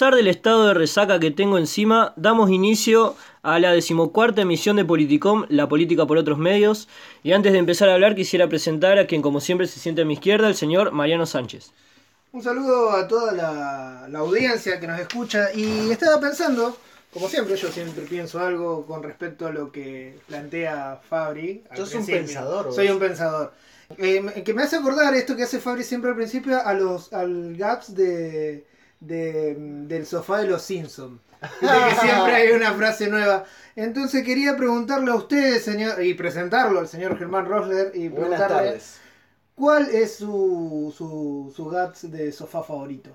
a pesar del estado de resaca que tengo encima, damos inicio a la decimocuarta emisión de Politicom, la política por otros medios. Y antes de empezar a hablar, quisiera presentar a quien, como siempre, se siente a mi izquierda, el señor Mariano Sánchez. Un saludo a toda la, la audiencia que nos escucha. Y estaba pensando, como siempre, yo siempre pienso algo con respecto a lo que plantea Fabri. al Sos un pensador. Soy un pensador. Eh, que me hace acordar esto que hace Fabri siempre al principio a los al gaps de, de- del sofá de los Simpsons. que siempre hay una frase nueva. Entonces quería preguntarle a ustedes, señor, y presentarlo al señor Germán Rosler, y preguntarle cuál es su, su, su gaps de sofá favorito.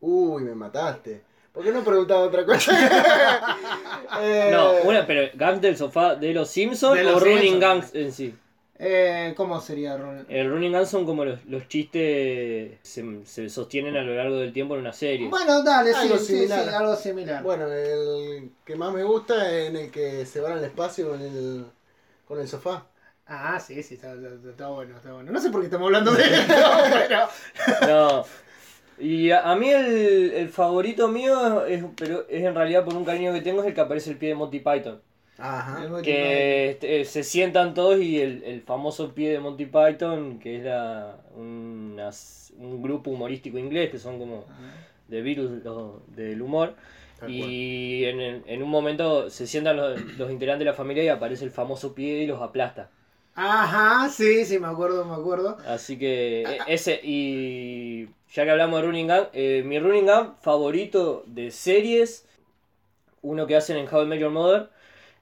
Uy, me mataste. ¿Por qué no preguntaba otra cosa? Eh, No, una, pero ¿Gangs del sofá de los Simpsons De o los Running Simpsons. Gangs en sí? Eh, ¿Cómo sería, Ron? El Running Gangs son como los, los chistes se, se sostienen a lo largo del tiempo en una serie. Bueno, dale, sí, Algo sí, similar. sí, algo similar. Bueno, el que más me gusta es en el que se van al espacio con el, con el sofá. Ah, sí, sí, está, está- está bueno, está bueno. No sé por qué estamos hablando de esto, pero... No. Y a, a mí el, el favorito mío, es, pero es en realidad por un cariño que tengo, es el que aparece el pie de Monty Python. Ajá. Que este, se sientan todos y el, el famoso pie de Monty Python, que es la, un grupo humorístico inglés, que son como de virus del humor. Tal Y en, en un momento se sientan los, los integrantes de la familia y aparece el famoso pie y los aplasta. Ajá, sí, sí, me acuerdo, me acuerdo. Así que e- ese, y ya que hablamos de Running Gun, eh, mi Running Gun favorito de series, uno que hacen en How I Met Your Mother,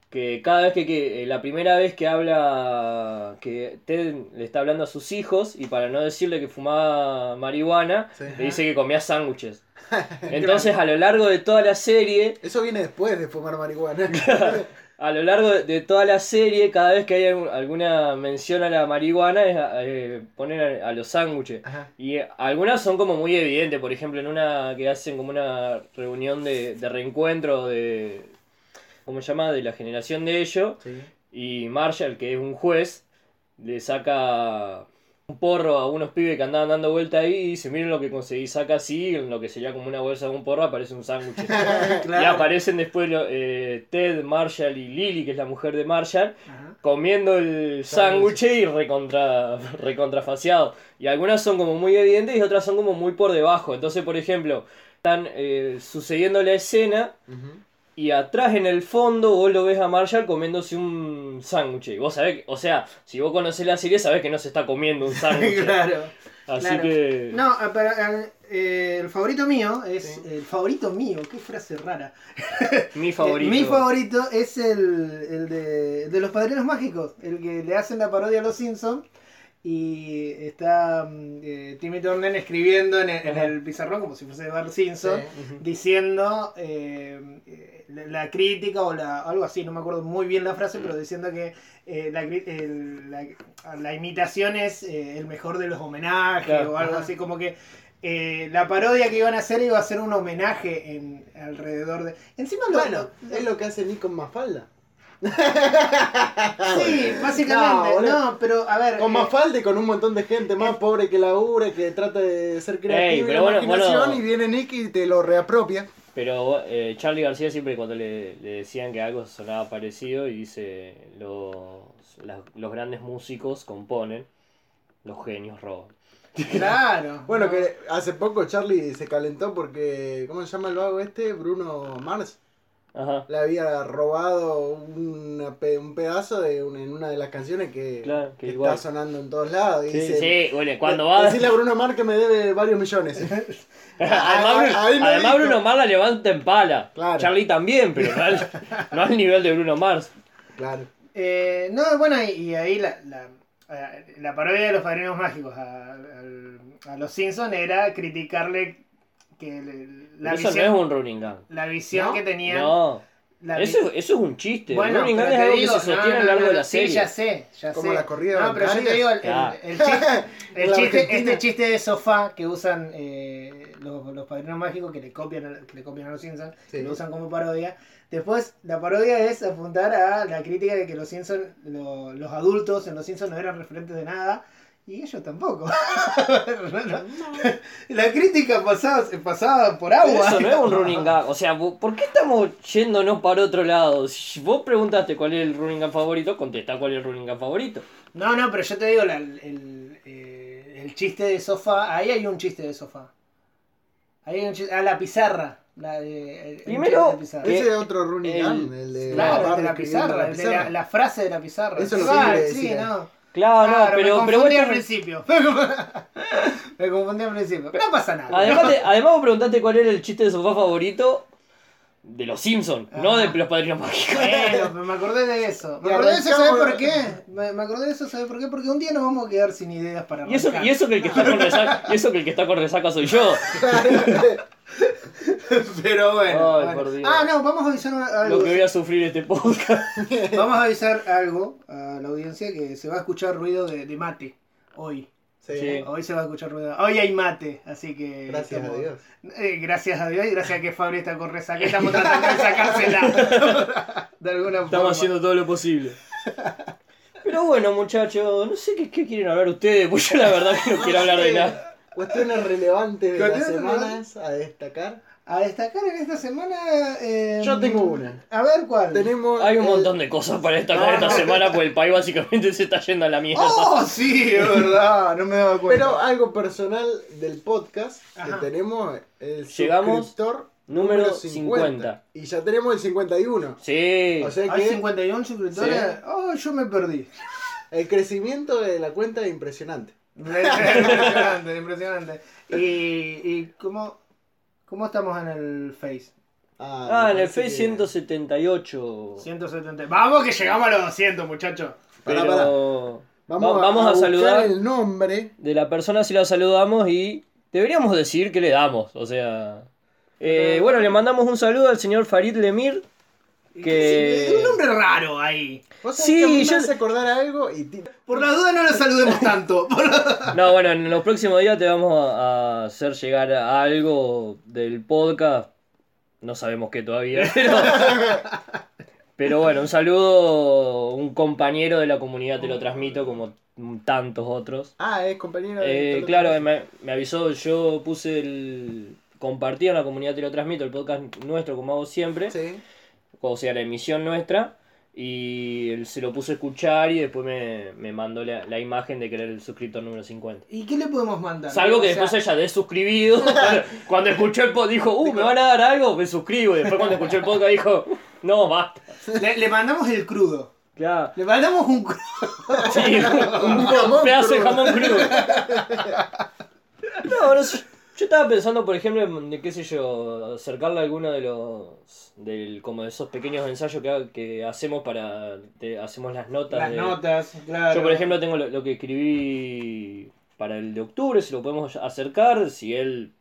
que cada vez que, que- eh, la primera vez que habla, que Ted le está hablando a sus hijos, y para no decirle que fumaba marihuana, Sí. le dice que comía sándwiches. Entonces a lo largo de toda la serie, Eso viene después de fumar marihuana. a lo largo de, toda la serie, cada vez que hay alguna mención a la marihuana, es, eh, ponen a, a los sándwiches. Y algunas son como muy evidentes, por ejemplo, en una que hacen como una reunión de, de reencuentro de, ¿cómo se llama?, de la generación de ellos, Sí. y Marshall, que es un juez, le saca un porro a unos pibes que andaban dando vuelta ahí y dice, miren lo que conseguí, saca así, en lo que sería como una bolsa de un porro, aparece un sándwich. Y aparecen después eh, Ted, Marshall y Lily, que es la mujer de Marshall, Ajá. comiendo el sándwich y recontra, recontrafaciado. Y algunas son como muy evidentes y otras son como muy por debajo. Entonces, por ejemplo, están eh, sucediendo la escena. Y atrás en el fondo vos lo ves a Marshall comiéndose un sándwich. Y vos sabés, que- o sea, si vos conocés la serie sabés que no se está comiendo un sándwich. claro. Así claro. que... No, eh, pero, eh, eh, el favorito mío es... Sí. El favorito mío, qué frase rara. Mi favorito. Mi favorito es el, el de, el de los padrinos mágicos, el que le hacen la parodia a los Simpsons. Y está mm, eh, Timmy Turner escribiendo en el, en el pizarrón, como si fuese Bart Simpson, Sí. diciendo eh, eh, la, la crítica o la, algo así, no me acuerdo muy bien la frase, pero diciendo que eh, la, cri- el- la, la imitación es eh, el mejor de los homenajes Claro, o algo ajá. así, como que eh, la parodia que iban a hacer iba a ser un homenaje en alrededor de... Encima lo, Bueno, es lo que hace Nick con Mafalda. Sí, básicamente. No, No, pero a ver. Con eh, Mafalda y con un montón de gente más pobre que labura, que trata de ser creativa Ey, y bueno, imaginación, bueno. y viene Nick y te lo reapropia. Pero eh, Charlie García siempre cuando le, le decían que algo sonaba parecido y dice los, los grandes músicos componen, los genios roban. Claro. Bueno, no. que hace poco Charlie se calentó porque, ¿cómo se llama el vago este? Bruno Mars. Ajá. Le había robado una un pedazo de un- en una de las canciones que, Claro, que que igual. está sonando en todos lados. Y Sí, dice, sí, bueno, cuando va... Decirle a Bruno Mars que me debe varios millones. además, Bruno, además. Bruno Mars la levanta en pala. Claro. Charlie también, pero no al, no al nivel de Bruno Mars. claro. Eh, no, bueno, y, y ahí la, la, eh, la parodia de los padrinos mágicos a los Simpsons era criticarle que le- la Pero eso visión, no es un running gun. la visión ¿No? que tenían. No, eso, eso es un chiste. Bueno, un running gun es algo digo, que se sostiene no, a lo largo no, de la sí, serie. ya sé, ya Como sé. la corrida No, pero yo te digo, el, Claro. el, el chiste, el este chiste de sofá que usan eh, los, los padrinos mágicos que le copian a, que le copian a los Simpsons, que lo usan como parodia. Después, la parodia es apuntar a la crítica de que los Simpsons, lo- los adultos en los Simpsons no eran referentes de nada. Y ellos tampoco. La crítica pasaba, pasaba por agua. Eso no es un running gag. O sea, vos- ¿por qué estamos yéndonos para otro lado? Si vos preguntaste cuál es el running gag favorito, contesta cuál es el running gag favorito. No, no, pero yo te digo, la- el, eh, el chiste de sofá, ahí hay un chiste de sofá. Ahí hay un chiste, a la pizarra. La de, el- Primero, el de. Ese es otro running El- gun, el de Claro, el de la pizarra, el de la, pizarra. la frase de la pizarra. Eso es lo que quiere sí, decir. no. Claro, Claro, no, pero, me pero confundí al principio. me confundí al principio. Pero no pasa nada. Además, te- además vos preguntaste cuál era el chiste de sofá favorito de los Simpsons, no de los padrinos mágicos. Bueno, me acordé de eso. Me acordé de eso, ¿sabes por qué? Me, me acordé de eso, ¿sabes por qué? Porque un día nos vamos a quedar sin ideas para Y eso, y eso que el que está con resaca, y eso que el que está con resaca soy yo. Pero bueno. Ay, bueno. por Dios. Ah, no, vamos a avisar algo. Lo que voy a sufrir este podcast. Vamos a avisar algo a la audiencia que se va a escuchar ruido de, de mate hoy. Sí. Sí. Hoy se va a escuchar ruido. Hoy hay mate, así que. Gracias a Dios. Eh, gracias a Dios y gracias a que Fabri está con resaca. Estamos tratando de sacársela. de alguna forma. Estamos haciendo todo lo posible. Pero bueno, muchachos, no sé qué, qué quieren hablar ustedes, pues yo la verdad que no quiero hablar de nada. Cuestiones relevantes de las semanas a destacar. A destacar en esta semana. eh, Yo tengo una. A ver cuál. Tenemos Hay un el- montón de cosas para destacar esta semana, pues el país básicamente se está yendo a la mierda. ¡Oh, sí! Es verdad, no me daba cuenta. Pero algo personal del podcast Ajá. que tenemos el Llegamos suscriptor número 50. Y ya tenemos el 51. Sí. O sea Hay que 51 suscriptores. Sí. Oh, yo me perdí. el crecimiento de la cuenta es impresionante. impresionante, impresionante. ¿Y, y cómo, cómo estamos en el Face? Ah, me en el Face que- 178. 170. Vamos que llegamos a los 200, muchachos. Pará, Pero Vamos, Va- a, vamos a saludar. el nombre. de la persona si la saludamos y deberíamos decir que le damos. O sea. eh, bueno, le mandamos un saludo al señor Farid Lemir. Que- Un nombre raro ahí. ¿Vos sabés Sí, que a yo- hace acordar algo y Por la duda no lo saludemos tanto. La- No, bueno, en los próximos días te vamos a, a hacer llegar a algo del podcast. No sabemos qué todavía, pero. Pero bueno, un saludo, un compañero de la comunidad te lo transmito como tantos otros. Ah, es compañero de... Eh, claro, me, me avisó, yo puse el... Compartí en la comunidad te lo transmito, el podcast nuestro como hago siempre, Sí. O sea, la emisión nuestra, y él se lo puso a escuchar y después me, me mandó la, la imagen de que era el suscriptor número 50. ¿Y qué le podemos mandar? Salvo que O sea, después ella desuscribido, cuando, cuando escuchó el podcast dijo, uh, me van a dar algo, me suscribo, y después cuando escuchó el podcast dijo, no, basta. le, le mandamos el crudo. Claro. Le mandamos un crudo. Sí, un, un jamón pedazo de jamón crudo. No, no sé, yo estaba pensando, por ejemplo, en, de qué sé yo, acercarle a alguno de los, del, como de esos pequeños ensayos que, ha- que hacemos para, te- hacemos las notas. Las de- notas, claro. Yo, por ejemplo, tengo lo, lo que escribí para el de octubre, si lo podemos acercar, si él,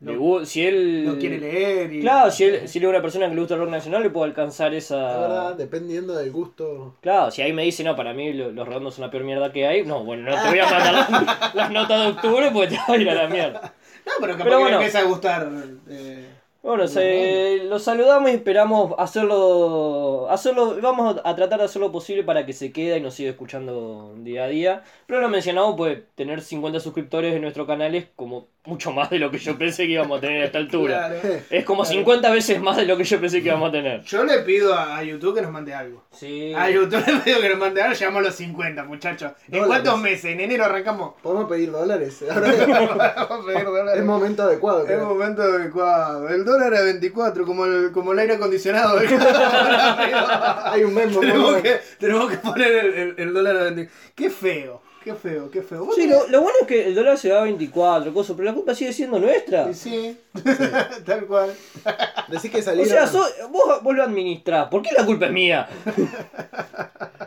No- le si él, No quiere leer. Y... Claro, si él, si él es una persona que le gusta el rock nacional, le puedo alcanzar esa... La verdad, dependiendo del gusto. Claro, si ahí me dice, no, para mí lo- los redondos son la peor mierda que hay, no, bueno, no te voy a mandar las, las notas de octubre porque te va a ir a la mierda. No, pero capaz Pero que bueno. le empieza a gustar. eh, Bueno, se, los saludamos y esperamos hacerlo, hacerlo, vamos a tratar de hacer lo posible para que se quede y nos siga escuchando día a día. Pero lo mencionamos, pues tener 50 suscriptores en nuestro canal es como mucho más de lo que yo pensé que íbamos a tener a esta altura. claro. Es como 50 veces más de lo que yo pensé que íbamos a tener. Yo le pido a, YouTube que nos mande algo. Sí. A YouTube le pido que nos mande algo, llegamos a los 50, muchachos. ¿En Dólares. cuántos meses? En enero arrancamos. Podemos pedir dólares. Ahora Vamos a pedir dólares. es momento adecuado. Es momento adecuado. El dólar a 24, como el, como el aire acondicionado. Hay un memo. tenemos, que, tenemos que poner el, el- el dólar a 24. Qué feo, qué feo, qué feo. ¿Vos Sí, tenés- lo, lo bueno es que el dólar se va a 24, cosas, pero la culpa sigue siendo nuestra. Sí, sí. tal cual. Decís que O salieron. sea, so- vos, vos lo administrás, ¿por qué la culpa es mía?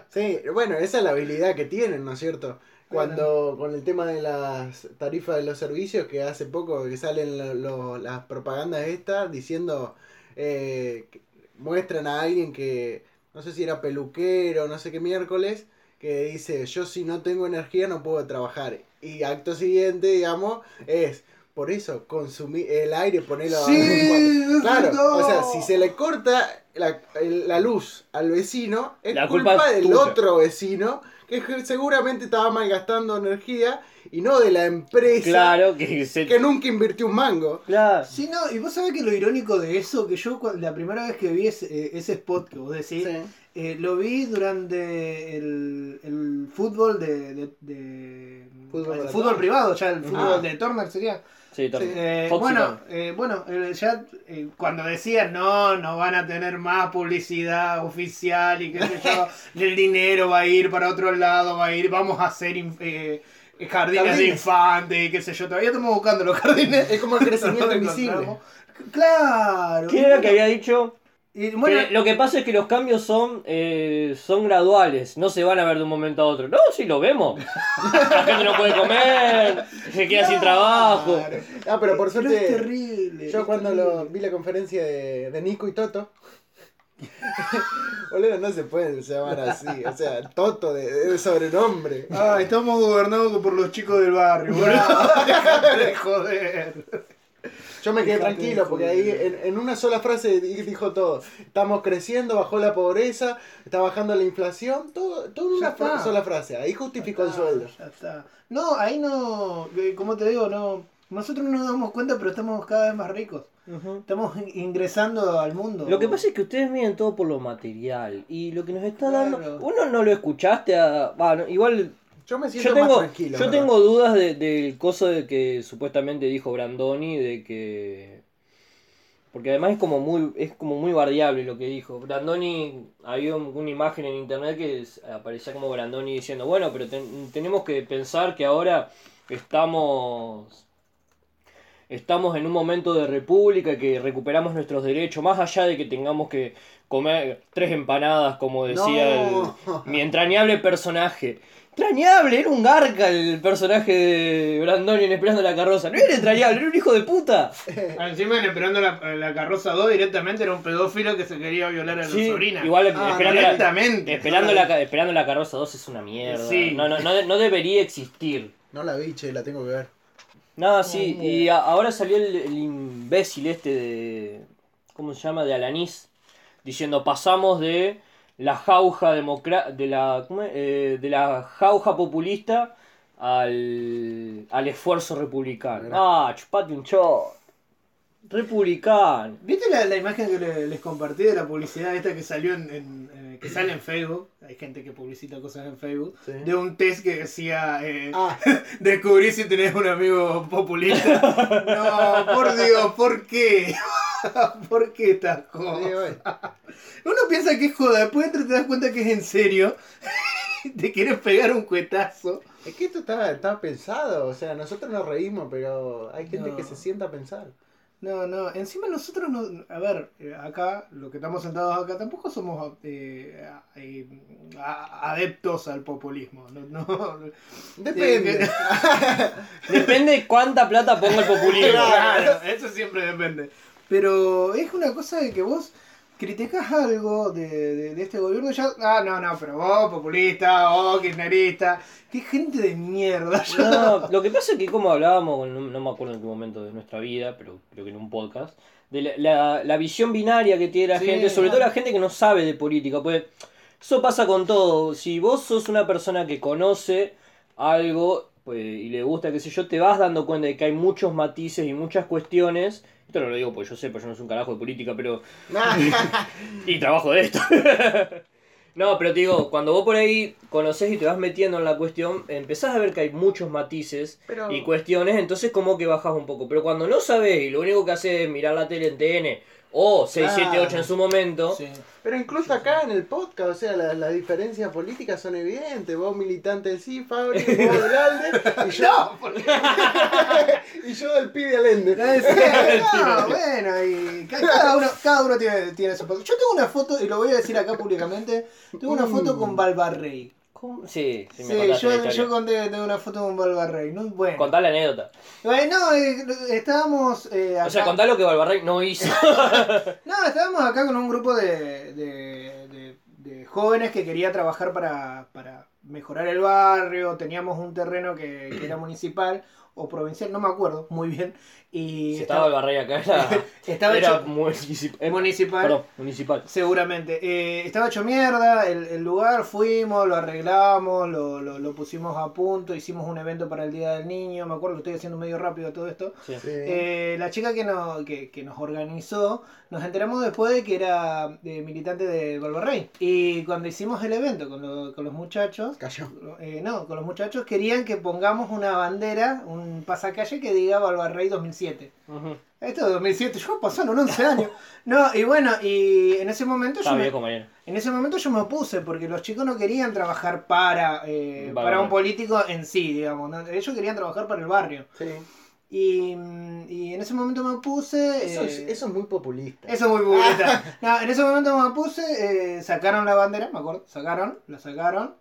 Sí, bueno, esa es la habilidad que tienen, ¿no es cierto? Cuando con el tema de las tarifas de los servicios, que hace poco que salen lo- lo- las propagandas estas diciendo, eh, que muestran a alguien que, no sé si era peluquero, no sé qué miércoles, que dice, yo si no tengo energía no puedo trabajar. Y acto siguiente, digamos, es, por eso, consumir el aire, ponerlo Sí, Claro, o sea, si se le corta la, el- la luz al vecino, es La culpa, culpa es del tuya. otro vecino que seguramente estaba malgastando energía y no de la empresa Claro, que se. que nunca invirtió un mango. Claro. Sí, no, y vos sabés que lo irónico de eso, que yo la primera vez que vi ese, eh, ese spot que vos decís, eh, lo vi durante el, el fútbol de, de, de- Fútbol el fútbol privado, ya el fútbol Ah. de Turner sería. Sí. Eh, bueno, eh, bueno, eh, ya cuando decían no, no van a tener más publicidad oficial y qué sé yo, el dinero va a ir para otro lado, va a ir, vamos a hacer jardines de infantes y qué sé yo, todavía estamos buscando los jardines. Es como el crecimiento invisible. Claro. ¿Qué y era que había dicho? y bueno, Que lo que pasa es que los cambios son eh, son graduales, no se van a ver de un momento a otro. No, sí, lo vemos. La gente no puede comer, se queda sin trabajo. claro. Ah, pero por Pero suerte, es terrible. yo es cuando terrible. lo, vi la conferencia de, de Nico y Toto, boludo, no se pueden llamar así. O sea, Toto de, de sobrenombre. Ah, estamos gobernados por los chicos del barrio, boludo. Dejate de joder. Yo me quedé tranquilo porque ahí en, en una sola frase di- dijo todo. Estamos creciendo, bajó la pobreza, está bajando la inflación, todo, todo en una fra- sola frase. Ahí justificó el sueldo. Ya está. No, ahí no, eh, como te digo, no. Nosotros no nos damos cuenta, pero estamos cada vez más ricos. Estamos in- ingresando al mundo. Lo que pasa es que ustedes miden todo por lo material y lo que nos está Claro. dando, uno no lo escuchaste a, bueno, igual Yo me siento yo tengo, más tranquilo. yo ¿verdad? tengo dudas de- del coso de que supuestamente dijo Brandoni de que porque además es como muy es como muy variable lo que dijo. Brandoni había un- una imagen en internet que aparecía como Brandoni diciendo, "Bueno, pero ten- tenemos que pensar que ahora estamos estamos en un momento de república que recuperamos nuestros derechos más allá de que tengamos que comer tres empanadas como decía No. el- mi entrañable personaje. Entrañable, era un garca el personaje de Brandoni en Esperando la Carroza. No era entrañable, era un hijo de puta. Ah, Encima en Esperando la, la Carroza 2 directamente era un pedófilo que se quería violar a la Sí, sobrina. igual Ah, esperando, la, directamente. esperando, la, Ca- Esperando la Carroza 2 es una mierda. Sí. No, no, no, de- no debería existir. No la vi, che, la tengo que ver. No, sí, y a- ahora salió el, el imbécil este de. ¿Cómo se llama? De Alanis. Diciendo, pasamos de la jauja democra de la ¿cómo es? Eh, de la jauja populista al, al esfuerzo republicano. Mirá. Ah, chupate un shot. Republicano. ¿Viste la, la imagen que le- les compartí de la publicidad esta que salió en, en- eh, que sale en Facebook? Hay gente que publicita cosas en Facebook. Sí. De un test que decía eh, Ah, descubrí si tenés un amigo populista. No, por Dios, ¿por qué? ¿Por qué estas cosas? Uno piensa que es joda, después te das cuenta que es en serio. Te quieres pegar un cuetazo. Es que esto está, está pensado, o sea, nosotros nos reímos, pero hay gente No. que se sienta a pensar. No, no, encima nosotros no. A ver, eh, acá, lo que estamos sentados acá, tampoco somos eh, eh, adeptos al populismo. No, no. Depende. Sí, Depende cuánta plata ponga el populismo. Claro, eso siempre depende. Pero es una cosa de que vos criticas algo de, de- de este gobierno ya. Ah, no, no, pero vos, populista, vos, kirchnerista. Qué gente de mierda. yo- No, lo que pasa es que como hablábamos, no, no me acuerdo en qué momento de nuestra vida, pero creo que en un podcast, de la, la- la visión binaria que tiene la Sí, gente, sobre no. todo la gente que no sabe de política, pues eso pasa con todo. Si vos sos una persona que conoce algo pues, y le gusta, qué sé yo, te vas dando cuenta de que hay muchos matices y muchas cuestiones. Esto no lo digo porque yo sé, porque yo no soy un carajo de política, pero y trabajo de esto. no, pero te digo, cuando vos por ahí conoces y te vas metiendo en la cuestión, empezás a ver que hay muchos matices Pero- y cuestiones, entonces como que bajas un poco. Pero cuando no sabes y lo único que haces es mirar la tele en TN o 678 en su momento, Sí. Pero incluso acá en el podcast, o sea, la- las diferencias políticas son evidentes. Vos militante del sí, Fabri, vos del Alde, y yo, y yo del Pide Alende. No, bueno, y ca- cada uno, cada uno tiene, tiene su foto. Yo tengo una foto, y lo voy a decir acá públicamente, tengo una foto con Balbarrey. ¿Cómo? Sí, sí, Sí, me la yo, historia. yo conté tengo una foto con Balbarrey. No, bueno. Contá la anécdota. Bueno, eh, estábamos eh, acá. O sea, contá lo que Balbarrey no hizo. No, estábamos acá con un grupo de, de, de- de jóvenes que quería trabajar para, para mejorar el barrio. Teníamos un terreno que, que era municipal. O provincial, no me acuerdo muy bien. Y Si estaba el Barrey acá, era, estaba era hecho municip- eh, municipal. Perdón, municipal. Seguramente. Eh, estaba hecho mierda el, el lugar, fuimos, lo arreglamos, lo, lo, lo pusimos a punto, hicimos un evento para el Día del Niño, me acuerdo, lo estoy haciendo medio rápido todo esto. Sí. Eh, la chica que, no, que, que nos organizó, nos enteramos después de que era eh, militante de Valvarrey. Y cuando hicimos el evento con, lo- con los muchachos, Cayó. eh, no, con los muchachos querían que pongamos una bandera, un pasacalle que diga Valvarrey 2007. Ujú. Esto es 2007, yo pasaron 11 años. No, y bueno, y en ese momento Está yo bien, me, en ese momento yo me opuse porque los chicos no querían trabajar para, eh, Vale, para un político en sí, digamos. ¿no? Ellos querían trabajar para el barrio. Sí. Y, mm, y en ese momento me opuse. Eso, es, eh, eso es muy populista. eso es muy populista. No, en ese momento me opuse, eh, sacaron la bandera, me acuerdo, sacaron, la sacaron.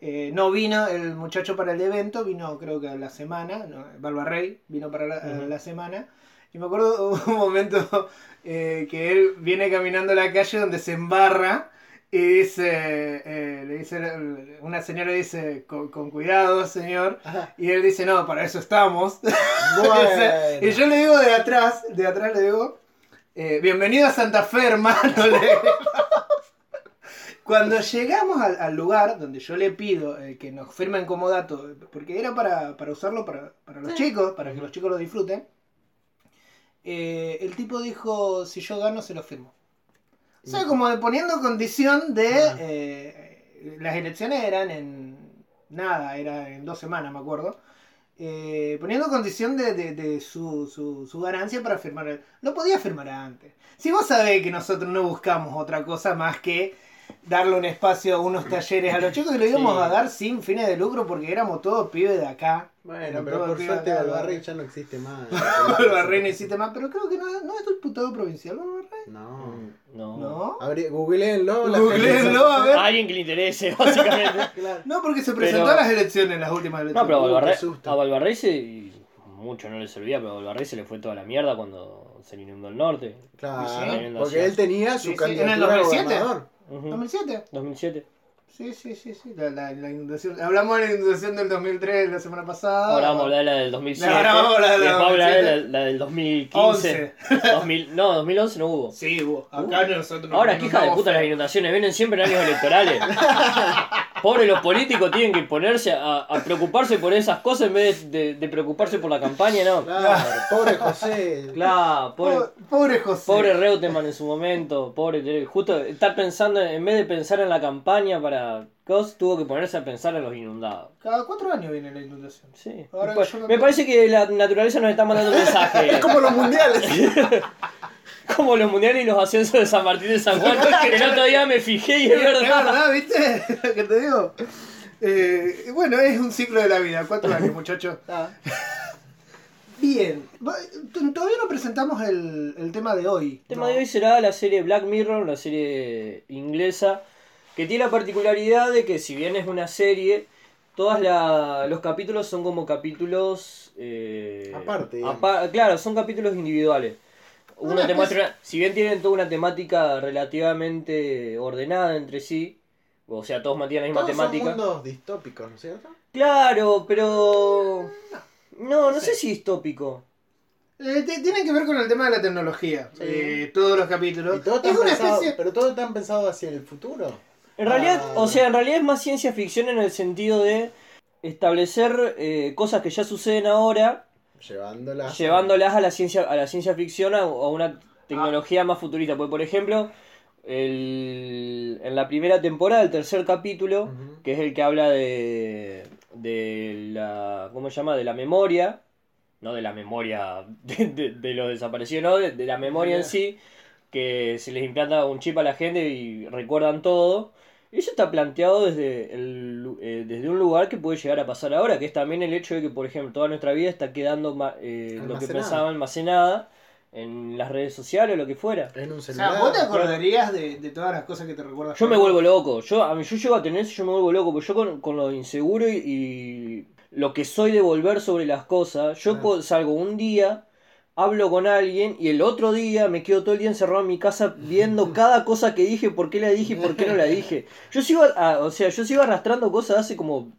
Eh, no vino el muchacho para el evento, vino creo que a la semana, no, Barbarrey vino para la, a semana. Y me acuerdo un momento eh, que él viene caminando la calle donde se embarra y dice, eh, le dice, una señora dice, con, con cuidado señor. Ajá. Y él dice, no, para eso estamos. Bueno. y yo le digo de atrás, de atrás le digo, bienvenido a Santa Fe, hermano. Cuando llegamos al, al lugar donde yo le pido eh, que nos firmen como dato, porque era para, para usarlo para, para los chicos, para que los chicos lo disfruten, eh, el tipo dijo, si yo gano, se lo firmo. O sea, como de poniendo condición de... Ah. eh, las elecciones eran en... Nada, era en dos semanas, me acuerdo. Eh, poniendo condición de, de- de su, su, su ganancia para firmar. Lo podía firmar antes. Si vos sabés que nosotros no buscamos otra cosa más que darle un espacio a unos talleres a los chicos que lo íbamos Sí. a dar sin fines de lucro porque éramos todos pibes de acá. Bueno, pero por suerte acá, Balbarrey ya no existe más. Barbarrey no hiciste más, pero creo que no, no es diputado provincial, Barbarrey. No. No. No. Googleenlo. Googleenlo, a ver. Alguien que le interese, básicamente. Claro. No, porque se presentó Pero- a las elecciones, las últimas No, elecciones. pero a qué Valvarrey, susto. a Valvarrey se, y mucho no le servía, pero a Valvarrey se le fue toda la mierda cuando se le inundó el norte. Claro, Sí. porque él tenía su Sí, sí, en el candidatura a 2007. Gobernador. Ujú. 2007. 2007. Sí, sí, sí, sí. La, la, la inundación. Hablamos de la inundación del 2003 la semana pasada. Ahora vamos a hablar de la del 2007. Ahora vamos a hablar de la hablar de la, 2007. la del 2015. 2000, no, 2011 no hubo. Sí, hubo. Acá nosotros nos Ahora, qué hija de puta las inundaciones, vienen siempre en años electorales. Pobre los políticos tienen que ponerse a, a preocuparse por esas cosas en vez de, de preocuparse por la campaña, ¿no? Claro, pobre José. Claro, pobre, José. pobre Reutemann en su momento, pobre, Tere- justo estar pensando, en vez de pensar en la campaña para cos, tuvo que ponerse a pensar en los inundados. Cada cuatro años viene la inundación. Sí. Ahora me- me parece que la naturaleza nos está mandando un mensaje. Es como los mundiales. Como los mundiales y los ascensos de San Martín de San Juan. El otro día me fijé y es Es verdad. verdad, ¿viste? Lo que te digo. Eh, bueno, es un ciclo de la vida. Cuatro años, muchachos. Ah, Bien. Todavía no presentamos el, el tema de hoy. El tema No. de hoy será la serie Black Mirror, la serie inglesa, que tiene la particularidad de que si bien es una serie, todos los capítulos son como capítulos... eh, Aparte, apa- claro, son capítulos individuales. Uno Una muestra, si bien tienen toda una temática relativamente ordenada entre sí, o sea, todos mantienen la misma todos son temática. mundos distópicos, ¿no es cierto? Claro, pero... No, no Sí. sé si es tópico. Eh, tienen que ver con el tema de la tecnología. Sí. Eh, todos los capítulos. Todo es una pensado, especie. pero todo tan pensado hacia el futuro. En realidad, Ah. o sea, en realidad es más ciencia ficción en el sentido de establecer eh, cosas que ya suceden ahora, Llevándolas. llevándolas a la ciencia, a la ciencia ficción a, a una tecnología más futurista. Porque, por ejemplo, el- en la primera temporada, el tercer capítulo, que es el que habla de, de la, ¿cómo se llama? De la memoria, no de la memoria de, de, de lo desaparecido, no, de, de la memoria en sí, que se les implanta un chip a la gente y recuerdan todo. Eso está planteado desde, el, eh, desde un lugar que puede llegar a pasar ahora, que es también el hecho de que, por ejemplo, toda nuestra vida está quedando ma- eh, lo que pensaba almacenada en las redes sociales o lo que fuera. En un O celular. sea, vos te acordarías de, de todas las cosas que te recuerdas. Yo me vuelvo loco. Yo, a mí, yo llego a tener eso, yo me vuelvo loco. Porque yo con, con lo inseguro y, y lo que soy de volver sobre las cosas, yo Ah. puedo- salgo un día, hablo con alguien y el otro día me quedo todo el día encerrado en mi casa viendo cada cosa que dije, por qué la dije y por qué no la dije. Yo sigo, o sea, yo sigo arrastrando cosas hace como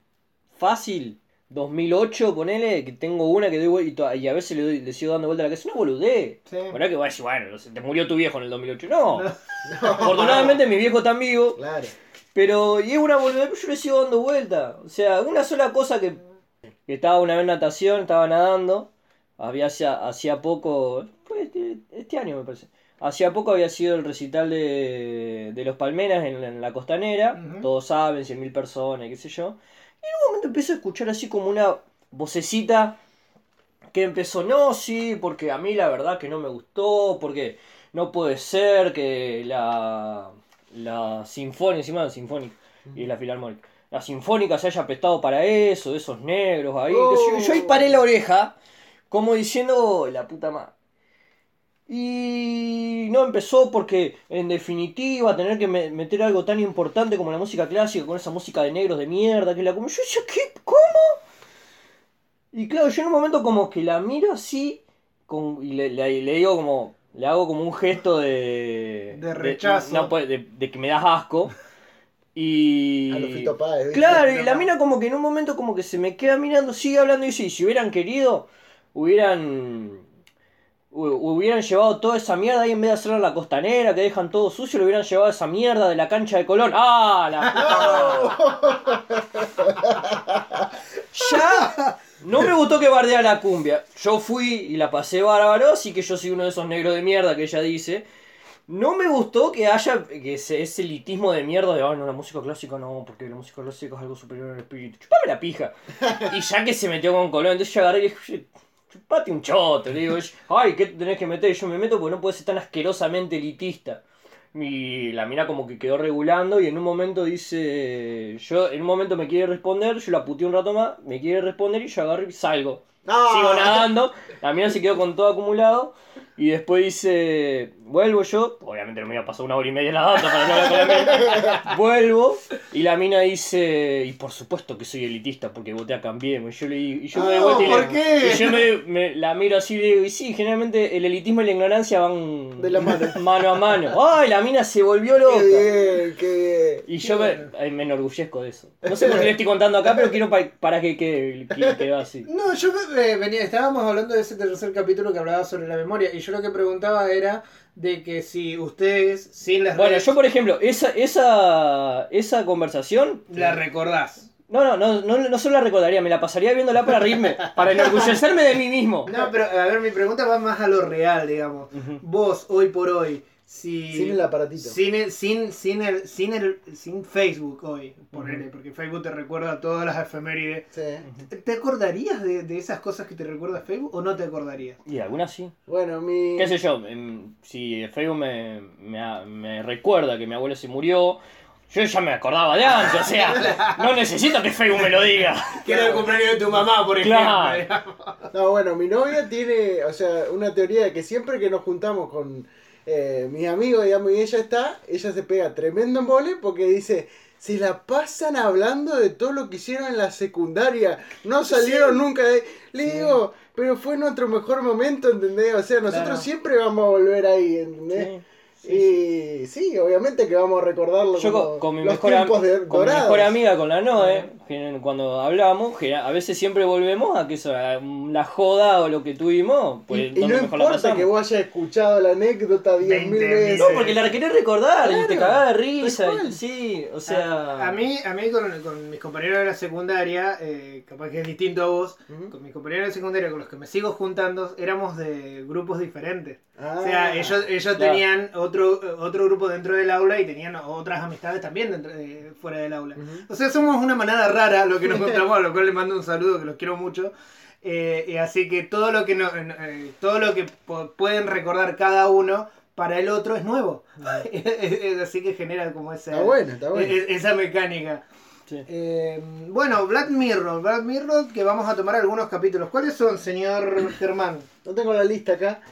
fácil 2008, ponele, que tengo una que doy vuelta y, a veces le, doy- le sigo dando vuelta a la cabeza. Es una boludez. Sí. ¿Verdad que voy a decir, bueno, te murió tu viejo en el 2008? No. Afortunadamente mi viejo está vivo. Claro. Pero, y es una boludez, pero yo le sigo dando vuelta. O sea, una sola cosa que, que estaba una vez en natación, estaba nadando. Había hacía, hacía poco, fue este, año me parece. Hacía poco había sido el recital de, de los Palmeras en, en la costanera. Todos saben, 100.000 personas, qué sé yo. Y en un momento empiezo a escuchar así como una vocecita que empezó, no, sí, porque a mí la verdad que no me gustó, porque no puede ser que la, la sinfónica, encima la sinfónica y la filarmónica, la sinfónica se haya prestado para eso, esos negros ahí. yo. yo ahí paré la oreja, como diciendo, la puta madre. Y no empezó porque, en definitiva, tener que me- meter algo tan importante como la música clásica con esa música de negros de mierda que la como. Yo decía, ¿qué? ¿Cómo? Y claro, yo en un momento como que la miro así con, y le, le- le digo como. Le hago como un gesto de. De rechazo. no, pues, de, de que me das asco. Y. A los Páez. Claro, y la mina como que en un momento como que se me queda mirando, sigue hablando y dice, "Y si hubieran querido, hubieran hu- hubieran llevado toda esa mierda ahí en vez de hacerla en la costanera, que dejan todo sucio, le hubieran llevado esa mierda de la cancha de Colón. ¡Ah! La! Ya no me gustó que bardea la cumbia. Yo fui y la pasé bárbaro, así que yo soy uno de esos negros de mierda que ella dice. No me gustó que haya que ese, ese elitismo de mierda de, ah, no, la música clásica no, porque la música clásica es algo superior al espíritu. Chupame la pija. Y ya que se metió con Colón, entonces yo agarré y dije, chupate un choto. Le digo, ay, ¿qué te tenés que meter? Yo me meto porque no puedes ser tan asquerosamente elitista. Y la mina como que quedó regulando y en un momento dice, yo en un momento me quiere responder, yo la puteé un rato más, me quiere responder y yo agarro y salgo. ¡Ah! Sigo nadando, la mina se quedó con todo acumulado y después dice, vuelvo yo, obviamente no me iba a pasar una hora y media nadando para no hablar con la mina, vuelvo y la mina dice, y por supuesto que soy elitista porque voté a Cambiemos, y yo le digo, y yo me doy Ah, vuelta y, le- ¿por qué? y yo me, me- la miro así y le digo, y sí, generalmente el elitismo y la ignorancia van De la mano. mano a mano. ¡Ay, la mina se volvió loca! Qué bien, qué bien. Y yo me, me enorgullezco de eso. No sé por qué le estoy contando acá, pero quiero pa- para que quede que quede así. No, yo eh, venía, estábamos hablando de ese tercer capítulo que hablaba sobre la memoria y yo lo que preguntaba era de que si ustedes sin las Bueno, redes yo por ejemplo, esa, esa, esa conversación, la recordás. no, no, no, no, no solo la recordaría, me la pasaría viéndola para reírme, para enorgullecerme de mí mismo. No, pero a ver, mi pregunta va más a lo real, digamos. Vos, hoy por hoy, si... Sin el aparatito. Sin el, sin, sin el, sin el, sin Facebook hoy, ponele, porque Facebook te recuerda todas las efemérides. Sí. ¿Te- ¿Te acordarías de, de esas cosas que te recuerda Facebook o no te acordarías? Y algunas sí. Bueno, mi. ¿Qué sé yo? Si Facebook me, me, me recuerda que mi abuelo se murió, yo ya me acordaba de antes, o sea, no necesito que Facebook me lo diga. Que era el cumpleaños de tu mamá, por Claro. ejemplo. No, bueno, mi novia tiene, o sea, una teoría de que siempre que nos juntamos con eh, mis amigos, digamos, y ella está, ella se pega tremendo embole porque dice, se la pasan hablando de todo lo que hicieron en la secundaria, no salieron nunca de... Le Sí. digo, pero fue nuestro mejor momento, ¿entendés? O sea, nosotros Claro. siempre vamos a volver ahí, ¿entendés? y sí, obviamente que vamos a recordarlo Yo como con, mi los mejor, tiempos de, con mi mejor amiga, con la Noe, cuando hablamos, que a veces siempre volvemos a que eso, a la joda o lo que tuvimos, pues y, no mejor la importa que vos hayas escuchado la anécdota 10.000 Veinte mil veces. No, porque la querés recordar y te cagás de risa. y- sí, o sea. A, a mí, a mí con, con mis compañeros de la secundaria, eh, capaz que es distinto a vos, con mis compañeros de secundaria con los que me sigo juntando, éramos de grupos diferentes. Ah, O sea, ellos, ellos claro. tenían otro, otro grupo dentro del aula y tenían otras amistades también dentro de- fuera del aula. O sea, somos una manada rara lo que nos encontramos, a lo cual les mando un saludo, que los quiero mucho. Eh, así que todo lo que no, eh, todo lo que pueden recordar cada uno para el otro es nuevo. así que genera como esa, Está bueno, está bueno. e- esa mecánica. Sí. Eh, bueno, Black Mirror, Black Mirror, que vamos a tomar algunos capítulos. ¿Cuáles son, señor Germán? No tengo la lista acá.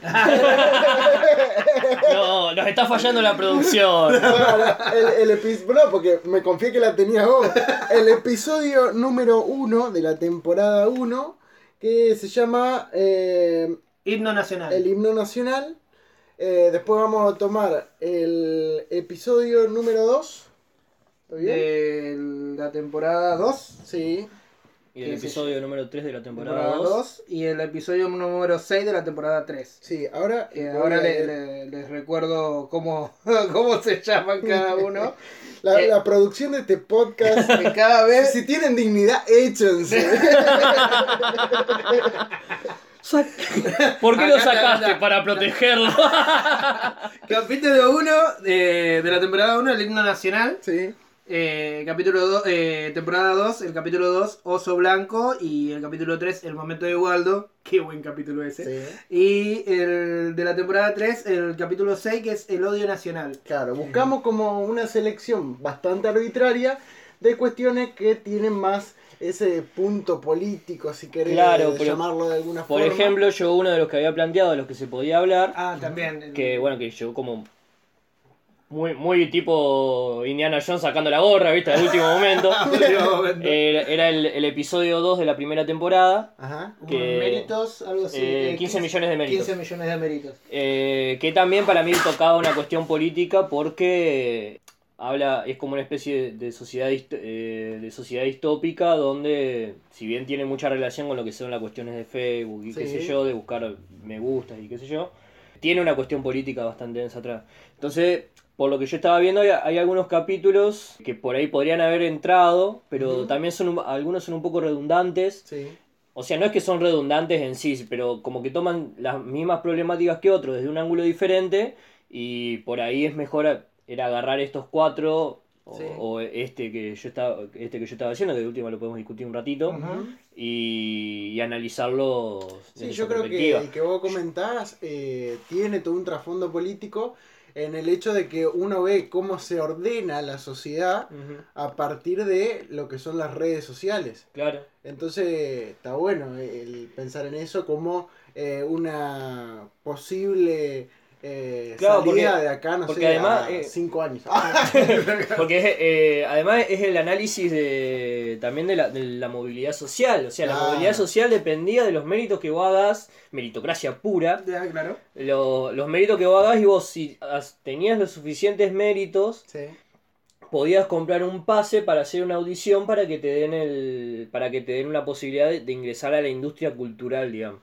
No, nos está fallando la producción. el, el epi- no, porque me confié que la tenía vos. El episodio número uno de la temporada 1, que se llama eh, Himno Nacional. El himno nacional. Eh, después vamos a tomar el episodio número 2. De la temporada 2. Sí. Y el episodio número 3 de la temporada, temporada 2. 2 y el episodio número 6 de la temporada 3. Sí, ahora. Eh, voy ahora a le- le- les recuerdo cómo, cómo se llaman cada uno. la, eh, la producción de este podcast. Que cada vez si tienen dignidad, échense. ¿Por qué lo Acá está, sacaste? Para protegerlo. Capítulo 1 de, de la temporada 1, el himno nacional. sí. Eh, capítulo 2, eh, temporada 2, el capítulo 2, Oso Blanco. Y el capítulo 3, El momento de Waldo. Qué buen capítulo ese. Sí. Y el de la temporada 3, el capítulo 6, que es El odio nacional. Claro, buscamos como una selección bastante arbitraria de cuestiones que tienen más ese punto político, si querés Claro, pero- llamarlo de alguna Por forma. ejemplo, yo uno de los que había planteado, de los que se podía hablar, Ah, también. que bueno, que yo como muy, muy tipo Indiana Jones sacando la gorra, ¿viste? Al último momento. Era, era el, el episodio 2 de la primera temporada, Ajá. que- méritos, algo así. eh, eh, 15 millones de méritos. 15 millones de méritos. eh, que también para mí tocaba una cuestión política porque habla, es como una especie de, de sociedad, dist- eh, de sociedad distópica donde, si bien tiene mucha relación con lo que son las cuestiones de Facebook y qué sé yo, de buscar me gustas y qué sé yo, tiene una cuestión política bastante densa atrás. Entonces, por lo que yo estaba viendo, hay, hay algunos capítulos que por ahí podrían haber entrado, pero también son un- algunos son un poco redundantes. Sí. O sea, no es que son redundantes en sí, pero como que toman las mismas problemáticas que otros desde un ángulo diferente y por ahí es mejor a- era agarrar estos cuatro o, Sí. o este que yo estaba este que yo estaba haciendo, que de última lo podemos discutir un ratito Ujú. y, y analizarlo Sí, yo creo que el que vos comentás eh, tiene todo un trasfondo político en el hecho de que uno ve cómo se ordena la sociedad a partir de lo que son las redes sociales. Claro. Entonces está bueno el pensar en eso como eh, una posible eh, Claro, salida porque- de acá, no porque sé, además, a eh, cinco años. Porque es, eh, además es el análisis de también de la, de la movilidad social. O sea, la movilidad social dependía de los méritos que vos hagas, meritocracia pura. Ya, claro. Lo- los méritos que vos hagas y vos si tenías los suficientes méritos, Sí. podías comprar un pase para hacer una audición para que te den el para que te den una posibilidad de, de ingresar a la industria cultural, digamos.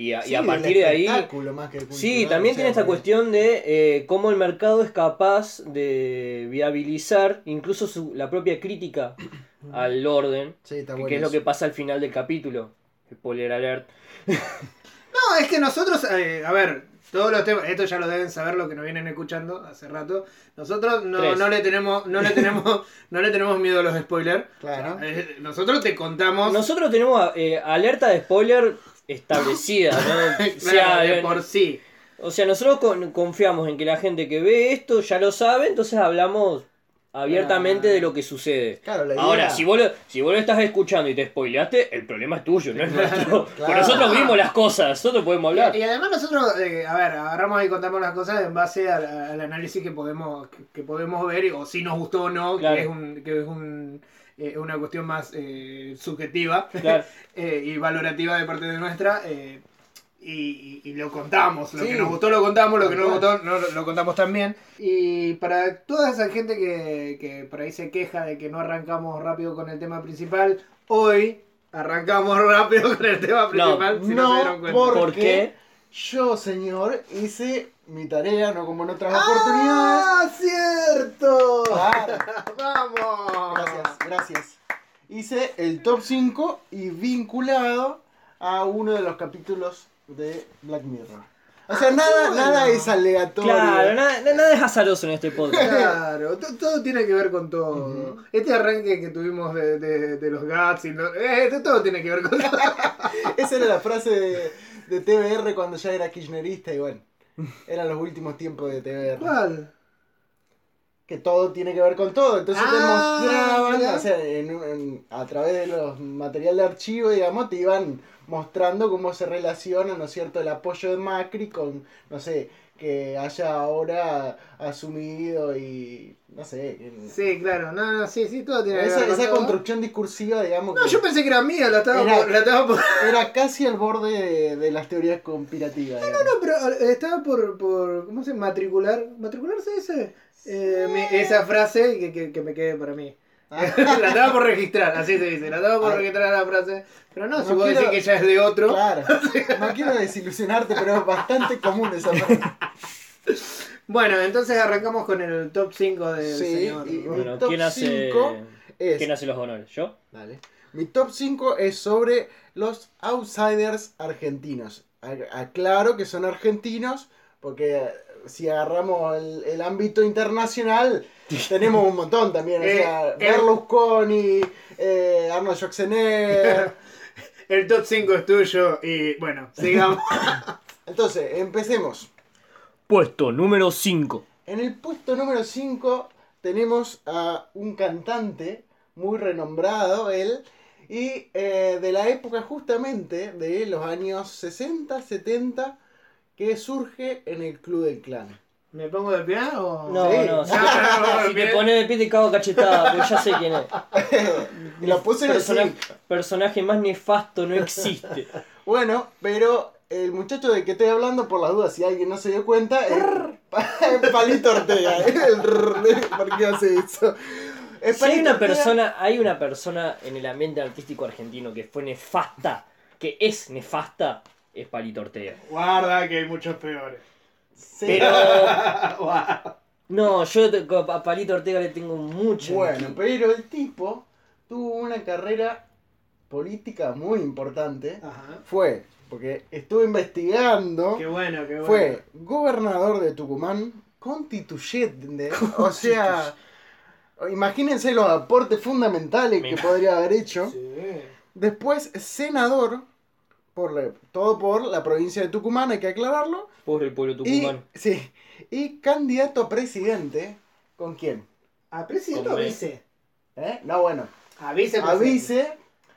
Y a, y Sí, a del partir de ahí más que Sí, también o tiene esta cuestión de eh, cómo el mercado es capaz de viabilizar incluso su- la propia crítica al orden, Sí, está que bueno. es lo que pasa al final del capítulo. Spoiler alert. No, es que nosotros, eh, a ver, todos los temas, esto ya lo deben saber lo que nos vienen escuchando hace rato. Nosotros no, no le tenemos, no le tenemos, no le tenemos miedo a los spoilers. Claro. Eh, nosotros te contamos Nosotros tenemos eh, alerta de spoiler establecida, ¿no? O sea, claro, de por sí. O sea, nosotros con- confiamos en que la gente que ve esto ya lo sabe, entonces hablamos abiertamente Ah. de lo que sucede. Claro, la idea- Ahora, si vos, lo, si vos lo estás escuchando y te spoileaste, el problema es tuyo, no es nuestro. Claro. nosotros vimos las cosas, nosotros podemos hablar. Y, y además nosotros, eh, a ver, agarramos y contamos las cosas en base al, al análisis que podemos, que, que podemos ver, o si nos gustó o no, Claro. que es, un, que es un, eh, una cuestión más eh, subjetiva Claro. eh, y valorativa de parte de nuestra. eh, y, y- y lo contamos, lo Sí. que nos gustó lo contamos, lo que no nos gustó no, lo, contamos también. Y para toda esa gente que, que por ahí se queja de que no arrancamos rápido con el tema principal, hoy arrancamos rápido con el tema principal. si no, se dieron no, cuenta. ¿Por qué? Yo, señor, hice mi tarea, no como en otras oportunidades. ¡Ah, cierto! Claro. ¡Vamos! Gracias, gracias. Hice el top 5 y vinculado a uno de los capítulos de Black Mirror. O sea, Ah, nada, bueno. nada es aleatorio. Claro, nada, nada es azaroso en este podcast. Claro, to- todo tiene que ver con todo. Este arranque que tuvimos de, de- de los Gats y lo- eh, esto todo tiene que ver con todo. Esa era la frase de, de TBR cuando ya era kirchnerista y bueno, eran los últimos tiempos de TBR. ¿Cuál? Que todo tiene que ver con todo. Entonces te Ah, mostraban, o sea, en- a través de los material de archivo, digamos, te iban mostrando cómo se relaciona, ¿no es cierto?, el apoyo de Macri con, no sé, que haya ahora asumido y, no sé, Sí, claro, no, no, sí, sí, todo tiene esa, esa construcción discursiva, digamos, No, que yo pensé que era mía, la estaba, Era- por, la estaba por... era casi al borde de, de las teorías conspirativas. digamos. No, pero eh, estaba por, por ¿cómo se? Matricular, matricular se dice, Eh, esa frase que, que, que me quede para mí. la estaba por registrar, así se dice. La estaba por Ay. registrar la frase. Pero no, si No vos quiero- decís que ya es de otro. Claro. No quiero desilusionarte, pero es bastante común esa frase. Bueno, entonces arrancamos con el top 5 del Sí, señor. y- Ron. Bueno, top ¿quién hace, cinco es- ¿quién hace los honores? ¿Yo? Dale. Mi top 5 es sobre los outsiders argentinos. A- Aclaro que son argentinos, porque eh, si agarramos el, el ámbito internacional, tenemos un montón también. O Eh, sea, eh. Berlusconi, eh, Arnold Schwarzenegger. El top 5 es tuyo y bueno, sigamos. Entonces, empecemos. Puesto número 5. En el puesto número 5 tenemos a un cantante muy renombrado, él, y eh, de la época justamente de los años 60, 70, que surge en el Club del Clan. ¿Me pongo de pie o.? No, Sí. no, si, No, no, no, si te pones de pie te cago cachetada, porque ya sé quién es. Y lo puse en el Persona- cinco. personaje más nefasto no existe. Bueno, pero el muchacho del que estoy hablando, por las dudas, si alguien no se dio cuenta, es Palito Ortega. El rrr, ¿Por qué hace eso? Es Si hay una Ortega. persona, hay una persona en el ambiente artístico argentino que fue nefasta, que es nefasta, es Palito Ortega. Guarda que hay muchos peores. Sí. Pero no, yo a Palito Ortega le tengo mucho. Bueno, pero el tipo tuvo una carrera política muy importante. Ajá. Fue, porque estuve investigando, Qué bueno, qué bueno. fue gobernador de Tucumán, constituyente, o sea, imagínense los aportes fundamentales que podría haber hecho. Sí. Después, senador, por la- todo por la provincia de Tucumán, hay que aclararlo. Pobre el pueblo Y, tucumano. sí, y candidato a presidente, ¿con quién? ¿A presidente o vice? ¿Eh? No, bueno, A vice. a vice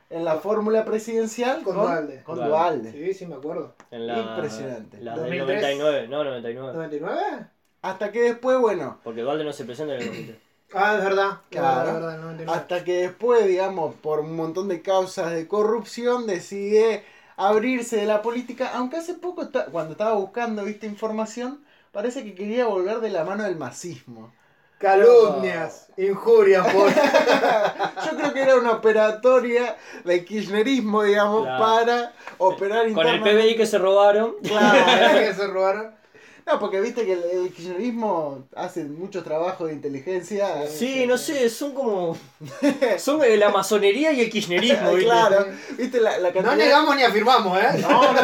en la fórmula presidencial Con con, Dualde. con Dualde. Dualde. Sí, sí, me acuerdo. En la, Impresionante. La del 2003. 99, no, 99. ¿99? Hasta que después, bueno, Porque Dualde no se presenta en el 93. Ah, es verdad. Claro. Es verdad, el 99. hasta que después, digamos, por un montón de causas de corrupción, decide abrirse de la política, aunque hace poco, cuando estaba buscando, viste, información, parece que quería volver de la mano del masismo. Calumnias, injurias por. Yo creo que era una operatoria del kirchnerismo, digamos, Claro. para operar Con el. PBI que se robaron. Claro. que se robaron. No, porque viste que el, el kirchnerismo hace mucho trabajo de inteligencia. Sí, no sé, son como. Son eh, la masonería y el kirchnerismo, ¿viste? claro, viste la, la cantidad. No negamos ni afirmamos, ¿eh? No, no,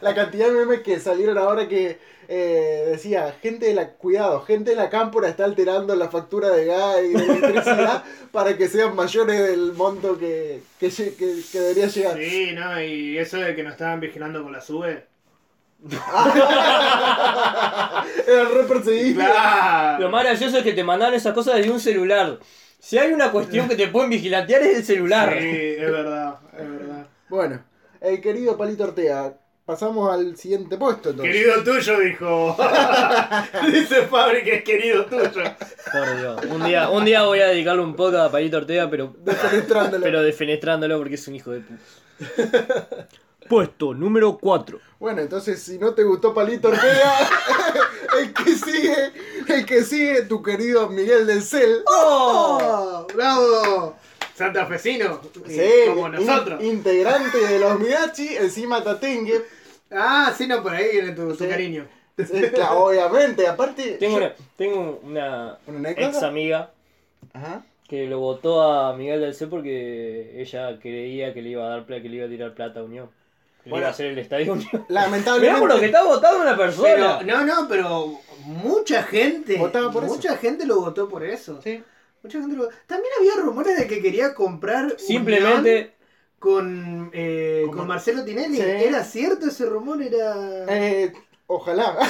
la cantidad de memes que salieron ahora que eh, decía, gente de la, cuidado, gente de la cámpora está alterando la factura de gas y de electricidad para que sean mayores del monto que, que, que- que debería llegar. Sí, no, y eso de que nos estaban vigilando con la sube. Era re perseguido. Lo más gracioso es que te mandan esas cosas desde un celular. Si hay una cuestión que te pueden vigilantear es el celular. Sí, es verdad, es verdad. Bueno, el querido Palito Ortega, pasamos al siguiente puesto entonces. Querido tuyo, dijo. Dice Fabri que es querido tuyo. Por Dios. Un día, un día voy a dedicarle un poco a Palito Ortega, pero, Defenestrándolo. pero defenestrándolo porque es un hijo de puta. Puesto número 4. Bueno, entonces si no te gustó Palito Ortega, el que sigue, el que sigue, tu querido Miguel del Cel. ¡Oh! ¡Bravo! Santafesino. Sí, como in- nosotros. integrante de los Midachi, encima Tatengue. Ah, sí, no, por ahí viene tu, tu Sí. cariño. Sí, claro, obviamente, aparte. Tengo yo- una, tengo una ¿Una anécdota? ex amiga Ajá. que lo votó a Miguel del C porque ella creía que le iba a dar plata, que le iba a tirar plata a Unión. Bueno. hacer el estadio Unión. Mirá Lamentablemente. por lo que está votando una persona. Pero, no, no, pero mucha gente. Votaba por eso. mucha gente lo votó por eso. Sí. Mucha gente lo También había rumores de que quería comprar. Unión Simplemente con, eh, Con con Mar- Marcelo Tinelli. Sí. ¿Era cierto ese rumor? Era. Eh, ojalá.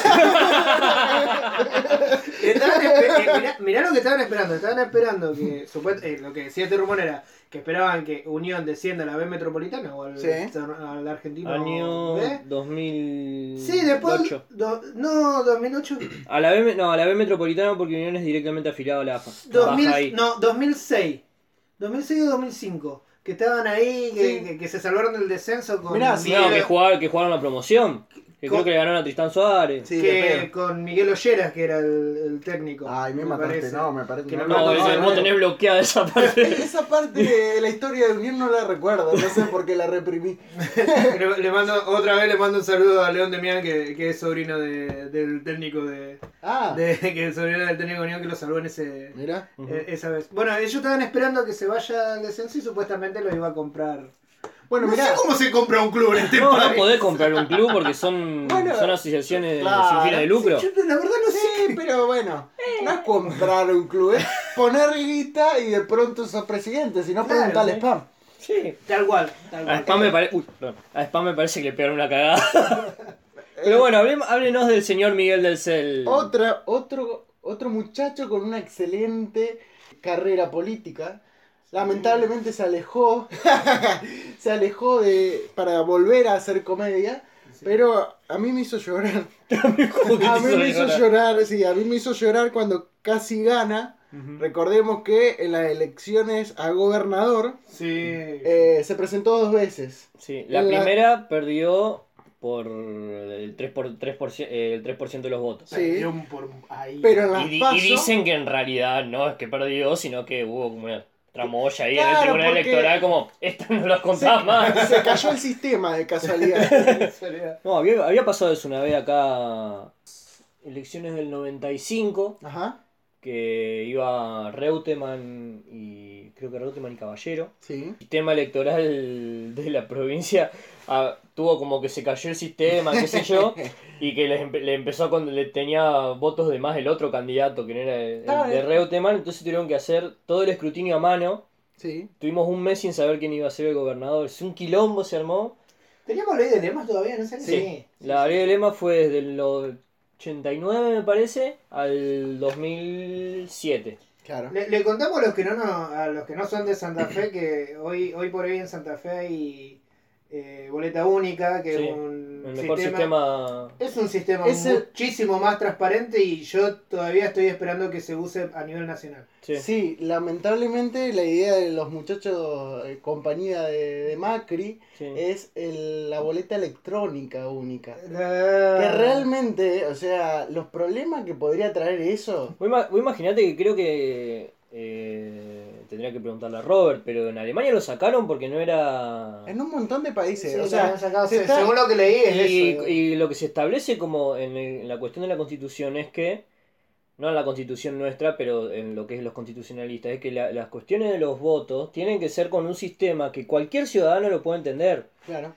Estaban eh, mirá, mirá lo que estaban esperando. Estaban esperando que. supuest- eh, lo que decía este rumor era que esperaban que Unión descienda a la B metropolitana o al, Sí. al argentino. año B. 2008. Sí, después. do- no, 2008. A la B, no, a la B metropolitana porque Unión es directamente afiliado a la AFA. 2000, Baja ahí. no, 2006. 2006 o 2005. Que estaban ahí, que, Sí. que- que se salvaron del descenso con. Mirá, sí, No, que jugaron, que jugaron la promoción. Que Con- creo que le ganaron a Tristán Suárez. Sí, que con Miguel Olleras, que era el, el técnico. Ay, me, mataste, parece. no, me parece Que no, no- No, no, no, tenés bloqueada esa parte. Esa parte de la historia de Unión no la recuerdo, no sé por qué la reprimí. le, le mando, otra vez le mando un saludo a León Demián, que, que es sobrino de- del técnico de, Ah, de- que es sobrino del técnico de Unión que lo salvó en ese mira. eh, esa vez. Bueno, ellos estaban esperando que se vaya al descenso y supuestamente lo iba a comprar. Bueno, no sé cómo se compra un club en este No, no país. podés comprar un club porque son, Bueno, son asociaciones claro. sin fines de lucro. Yo la verdad no sé. sí, pero bueno, no es comprar un club, es poner guita y de pronto sos presidente, si no Claro, pregunta al sí. spam. Sí. Tal cual, tal A cual. Spam, me pare- Uy, a Spam me parece que le pegaron una cagada. Pero bueno, háblenos del señor Miguel del Cel. Otra, otro, otro muchacho con una excelente carrera política. Lamentablemente se alejó, se alejó de para volver a hacer comedia, pero a mí me hizo llorar. ¿Cómo que A mí me hizo llorar? sí, a mí me hizo llorar cuando casi gana. Recordemos que en las elecciones a gobernador Sí. eh, se presentó dos veces. Sí, la La- primera perdió por el 3%, por, 3%, eh, el 3 de los votos. Sí. Perdió un por ahí. Pero en las Y, dicen que en realidad no es que perdió, sino que hubo como una tramoya ahí en el tribunal porque- electoral, como, esta no la contás más. se cayó el sistema de casualidad. No, había, había pasado eso una vez acá, elecciones del 95, Ajá, que iba Reutemann y creo que Reutemann y Caballero. sí. Sistema electoral de la provincia tuvo como que se cayó el sistema, qué sé yo, y que le, empe- le empezó a cuando le tenía votos de más el otro candidato que no era el, el Ah, de eh. Reutemann, entonces tuvieron que hacer todo el escrutinio a mano. Sí. Tuvimos un mes sin saber quién iba a ser el gobernador. Es un quilombo se armó. ¿Teníamos ley de lemas todavía? No sé. Sí. La ley de lema fue desde el 89, me parece, al 2007. Claro. Le, le contamos a los que no, no a los que no son de Santa Fe que hoy hoy por hoy en Santa Fe hay eh, boleta única, que Sí, es un El mejor sistema, sistema. es un sistema Es el- muchísimo más transparente y yo todavía estoy esperando que se use a nivel nacional. Sí. Sí, lamentablemente la idea de los muchachos, eh, compañía de, de Macri, sí. es el- la boleta electrónica única. Que La- realmente, o sea, los problemas que podría traer eso. Vos ima- vos imaginate que creo que eh, tendría que preguntarle a Robert, pero en Alemania lo sacaron porque no era... En un montón de países, Sí, o lo sea, sacado, se está- según lo que leí es Y, eso. y lo que se establece como en, el- en la cuestión de la constitución es que, no en la constitución nuestra, pero en lo que es los constitucionalistas, es que la- las cuestiones de los votos tienen que ser con un sistema que cualquier ciudadano lo pueda entender. claro.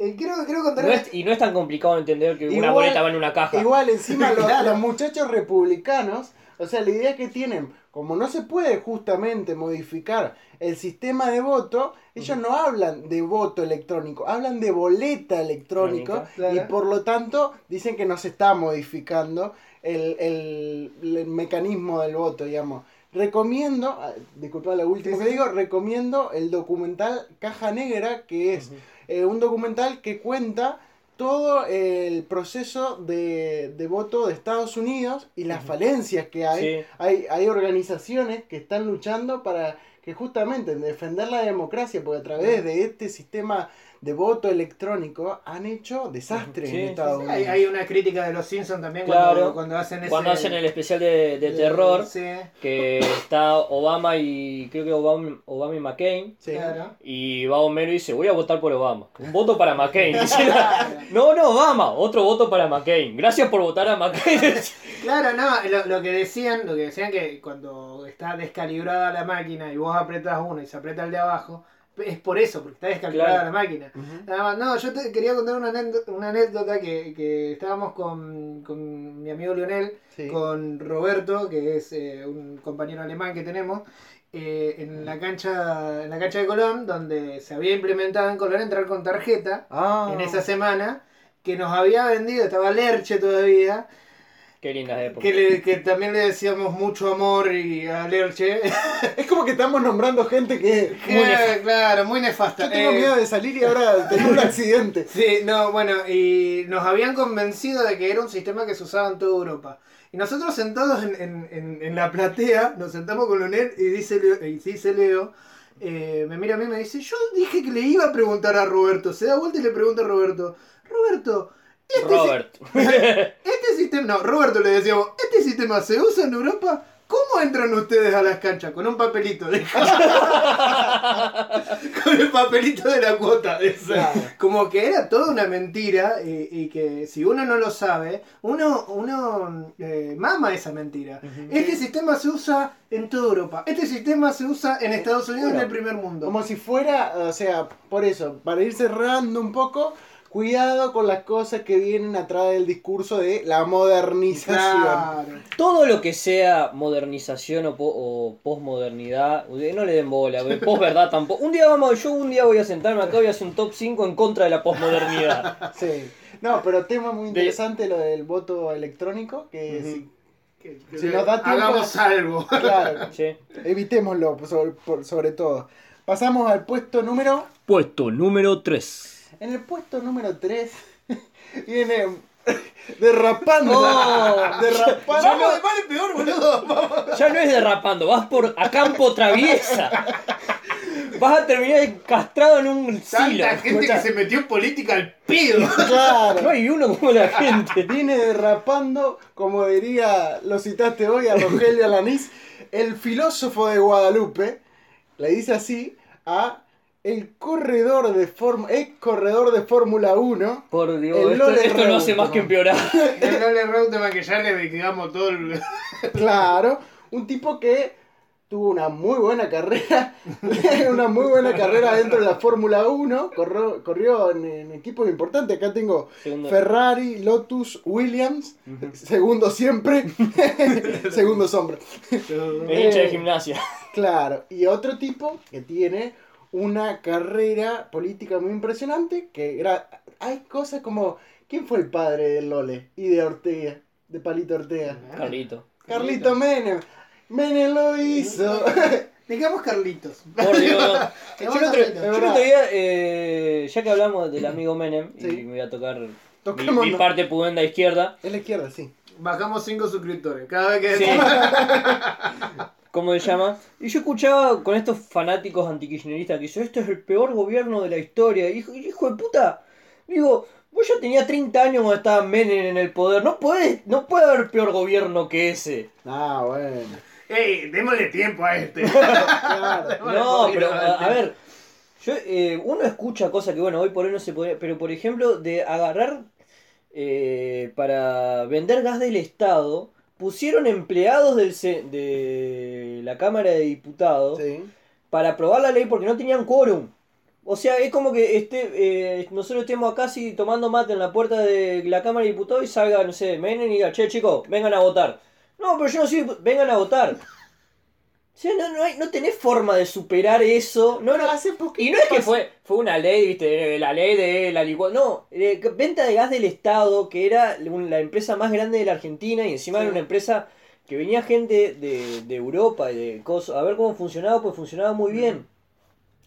Eh, quiero, quiero contar No es- y no es tan complicado entender que una boleta va en una caja. Igual encima los muchachos republicanos, o sea, la idea que tienen, como no se puede justamente modificar el sistema de voto, ellos no hablan de voto electrónico, hablan de boleta electrónico Electrónica, claro. y por lo tanto dicen que no se está modificando el, el- el mecanismo del voto, digamos. Recomiendo, ah, disculpa lo último Sí, que sí. digo, recomiendo el documental Caja Negra, que es eh, un documental que cuenta todo el proceso de, de voto de Estados Unidos y las falencias que hay. Sí. hay. Hay organizaciones que están luchando para que justamente defender la democracia, porque a través de este sistema de voto electrónico han hecho desastres Sí, en sí, Estados Sí, Unidos. hay, hay una crítica de los Simpsons también Claro. cuando, cuando hacen ese... Cuando hacen el especial de, de terror, Sí, que está Obama y creo que Obama, Obama y McCain, Sí. claro. y va Homero y dice, voy a votar por Obama. Un voto para McCain. Dice, no, no, Obama, otro voto para McCain. Gracias por votar a McCain. Claro, no, lo, lo que decían, lo que decían que cuando está descalibrada la máquina y vos apretás uno y se aprieta el de abajo, es por eso, porque está descalibrada Claro. la máquina. Nada más, no, yo te quería contar una anécdota, una anécdota que, que estábamos con, con mi amigo Lionel, Sí. con Roberto, que es eh, un compañero alemán que tenemos, eh, en la cancha en la cancha de Colón, donde se había implementado en Colón entrar con tarjeta Ah. en esa semana, que nos había vendido, estaba Lerche todavía, Qué lindas épocas. que, le- que también le decíamos mucho amor y a Lerche. Es como que estamos nombrando gente que... Muy claro, muy nefasta. Yo tengo Eh, miedo de salir y ahora tener un accidente. Sí, no, bueno, y nos habían convencido de que era un sistema que se usaba en toda Europa. Y nosotros sentados en, en- en- en la platea, nos sentamos con Leonel y dice Leo, y dice Leo eh, me mira a mí y me dice, yo dije que le iba a preguntar a Roberto. Se da vuelta y le pregunta a Roberto, Roberto, Robert. Este sistema, no, Roberto le decíamos, este sistema se usa en Europa. ¿Cómo entran ustedes a las canchas? Con un papelito de Con el papelito de la cuota. esa. Claro. Como que era toda una mentira y, y que si uno no lo sabe, uno, uno eh, mama esa mentira. Este sistema se usa en toda Europa. Este sistema se usa en Estados Unidos en el primer mundo. Como si fuera, o sea, por eso, para ir cerrando un poco, cuidado con las cosas que vienen atrás del discurso de la modernización. Claro. Todo lo que sea modernización o, po- o posmodernidad, no le den bola, posverdad tampoco. Un día vamos, yo un día voy a sentarme acá y voy a hacer un top 5 en contra de la posmodernidad. Sí. No, pero tema muy De- interesante lo del voto electrónico, que Ujú. si- Que- que Si nos da tiempo- Hagamos algo. claro, Sí. evitémoslo sobre, por- sobre todo. Pasamos al puesto número... Puesto número 3. En el puesto número 3 viene derrapando. Oh. derrapando. Vamos de mal en peor, boludo. Ya no es derrapando, vas por a campo traviesa. Vas a terminar encastrado en un silo. Tanta gente que se metió en política al pedo. Claro. No hay uno como la gente. Viene derrapando, como diría, lo citaste hoy a Rogelio Alanís, el filósofo de Guadalupe, le dice así a el corredor de Fórmula, ex corredor de Fórmula 1, Por Dios, El esto, esto no hace más que empeorar. El Lole Reutemann que ya le digamos todo el... claro, un tipo que tuvo una muy buena carrera, una muy buena carrera dentro de la Fórmula 1, corrió, corrió en, en equipos importantes, acá tengo Segundo. Ferrari, Lotus, Williams, segundo siempre, segundo sombra. Es hincha de gimnasia. Claro, y otro tipo que tiene una carrera política muy impresionante, que gra- hay cosas como, ¿quién fue el padre de Lole y de Ortega, de Palito Ortega? Carlito. Carlito Menem. Menem lo hizo. Digamos Carlitos. Por Dios. Yo día, eh, ya que hablamos del amigo Menem, Sí. y me voy a tocar mi, mi parte pudenda izquierda, Es la izquierda, sí. Bajamos 5 suscriptores. Cada vez que Sí. ¿cómo se llama? Y yo escuchaba con estos fanáticos antikirchneristas que dicen, esto es el peor gobierno de la historia. Y hijo, hijo de puta, digo, vos ya tenías 30 años cuando estaba Menem en el poder. No puede, no puede haber peor gobierno que ese. Ah, bueno. ¡Ey! Démosle tiempo a este. Claro. No, pero a, a ver, yo, eh, uno escucha cosas que, bueno, hoy por hoy no se podría, pero por ejemplo, de agarrar eh, para vender gas del Estado, pusieron empleados del, se- de la Cámara de Diputados Sí. para aprobar la ley porque no tenían quórum. O sea, es como que este, eh, nosotros estemos acá así tomando mate en la puerta de la Cámara de Diputados y salga, no sé, Menem y diga, che chicos, vengan a votar. No, pero yo no soy, vengan a votar. Sea, no, no, hay, no tenés forma de superar eso. No, no, hace y no es que fue, fue una ley, viste, la ley de la licua- No, eh, venta de gas del Estado, que era la empresa más grande de la Argentina y encima Sí. era una empresa que venía gente de, de Europa y de cosas. A ver cómo funcionaba, pues funcionaba muy bien.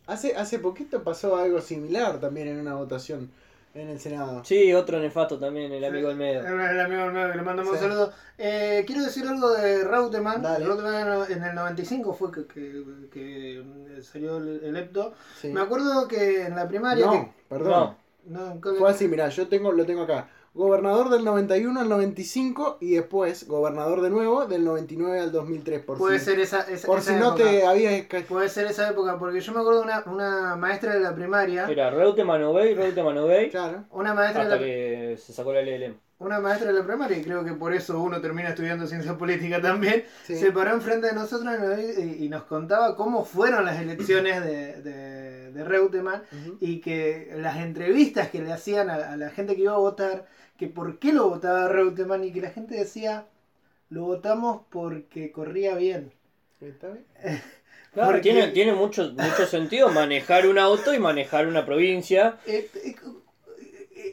Hace, hace poquito pasó algo similar también en una votación en el Senado. Sí, otro nefasto también, el amigo del medio. El amigo del medio que le mandamos Sí. un saludo. Eh, quiero decir algo de Reutemann. Dale. Reutemann en el 95 fue que, que, que salió el, el Epto. Sí. Me acuerdo que en la primaria. No, perdón. No, Fue así, mirá, yo tengo, lo tengo acá. Gobernador del 91 al 95 y después gobernador de nuevo del 99 al 2003. Por puede si, ser esa, esa, por esa si no época. te habías... Puede ser esa época, porque yo me acuerdo de una, una maestra de la primaria. Era Reutemann Obey, Reutemann Obey, Claro. Una maestra, de hasta la, que se sacó la LLM. una maestra de la primaria, y creo que por eso uno termina estudiando ciencia política también, Sí. se paró enfrente de nosotros y nos, y- y nos contaba cómo fueron las elecciones de, de, de Reutemann y que las entrevistas que le hacían a, a la gente que iba a votar, que por qué lo votaba Reutemann y que la gente decía, lo votamos porque corría bien. ¿Está bien? Claro, Porque- tiene, tiene mucho, mucho sentido manejar un auto y manejar una provincia. Eh, eh,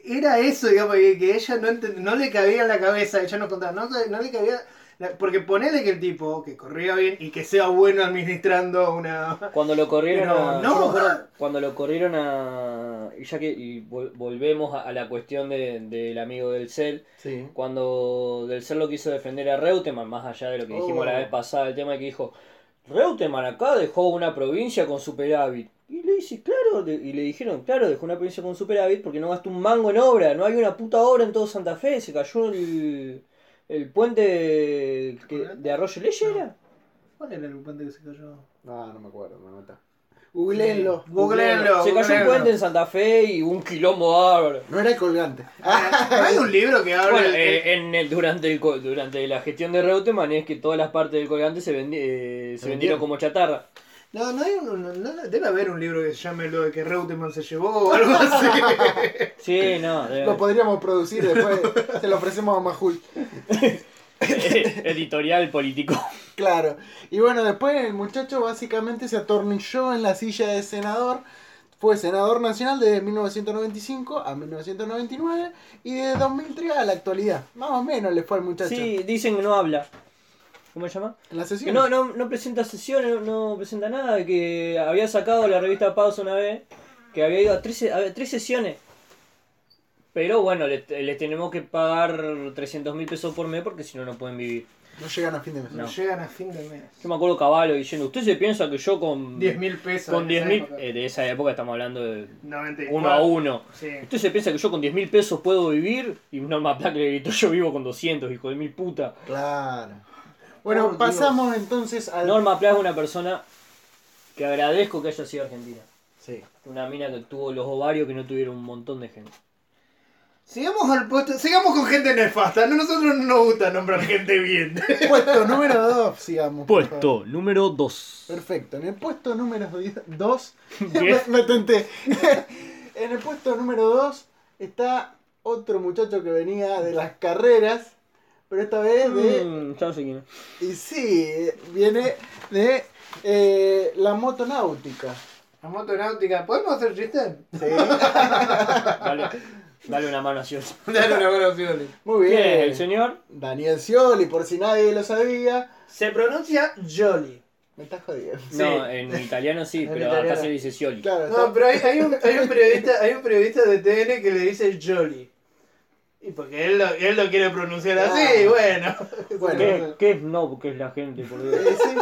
Era eso, digamos, que, ella no, no le cabía en la cabeza, ella nos contaba, no, no le cabía, la- porque ponele que el tipo, que corría bien y que sea bueno administrando una... Cuando lo corrieron Pero a. no. cuando lo corrieron a. Y ya que y vol- volvemos a, a la cuestión de- del amigo del CEL. Sí. Cuando del CEL lo quiso defender a Reutemann, más allá de lo que dijimos Oh. la vez pasada, el tema que dijo. Reutemann acá dejó una provincia con superávit. Y le dice, claro, y le dijeron, claro, dejó una provincia con superávit porque no gastó un mango en obra, no hay una puta obra en todo Santa Fe, se cayó el, el puente que- de Arroyo Leye, ¿era? ¿Cuál era el puente que se cayó? No, no me acuerdo, me mata. Googleenlo. Googleenlo. Se cayó un puente en Santa Fe y un quilombo bárbaro. No era el colgante. Ah, ¿no hay un libro que habla Bueno, de- eh, en el, durante, el, co- durante la gestión de Reutemann es que todas las partes del colgante se, vendi- eh, se vendieron. como chatarra. No, no hay un, no- no- debe haber un libro que se llame lo de que Reutemann se llevó o algo así. Sí, no. debe- Lo podríamos producir después. se lo ofrecemos a Majul. Editorial político. Claro. Y bueno, después el muchacho básicamente se atornilló en la silla de senador. Fue senador nacional desde 1995 a 1999 y de 2003 a la actualidad. Más o menos le fue al muchacho. Sí, dicen que no habla. ¿Cómo se llama? En la Que sesión. no, no, no presenta sesiones, no, no presenta nada. Que había sacado la revista Pausa una vez. Que había ido a tres, a tres sesiones. Pero bueno, le, le tenemos que pagar 300 mil pesos por mes porque si no, no pueden vivir. No llegan a fin de mes. No. No llegan a fin de mes. Yo me acuerdo Caballo diciendo, ¿usted se piensa que yo con 10 mil pesos. con en 10 esa mil, eh, de esa época estamos hablando de 94. uno a uno. Sí. ¿Usted se piensa que yo con 10 mil pesos puedo vivir? Y Norma Plaque le gritó, yo vivo con 200, hijo de mil puta. Claro. Bueno, pasamos entonces al. Norma Plaque es una persona que agradezco que haya sido argentina. Sí. Una mina que tuvo los ovarios que no tuvieron un montón de gente. Sigamos al puesto, sigamos con gente nefasta. No, nosotros no nos gusta nombrar gente bien. Puesto número 2, sigamos. Puesto número 2. Perfecto. En el puesto número 2. me, me tenté. en el puesto número 2 está otro muchacho que venía de las carreras. Pero esta vez de. Mm, ya no sé quién es. Y sí, viene de eh, la motonáutica. La motonáutica, ¿podemos hacer chiste? Sí. Dale, dale una mano a Scioli. Dale una buena opción. Muy ¿Quién es el bien. señor? Daniel Scioli, por si nadie lo sabía. Se pronuncia Jolly. Me estás jodiendo. No, Sí. en italiano sí, En pero italiano. acá se dice Scioli. Claro, No, está- pero hay, hay un, hay, un periodista, hay un periodista de TN que le dice Jolly. Y porque él lo, él lo quiere pronunciar así, bueno. Bueno. ¿Qué, ¿Qué es no? Porque es la gente, por Dios. Eh, sí.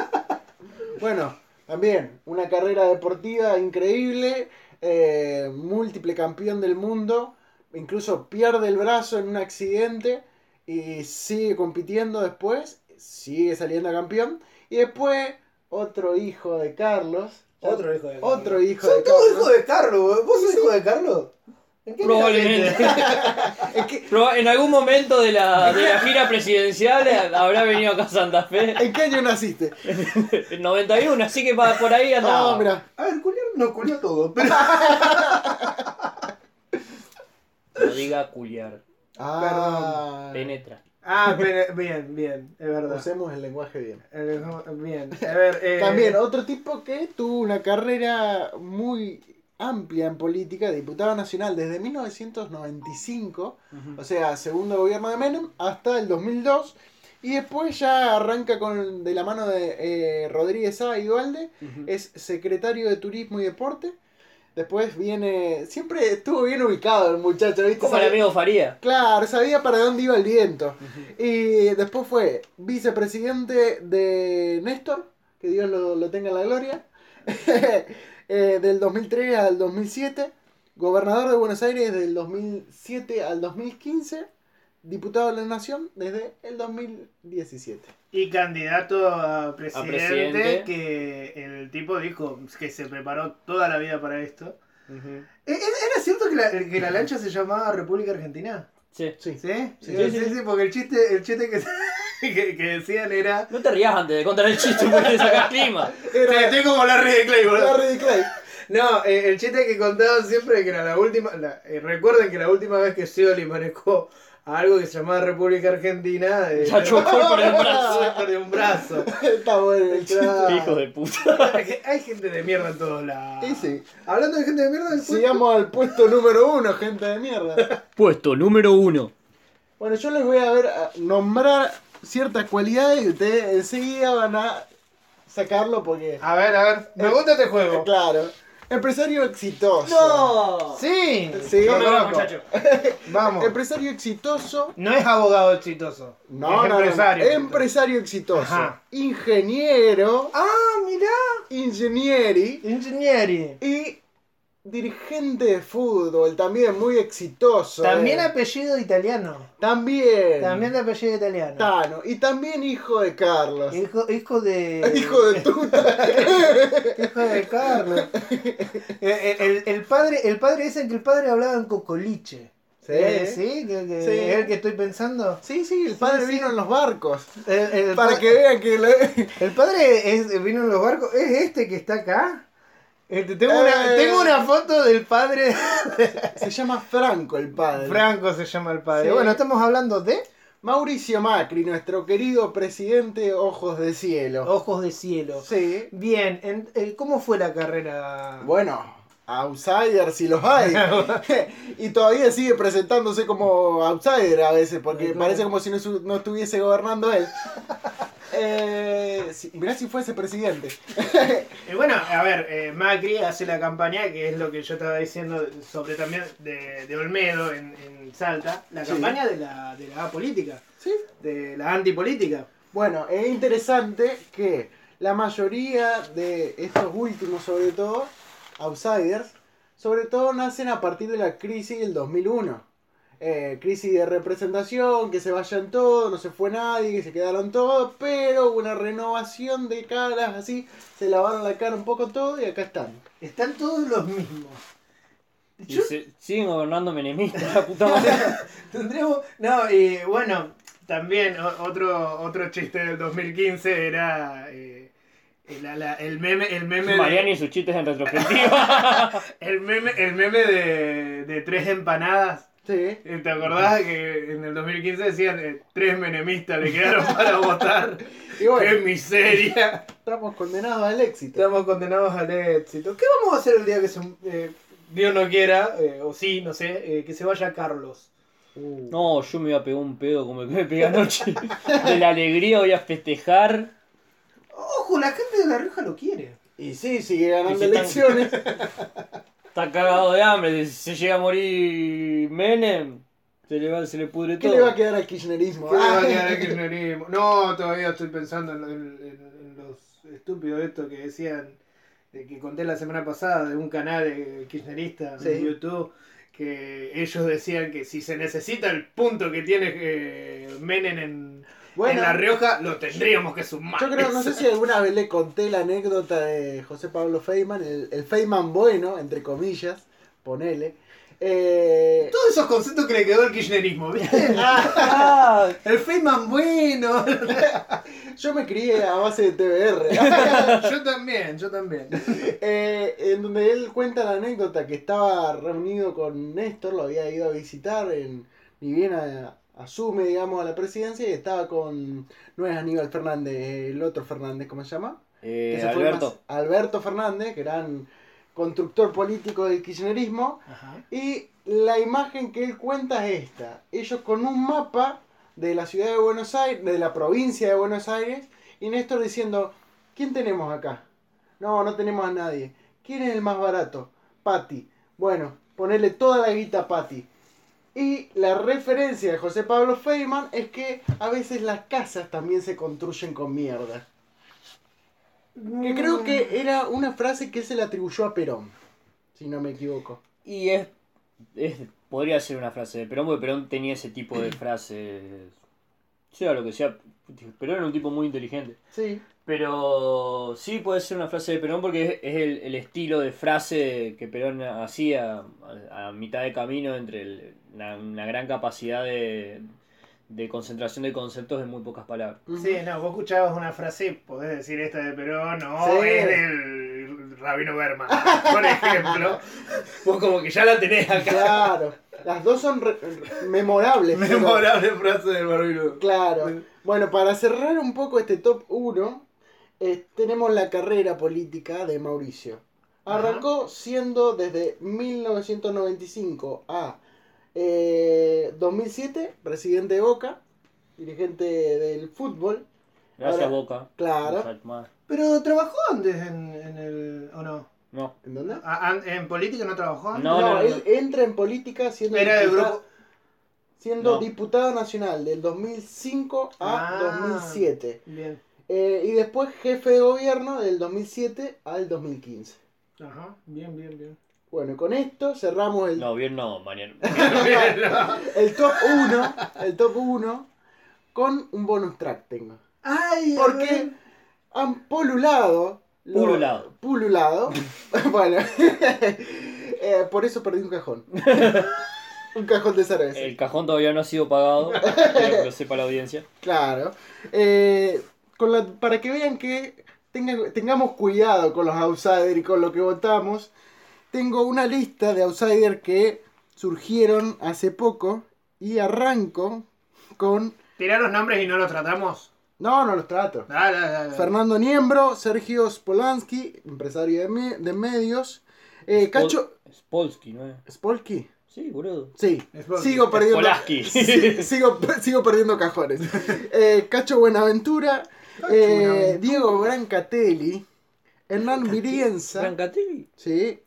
Bueno, también una carrera deportiva increíble, eh, múltiple campeón del mundo, incluso pierde el brazo en un accidente y sigue compitiendo después, sigue saliendo campeón y después otro hijo de Carlos. Otro hijo de Otro hijo Son de todos Carlos. hijos de Carlos, ¿vos sos hijo de Carlos? ¿En qué Probablemente. Es que, Pero en algún momento de la, de la gira presidencial eh, habrá venido acá a Santa Fe ¿En qué año naciste? en 91, así que va por ahí andaba. Ah, mira. A ver, culiar no culió todo, pero... No diga culiar, Ah, penetra. Ah, pero, bien, bien, es verdad. usemos el lenguaje bien. Bien, a ver... Eh, También otro tipo que tuvo una carrera muy amplia en política, diputado nacional desde 1995, o sea, segundo gobierno de Menem, hasta el 2002, y después ya arranca con de la mano de eh, Rodríguez A. y Dualde, es secretario de Turismo y Deporte. Después viene, siempre estuvo bien ubicado el muchacho, ¿viste? Como el amigo Faría. Claro, sabía para dónde iba el viento. Y después fue vicepresidente de Néstor, que Dios lo, lo tenga en la gloria, eh, del 2003 al 2007, gobernador de Buenos Aires del 2007 al 2015, diputado de la Nación desde el 2017. Y candidato a presidente, presidente. que el tipo dijo que se preparó toda la vida para esto. Ujú. ¿E- e- ¿Era cierto que la, que la lancha se llamaba República Argentina? Sí. Sí. ¿Sí? Sí, Sí, sí, sí, sí. sí, porque el chiste, el chiste que, que, que decían era... No te rías antes de contar el chiste porque le sacas clima. Era, estoy como Larry de Clay, boludo. Larry de Clay. No, eh, el chiste que contaban siempre que era la última. la- eh, recuerden que la última vez que Scioli manejó a algo que se llamaba República Argentina. eh, Ya chocó por el brazo. perdió un brazo. Está bueno el. Hijo de puta. Hay gente de mierda en todos lados. Y sí. Hablando de gente de mierda, Sigamos al puesto número uno, gente de mierda. Puesto número uno. Bueno, yo les voy a ver a nombrar ciertas cualidades y ustedes enseguida van a sacarlo porque. A ver, a ver. Me gusta este juego. Claro. Empresario exitoso. ¡No! Sí, Sí, No me loco. va, muchacho. vamos. Empresario exitoso. No es abogado exitoso. No, es no, no, no. empresario. Empresario exitoso. Ajá. Ingeniero. Ah, mirá. Ingenieri. Ingenieri. Y dirigente de fútbol. También muy exitoso. También eh. apellido italiano. También. También de apellido italiano. Tano. Y también hijo de Carlos. Hijo, hijo de. Hijo de tuta. Hijo de Carlos. El, el- el padre, el padre dicen que el padre hablaba en cocoliche. Sí. Eh, sí, que, que Sí. es el que estoy pensando. Sí, sí, el padre sí. vino en los barcos. El, Para pa- que vean que lo- el padre es- vino en los barcos. ¿Es este que está acá? Este, tengo, una, Eh. tengo una foto del padre. se llama Franco el padre. Franco se llama el padre. Sí. Bueno, estamos hablando de Mauricio Macri, nuestro querido presidente Ojos de Cielo. Ojos de Cielo. Sí. Bien, en- ¿cómo fue la carrera? Bueno, outsiders si los hay. y todavía sigue presentándose como outsider a veces, porque parece como si no, no estuviese gobernando él. Eh, si- mirá si fuese presidente. Bueno, a ver, eh, Macri hace la campaña, que es lo que yo estaba diciendo sobre también de, de Olmedo en, en Salta, la Sí. campaña de la, de la política, Sí. de la antipolítica. Bueno, es interesante que la mayoría de estos últimos, sobre todo, outsiders, sobre todo nacen a partir de la crisis del 2001. Eh, crisis de representación, que se vayan todos, no se fue nadie, que se quedaron todos, pero hubo una renovación de caras así, se lavaron la cara un poco todo y acá están. Están todos los mismos. Y Yo se- siguen gobernando menemistas, la puta madre. tendremos. No, y bueno, también otro, otro chiste del 2015 era. eh, la- la- el meme, el meme de- Mariano y sus chistes en retrospectiva. el meme, el meme de, de tres empanadas. Sí. ¿Te acordás que en el 2015 decían eh, tres menemistas le quedaron para votar? Y bueno, ¡Qué miseria! estamos condenados al éxito. Estamos condenados al éxito. ¿Qué vamos a hacer el día que se, eh, Dios no quiera, eh, o sí, no sé, eh, que se vaya Carlos? Uh. No, yo me iba a pegar un pedo como el que me pegué anoche. De la alegría voy a festejar. Ojo, la gente de La Rioja lo quiere. Y sí, sigue ganando Y si están- elecciones. Está cagado de hambre. Si se llega a morir Menem, se le, va, se le pudre ¿Qué todo. le va a quedar al kirchnerismo? ¿Qué le va a Ah. quedar al kirchnerismo? No, todavía estoy pensando en, en- en- en los estúpidos estos que decían, eh, que conté la semana pasada de un canal de kirchnerista Sí. en YouTube, que ellos decían que si se necesita el punto que tiene eh, Menem en, Bueno. en La Rioja, lo tendríamos que sumar. Yo creo, no sé si alguna vez le conté la anécdota de José Pablo Feynman, el, el Feynman bueno, entre comillas, ponele. Eh, Todos esos conceptos que le quedó al kirchnerismo, ¿viste? Ah, El Feynman bueno. yo me crié a base de TBR. yo también, yo también. Eh, en donde él cuenta la anécdota que estaba reunido con Néstor, lo había ido a visitar, en, ni bien a- asume, digamos, a la presidencia y estaba con, no es Aníbal Fernández, el otro Fernández, ¿cómo se llama? eh, se Alberto. más- Alberto Fernández, que gran constructor político del kirchnerismo, Ajá. y la imagen que él cuenta es esta, ellos con un mapa de la ciudad de Buenos Aires, de la provincia de Buenos Aires, y Néstor diciendo, ¿quién tenemos acá? No, no tenemos a nadie. ¿Quién es el más barato? Patti. Bueno, ponerle toda la guita a Patti. Y la referencia de José Pablo Feynman es que a veces las casas también se construyen con mierda. Que creo que era una frase que se le atribuyó a Perón, si no me equivoco. Y es, es- Podría ser una frase de Perón, porque Perón tenía ese tipo de frases. Sea lo que sea. Perón era un tipo muy inteligente. Sí. Pero sí puede ser una frase de Perón porque es, es el, el estilo de frase que Perón hacía a, a mitad de camino entre el- la- una gran capacidad de, de concentración de conceptos en muy pocas palabras. Sí, no, vos escuchabas una frase y podés decir esta de Perón, no, Sí. es del Rabino Berman, por ejemplo. Vos como que ya la tenés acá. Claro. Las dos son re- re- memorables. pero- Memorable frase del Rabino. Claro. Bueno, para cerrar un poco este top 1, eh, tenemos la carrera política de Mauricio. Arrancó siendo desde 1995 a eh, 2007 presidente de Boca, dirigente del fútbol. Gracias, Ahora- Boca. Claro. Pero trabajó antes en, en el... ¿o no? No. ¿En dónde? Ah, an- ¿En política no trabajó? antes? No, No, no, él entra en política siendo, Era del diputa- grupo. siendo No. diputado nacional del 2005 a Ah. 2007. Bien. Eh, y después jefe de gobierno del 2007 al 2015. Ajá. Bien, bien, bien. Bueno, con esto cerramos el, No, bien no, mañana. el top 1, el top 1 con un bonus track tengo. Ay, Porque han polulado. lo- Pululado. Pululado. bueno. Eh, por eso perdí un cajón. un cajón de cerveza. El cajón todavía no ha sido pagado. Quiero que lo sepa la audiencia. Claro. Eh, con la- para que vean que tenga- tengamos cuidado con los outsiders y con lo que votamos, tengo una lista de outsiders que surgieron hace poco y arranco con... Tirá los nombres y no los tratamos. No, no los trato. Dale, dale, dale. Fernando Niembro, Sergio Spolansky, empresario de, me- de medios, eh, Cacho... Spolsky, ¿no es? ¿Spolsky? Sí, boludo. Sí, Spolsky. sigo perdiendo... Spolaski. Sí, sigo, sigo perdiendo cajones. Eh, Cacho Buenaventura, eh, Buenaventura. Diego Brancatelli, Hernán Virienza, Brancatelli. sí,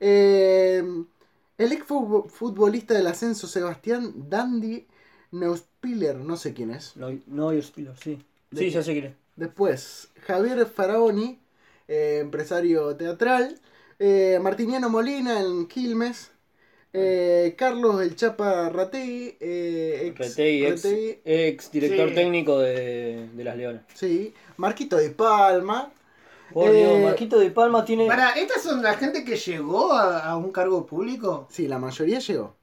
eh, el ex futbo- futbolista del ascenso Sebastián Dandy Neuspiller, no sé quién es. No, no, yo Spiller, sí. ¿De Sí, ya sé quién es. Después, Javier Faraoni, eh, empresario teatral. Eh, Martiniano Molina en Quilmes. Eh, Carlos El Chapa Rategui. eh, ex- director Sí. técnico de, de las Leonas. Sí. Marquito de Palma. Por Eh, Dios, Marquito de Palma tiene. Para, ¿estas son la gente que llegó a, a un cargo público? Sí, la mayoría llegó.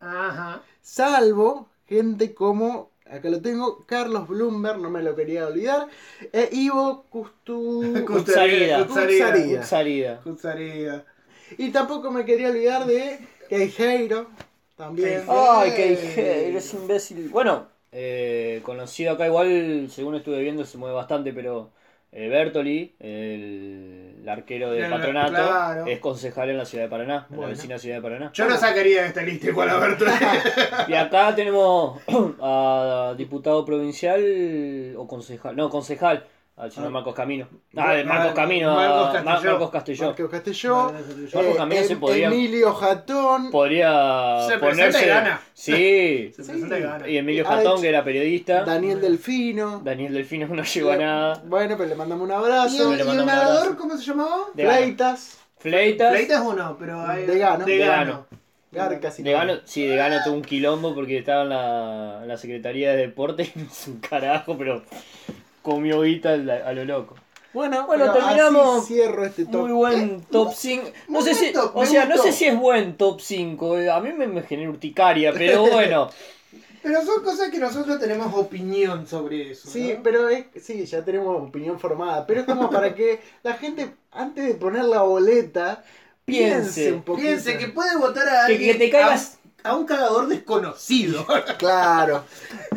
Ajá. Salvo gente como. Acá lo tengo. Carlos Bloomberg, no me lo quería olvidar. E Ivo Custu. Cutzarida. Salida. Cutzarida. y tampoco me quería olvidar de Queijeiro. También. Ay, que eres imbécil. Bueno, eh, conocido acá igual, según estuve viendo, se mueve bastante, pero eh, Bertoli, el, el arquero de Claro, Patronato, claro. es concejal en la ciudad de Paraná, en la vecina ciudad de Paraná. Yo lo sacaría de esta lista igual a Berto. Y acá tenemos a diputado provincial o concejal, no, concejal, al señor Ah. Marcos Camino. Ah, de Marcos Ah, Camino, Marcos Castelló. Marcos Castelló. Marco Castelló. Marcos Camino se Em- podría- Emilio Jatón. Podría Se ponerse. gana. Sí. Se presenta y gana. Y Emilio Ah, Jatón, que era periodista. Daniel Delfino. Daniel Delfino no llegó a nada. Bueno, pero le mandamos un ¿Y abrazo. el, y el nadador cómo se llamaba? De. Fleitas. Fleitas. Fleita es uno, pero hay... De Gano. De Gano. De Gano, sí, de Gano tuvo un quilombo porque estaba en la, en la Secretaría de Deporte hizo un carajo, pero comió guita a lo loco. Bueno, Bueno, terminamos. así cierro este top. Muy buen top 5. No sé si, o sea, no sé si es buen top 5. A mí me, me genera urticaria, pero bueno. Pero son cosas que nosotros tenemos opinión sobre eso. Sí, ¿no? pero es, sí, ya tenemos opinión formada, pero es como para que la gente, antes de poner la boleta, piense, Piense, un poquito. Piense que puede votar a Que- alguien que te cagas- a, un cagador desconocido. Claro.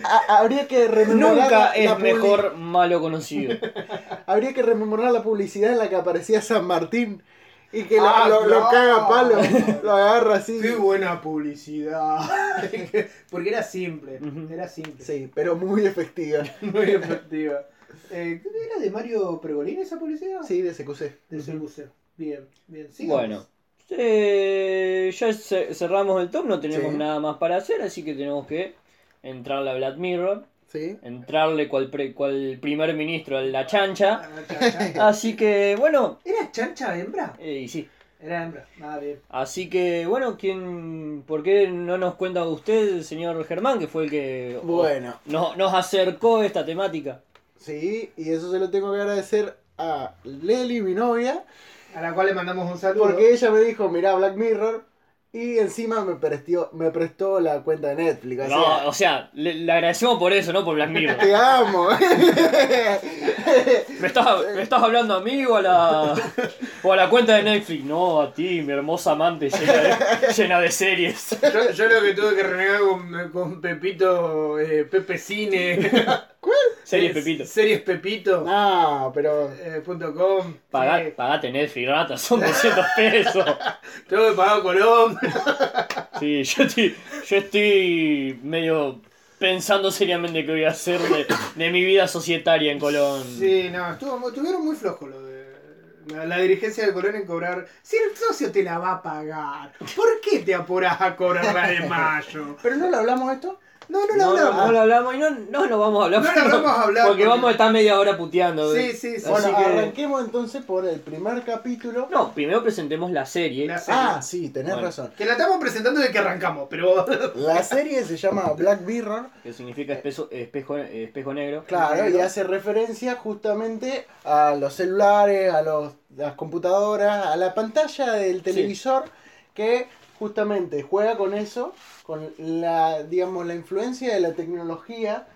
A- habría que rememorar Nunca la- es mejor malo conocido. Habría que rememorar la publicidad en la que aparecía San Martín y que lo- Ah, lo, caga a palo, lo agarra así. Qué buena publicidad. Porque era simple, era simple. Sí, pero muy efectiva. Muy efectiva. Eh, ¿Era de Mario Pregolini esa publicidad? Sí, de CQC. De ese museo. Bien, bien. sigamos. Bueno, eh, ya ce- cerramos el top, no tenemos Sí. nada más para hacer, así que tenemos que entrarle a Black Mirror, Sí. entrarle cual, pre- cual primer ministro a la chancha. Así que bueno, ¿Era chancha hembra? eh, sí. Era hembra. Ah, bien. Así que bueno, ¿quién, ¿por qué no nos cuenta usted, señor Germán, que fue el que Bueno. no- nos acercó esta temática? Sí, y eso se lo tengo que agradecer a Leli, mi novia, A la cual le mandamos un saludo. porque ella me dijo, mirá Black Mirror, y encima me prestó, me prestó la cuenta de Netflix. O No, sea, o sea, le, le agradecemos por eso, no por Black Mirror. te amo. ¿Me estás, ¿Me estás hablando a mí o a la, o a la cuenta de Netflix? No, a ti, mi hermosa amante llena de, llena de series. Yo, yo lo que tuve que renegar con, con Pepito, eh, Pepe Cine. Series Eh, Pepito. Series Pepito. no, pero... eh, punto com. Pagá- Sí. pagate Netflix, rata, son 200 pesos. Tengo que pagar Colón. Sí, yo estoy, yo estoy medio pensando seriamente qué voy a hacer de, de mi vida societaria en Colón. Sí, no, estuvo, estuvieron muy flojos lo de, La, la dirigencia del Colón en cobrar. Si el socio te la va a pagar, ¿por qué te apuras a cobrar la de mayo? Pero no lo hablamos esto. No, no lo No, hablamos. no lo hablamos y no, no lo vamos a hablar. No lo vamos a hablar Porque porque- vamos a estar media hora puteando. Sí, sí, sí. Bueno, Así que- arranquemos entonces por el primer capítulo. No, primero presentemos la serie. La serie. Ah, sí, tenés Bueno. razón. Que la estamos presentando de que arrancamos, pero. La serie se llama Black Mirror. Que significa espeso- espejo, espejo negro. Claro, y hace referencia justamente a los celulares, a los, las computadoras, a la pantalla del televisor que justamente juega con eso, con la, digamos, la influencia de la tecnología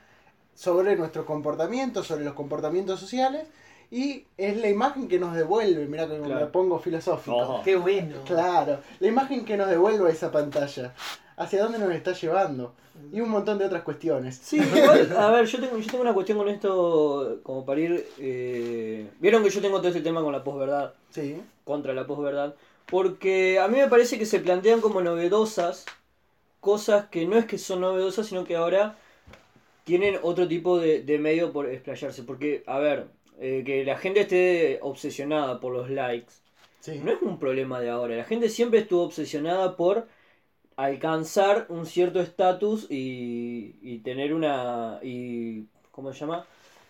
sobre nuestro comportamiento, sobre los comportamientos sociales, y es la imagen que nos devuelve, mira que Claro. me pongo filosófico. Ojo. Qué bueno. Claro, la imagen que nos devuelve esa pantalla, hacia dónde nos está llevando, y un montón de otras cuestiones. Sí, igual, a ver, yo tengo, yo tengo una cuestión con esto, como para ir... eh, Vieron que yo tengo todo este tema con la posverdad, Sí, contra la posverdad, porque a mí me parece que se plantean como novedosas cosas que no es que son novedosas, sino que ahora tienen otro tipo de, de medio por explayarse. Porque, a ver, eh, que la gente esté obsesionada por los likes, sí. no es un problema de ahora. La gente siempre estuvo obsesionada por alcanzar un cierto estatus y, y tener una... Y, ¿Cómo se llama?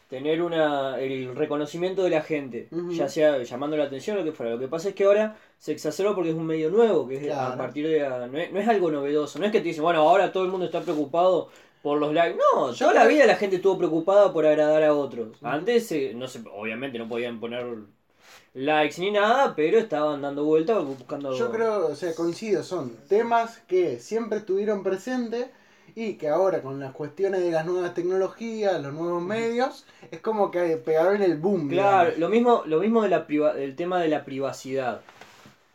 Tener una, el reconocimiento de la gente, ya sea llamando la atención o lo que fuera. Lo que pasa es que ahora se exacerba porque es un medio nuevo, que es a partir de... No es, no es algo novedoso, no es que te dicen, bueno, ahora todo el mundo está preocupado por los likes. No, Yo toda la vida la gente estuvo preocupada por agradar a otros. Antes, eh, no sé, obviamente no podían poner likes ni nada, pero estaban dando vueltas buscando... Yo creo, o sea, coincido, son temas que siempre estuvieron presentes y que ahora con las cuestiones de las nuevas tecnologías, los nuevos medios, es como que pegaron el boom. Claro, digamos. lo mismo, lo mismo de la priva- del tema de la privacidad.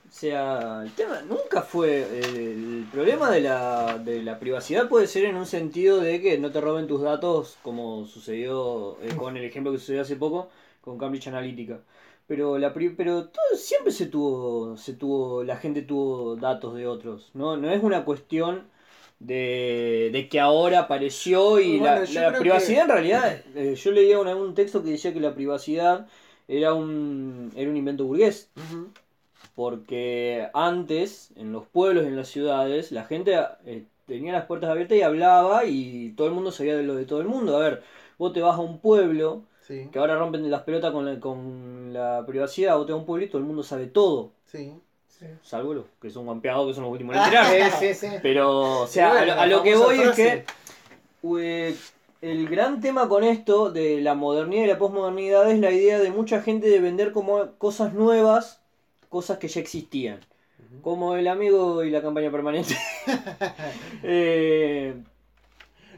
O sea, el tema nunca fue. El, problema de la, de la privacidad puede ser en un sentido de que no te roben tus datos, como sucedió eh, con el ejemplo que sucedió hace poco con Cambridge Analytica. Pero la pero todo, siempre se tuvo, se tuvo, la gente tuvo datos de otros. No, no es una cuestión de, de que ahora apareció y Bueno, la, privacidad en realidad, eh, yo leía una- un texto que decía que la privacidad era un, era un invento burgués. Porque antes, en los pueblos, en las ciudades, la gente eh, tenía las puertas abiertas y hablaba y todo el mundo sabía de lo de todo el mundo. A ver, vos te vas a un pueblo, Sí, que ahora rompen las pelotas con la, con la privacidad, vos te vas a un pueblito, todo el mundo sabe todo. sí. Sí. Salvo los que son guampeados, que son los últimos en enterarse. Sí, sí, sí. Pero, o sea, bueno, a, lo, a la lo que voy es que eh, el gran tema con esto de la modernidad y la posmodernidad es la idea de mucha gente de vender como cosas nuevas, cosas que ya existían. Como el amigo y la campaña permanente. Eh,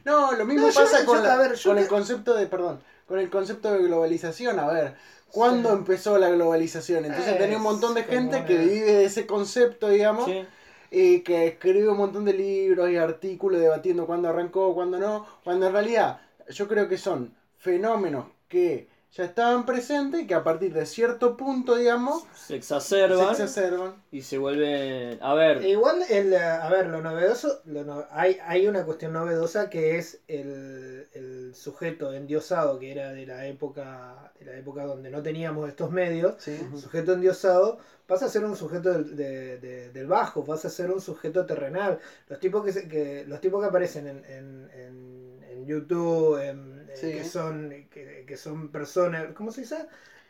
No, lo mismo No, pasa yo- con, la- a ver, yo con el concepto de, perdón, con el concepto de globalización. A ver, ¿cuándo Sí. empezó la globalización? Entonces Es tenía un montón de gente que vive de ese concepto, digamos, sí. y que escribe un montón de libros y artículos debatiendo cuándo arrancó, cuándo no, cuando en realidad yo creo que son fenómenos que ya estaban presentes y que a partir de cierto punto, digamos, Se se exacerban y se vuelven. A ver, Igual, el, a ver, lo novedoso, lo no- hay, hay una cuestión novedosa que es el, el sujeto endiosado que era de la época de la época donde no teníamos estos medios. Sí. El sujeto endiosado pasa a ser un sujeto del, de- de- del bajo, pasa a ser un sujeto terrenal. Los tipos que, se- que los tipos que aparecen en, en, en, en YouTube, en- Sí. que son que, que son personas, ¿cómo se dice?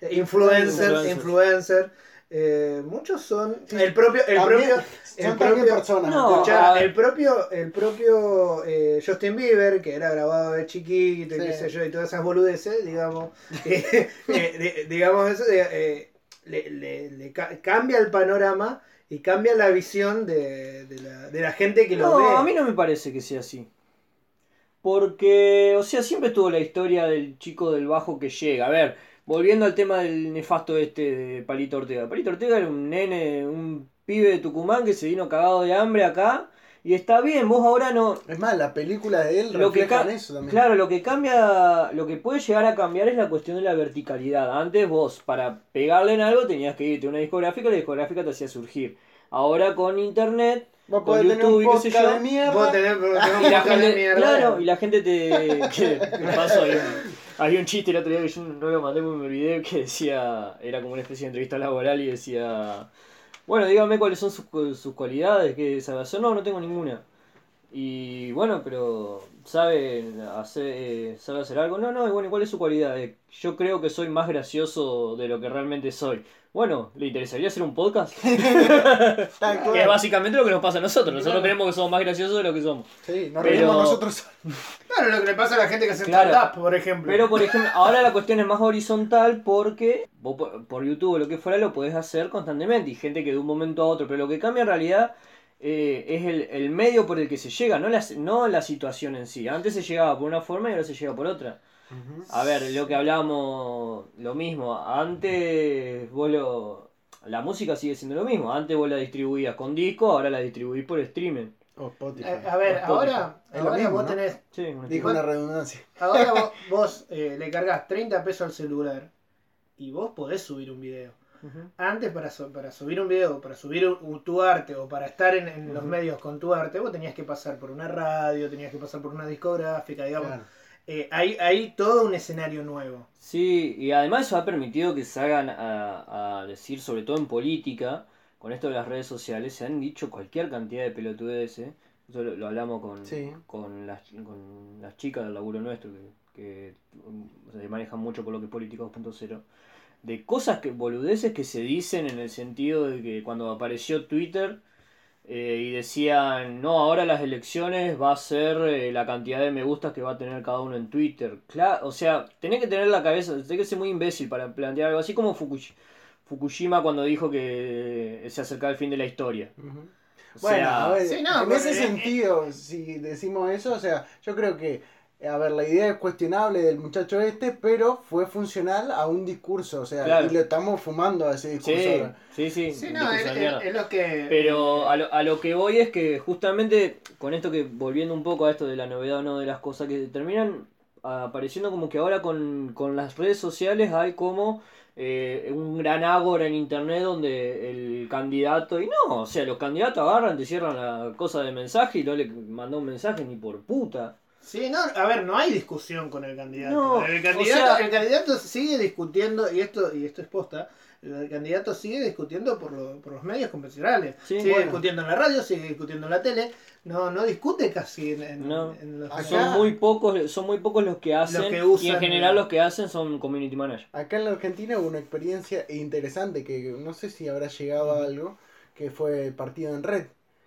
Eh, Influencer, Influencers. influencer. eh, muchos son Sí. el propio el También propio son el propio-. No, Escuchá, el propio, el propio eh, Justin Bieber, que era grabado de chiquito y Sí. qué sé yo, y todas esas boludeces, digamos, eh, eh, digamos eso, eh, eh, le, le- le ca- cambia el panorama y cambia la visión de, de la, de la gente que lo no, ve. a mí no me parece que sea así. Porque, o sea, siempre tuvo la historia del chico del bajo que llega. A ver, volviendo al tema del nefasto este de Palito Ortega. Palito Ortega era un nene, un pibe de Tucumán que se vino cagado de hambre acá. Y está bien, vos ahora no... Es más, la película de él Lo que refleja ca- eso también. Claro, lo que cambia, lo que puede llegar a cambiar es la cuestión de la verticalidad. Antes vos, para pegarle en algo, tenías que irte a una discográfica y la discográfica te hacía surgir. Ahora con internet, Vos con podés tener YouTube un y qué sé podcast yo. de mierda. Vos tenés, vos tenés un Y la podcast de gente, mierda. claro, y la gente te. Que, ¿qué pasó? Había un, había un chiste el otro día que yo no lo mandé porque me olvidé que decía. Era como una especie de entrevista laboral y decía. Bueno, dígame cuáles son sus, cu- sus cualidades, qué sabe hacer. No, no tengo ninguna. Y bueno, pero ¿sabe hacer, eh, ¿sabe hacer algo? No, no, y bueno, ¿y ¿cuál es su cualidad? Eh, yo creo que soy más gracioso de lo que realmente soy. Bueno, ¿le interesaría hacer un podcast? Tal cual. Que es básicamente lo que nos pasa a nosotros. Nosotros Claro. creemos que somos más graciosos de lo que somos. Sí, nos Pero- reímos nosotros. Claro, lo que le pasa a la gente que hace Claro. stand-up, por ejemplo. Pero por ejemplo, ahora la cuestión es más horizontal porque vos por, por YouTube o lo que fuera lo podés hacer constantemente y gente que de un momento a otro, pero lo que cambia en realidad eh, es el, el medio por el que se llega, no la, no la situación en sí. Antes se llegaba por una forma y ahora se llega por otra. A ver, lo que hablábamos, lo mismo. Antes vos lo... La música sigue siendo lo mismo. Antes vos la distribuías con disco, ahora la distribuís por streaming. O Spotify. Eh, a ver, Spotify. ahora, ahora mismo, vos ¿no? tenés. Sí, una Dijo una redundancia. Ahora vos, vos, eh, le cargas 30 pesos al celular y vos podés subir un video. Antes para, para subir un video, para subir un- un- tu arte o para estar en, en los medios con tu arte, vos tenías que pasar por una radio, tenías que pasar por una discográfica, digamos. Claro. Eh, hay, hay todo un escenario nuevo. Sí, y además eso ha permitido que salgan a, a decir, sobre todo en política, con esto de las redes sociales, se han dicho cualquier cantidad de pelotudeces. Eso lo, lo hablamos con, Sí. con, las, con las chicas del laburo nuestro, que, que se manejan mucho por lo que es política 2.0. De cosas que, boludeces que se dicen en el sentido de que cuando apareció Twitter eh, y decían, no, ahora las elecciones va a ser eh, la cantidad de me gustas que va a tener cada uno en Twitter. Claro, o sea, tenés que tener la cabeza, tenés que ser muy imbécil para plantear algo así como Fukush- Fukushima cuando dijo que se acercaba el fin de la historia. O Bueno, sea, a ver, sí, no, en ese eh, sentido, si decimos eso, o sea, yo creo que, eh, a ver, la idea es cuestionable del muchacho este, pero fue funcional a un discurso, o sea, Claro. y lo estamos fumando a ese discurso sí, ahora. sí, sí, Sí, no, es, lo que. Pero a lo, a lo que voy es que justamente con esto que, volviendo un poco a esto de la novedad o no de las cosas, que terminan apareciendo como que ahora con, con las redes sociales hay como eh, un gran ágora en internet donde el candidato, y no, o sea, los candidatos agarran, te cierran la cosa de mensaje y no le mandó un mensaje ni por puta. Sí, no, a ver, no hay discusión con el candidato. No, el, o candidato sea- el candidato sigue discutiendo, y esto, y esto es posta, el candidato sigue discutiendo por, lo- por los medios convencionales. Sí, sigue bueno. discutiendo en la radio, sigue discutiendo en la tele. No, no discute casi en, en- No. en los Acá- Son muy pocos, son muy pocos los que hacen que y en general los que hacen son community manager. Acá en la Argentina hubo una experiencia interesante que no sé si habrá llegado a algo, que fue el partido en red.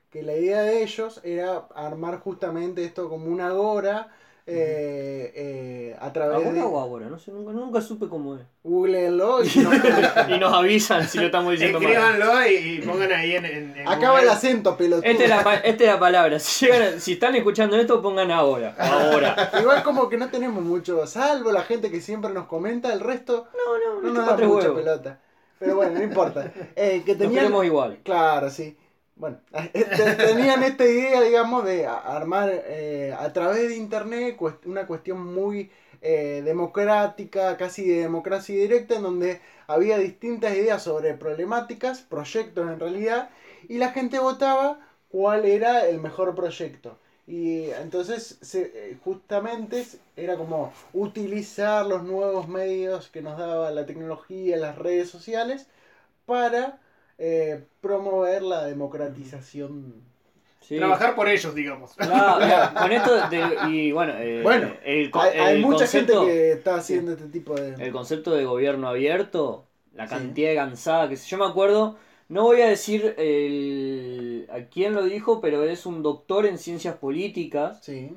Que la idea de ellos era armar justamente esto como una agora eh, eh, a través ¿Ahora de o ahora? No sé, nunca, nunca supe cómo es. Googleenlo y no- y nos avisan si lo estamos diciendo mal. Escríbanlo y, y pongan ahí en, en, en Acaba el acento, pelotudo. Esta es la, esta es la palabra. Si, llegan si están escuchando esto, pongan ahora. Ahora. Igual como que no tenemos mucho, salvo la gente que siempre nos comenta, el resto No, no, no no nos da mucha huevos. pelota. Pero bueno, no importa. Eh, que Nos tenían, queremos igual. Claro, sí. Bueno, te- tenían esta idea, digamos, de armar eh, a través de internet una cuestión muy eh, democrática, casi de democracia directa, en donde había distintas ideas sobre problemáticas, proyectos en realidad, y la gente votaba cuál era el mejor proyecto. Y entonces, se- eh, justamente era como utilizar los nuevos medios que nos daba la tecnología, las redes sociales, para eh, promover la democratización. Sí. Trabajar por ellos, digamos. Claro, con esto de- y bueno, eh, Bueno, el, Hay, mucha concepto, gente que está haciendo este tipo de... el concepto de gobierno abierto, la Sí. cantidad de cansada que se- yo me acuerdo, no voy a decir el, a quién lo dijo, pero es un doctor en ciencias políticas Sí.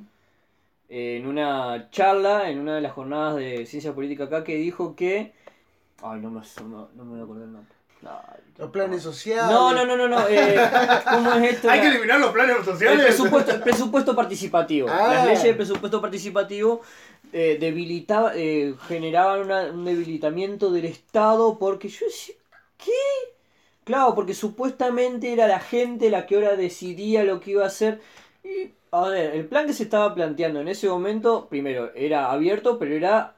en una charla, en una de las jornadas de ciencia política acá, que dijo que. Ay, no me, no, no me voy a acordar el nombre. Los planes sociales. No, no, no, no, no. eh, ¿Cómo es esto? Hay que eliminar los planes el sociales. presupuesto, el presupuesto participativo. Ah. Las leyes de presupuesto participativo eh, debilitaba, eh, generaban una- un debilitamiento del Estado porque yo decía, ¿qué? Claro, porque supuestamente era la gente la que ahora decidía lo que iba a hacer. Y, a ver, el plan que se estaba planteando en ese momento, primero, era abierto, pero era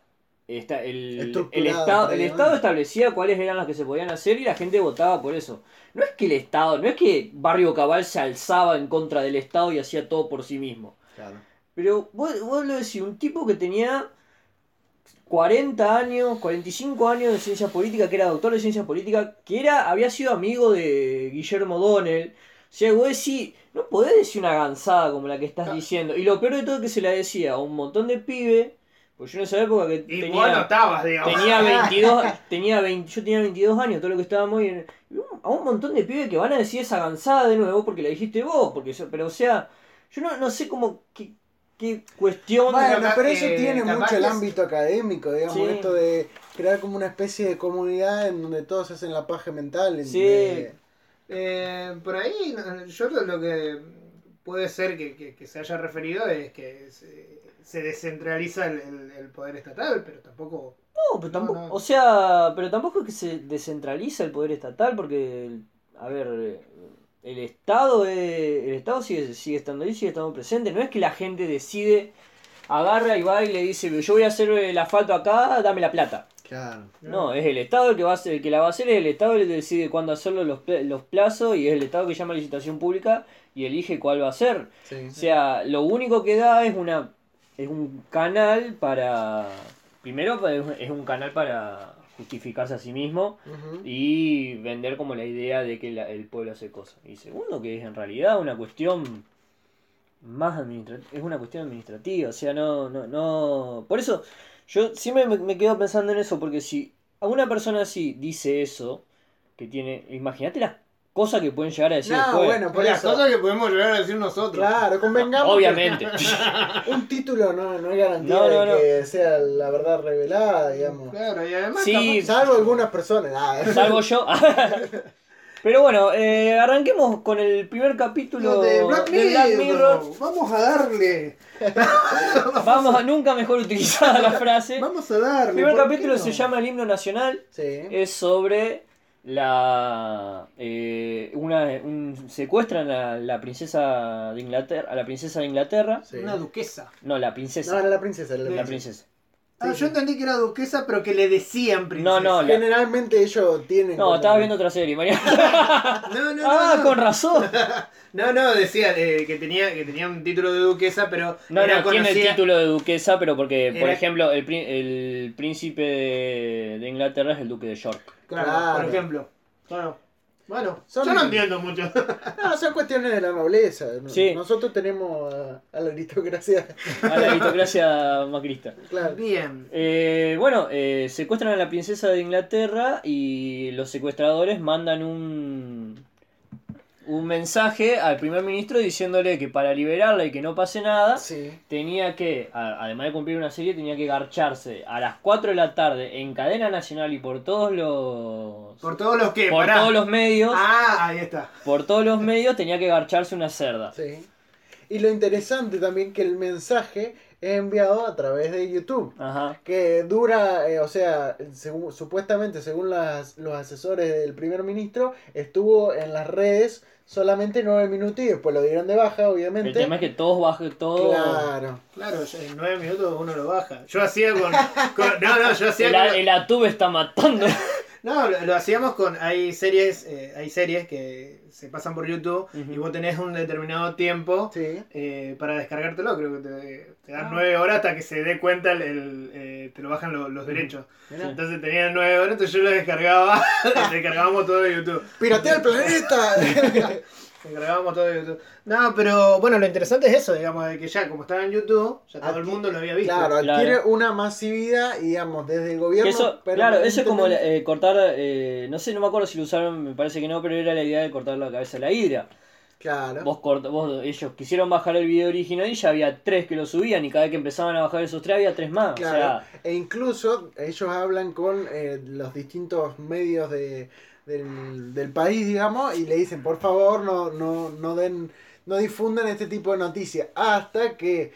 Esta- el, el, estado, el. Estado establecía cuáles eran las que se podían hacer y la gente votaba por eso. No es que el Estado, no es que Barrio Cabal se alzaba en contra del Estado y hacía todo por sí mismo. Claro. Pero vos, vos lo decís, un tipo que tenía 40 años, 45 años de ciencia política, que era doctor de ciencia política, que era, había sido amigo de Guillermo Donnell. O sea, vos decís, no podés decir una gansada como la que estás diciendo. Y lo peor de todo es que se la decía a un montón de pibe, pues yo en esa época que Y tenía... vos no estabas, digamos. Tenía 22, tenía 20, yo tenía 22 años, todo lo que estábamos y en- a un montón de pibes que van a decir esa gansada de nuevo porque la dijiste vos, porque pero o sea, yo no, no sé cómo qué, qué cuestión Bueno, pero eso eh, tiene mucho el que ámbito académico, digamos, Sí. esto de crear como una especie de comunidad en donde todos hacen la paja mental. en- Sí. de- Eh, por ahí, no, yo lo, lo que puede ser que, que- que se haya referido es que se descentraliza el, el- el poder estatal, pero tampoco. No, pero tampoco, No, no. o sea, pero tampoco es que se descentraliza el poder estatal porque, a ver, el Estado, es- el Estado sigue, sigue estando ahí, sigue estando presente. No es que la gente decide, agarra y va y le dice, yo voy a hacer el asfalto acá, dame la plata. Claro. No, es el Estado el que va a hacer, el que la va a hacer, es el Estado el que decide cuándo hacerlo, los, los plazos, y es el Estado que llama a licitación pública y elige cuál va a ser. Sí. O sea, lo único que da es una es un canal para primero pues, es un- canal para justificarse a sí mismo y vender como la idea de que la- el pueblo hace cosas. Y segundo que es en realidad una cuestión más administrativa, es una cuestión administrativa, o sea, no no no por eso yo siempre me, me quedo pensando en eso porque si a una persona así dice eso que tiene, imagínate las cosas que pueden llegar a decir No, después. bueno, por las eso. cosas que podemos llegar a decir nosotros. Claro, convengamos. que Obviamente. Un título no, no es garantía No, no, de no. que sea la verdad revelada, digamos. Claro, y además. Sí, Salvo algunas personas. Salvo yo. Pero bueno, eh, arranquemos con el primer capítulo Lo de Black, de Black Mirror. Vamos a darle. Vamos a nunca mejor utilizada la frase. El Vamos a darle. primer ¿por qué capítulo no? se llama El himno nacional. Sí. Es sobre la eh, una un, secuestran a la princesa de Inglaterra, a la princesa de Inglaterra. sí. Una duquesa. No, la No, princesa. era la princesa. era la la princesa. Ah, Sí, yo sí. entendí que era duquesa, pero que le decían princesa. No, no, la- Generalmente ellos tienen. No, como- estaba viendo otra serie, María. No, no, ah, no, con razón. No, no, decía eh, que, tenía, que tenía un título de duquesa, pero No, era no, tiene el conocida- título de duquesa, pero porque, por Era- ejemplo, el, pri- el príncipe de, de Inglaterra es el duque de York. Claro, Claro. por ejemplo. Claro. Bueno, Son- yo no entiendo mucho. No, son cuestiones de la nobleza. Nosotros tenemos a, a la aristocracia. A la aristocracia macrista. Claro. Bien. Eh, bueno, eh, secuestran a la princesa de Inglaterra y los secuestradores mandan un, un mensaje al primer ministro diciéndole que para liberarla y que no pase nada, Sí. tenía que, a- además de cumplir una serie, tenía que garcharse a las 4 de la tarde en cadena nacional y por todos los... Por todos los que. por pará. todos los medios, Ah, ahí está. por todos los medios tenía que garcharse una cerda. Sí. Y lo interesante también que el mensaje enviado a través de YouTube. Ajá. Que dura, eh, o sea, segu- supuestamente según las, los asesores del primer ministro, estuvo en las redes solamente nueve minutos y después lo dieron de baja, obviamente. El tema es que todos bajen todo. Claro. Claro, en nueve minutos uno lo baja. Yo hacía con. con- no, no, yo hacía El, con. el atube está matando. No, lo, lo hacíamos con. Hay series, eh, hay series que se pasan por YouTube y vos tenés un determinado tiempo Sí. eh, para descargártelo. Creo que te, te dan Ah. nueve horas hasta que se dé cuenta el. el, eh, te lo bajan lo- los derechos. Entonces tenían nueve horas, entonces yo lo descargaba. descargábamos todo de YouTube. ¡Piratea el planeta! Descargábamos todo de YouTube. No, pero bueno, lo interesante es eso, digamos, de que ya como estaba en YouTube, ya todo el mundo lo había visto. Claro, Claro. adquiere una masividad, y, digamos, desde el gobierno. Que eso, claro, eso es como eh, cortar, eh, no sé, no me acuerdo si lo usaron, me parece que no, pero era la idea de cortar la cabeza de la hidra. Claro. Vos, cort- vos ellos quisieron bajar el video original y ya había tres que lo subían y cada vez que empezaban a bajar esos tres había tres más. Claro, O sea, e incluso ellos hablan con eh, los distintos medios de, del, del país, digamos, y le dicen, por favor, no, no, no den, no difundan este tipo de noticias, hasta que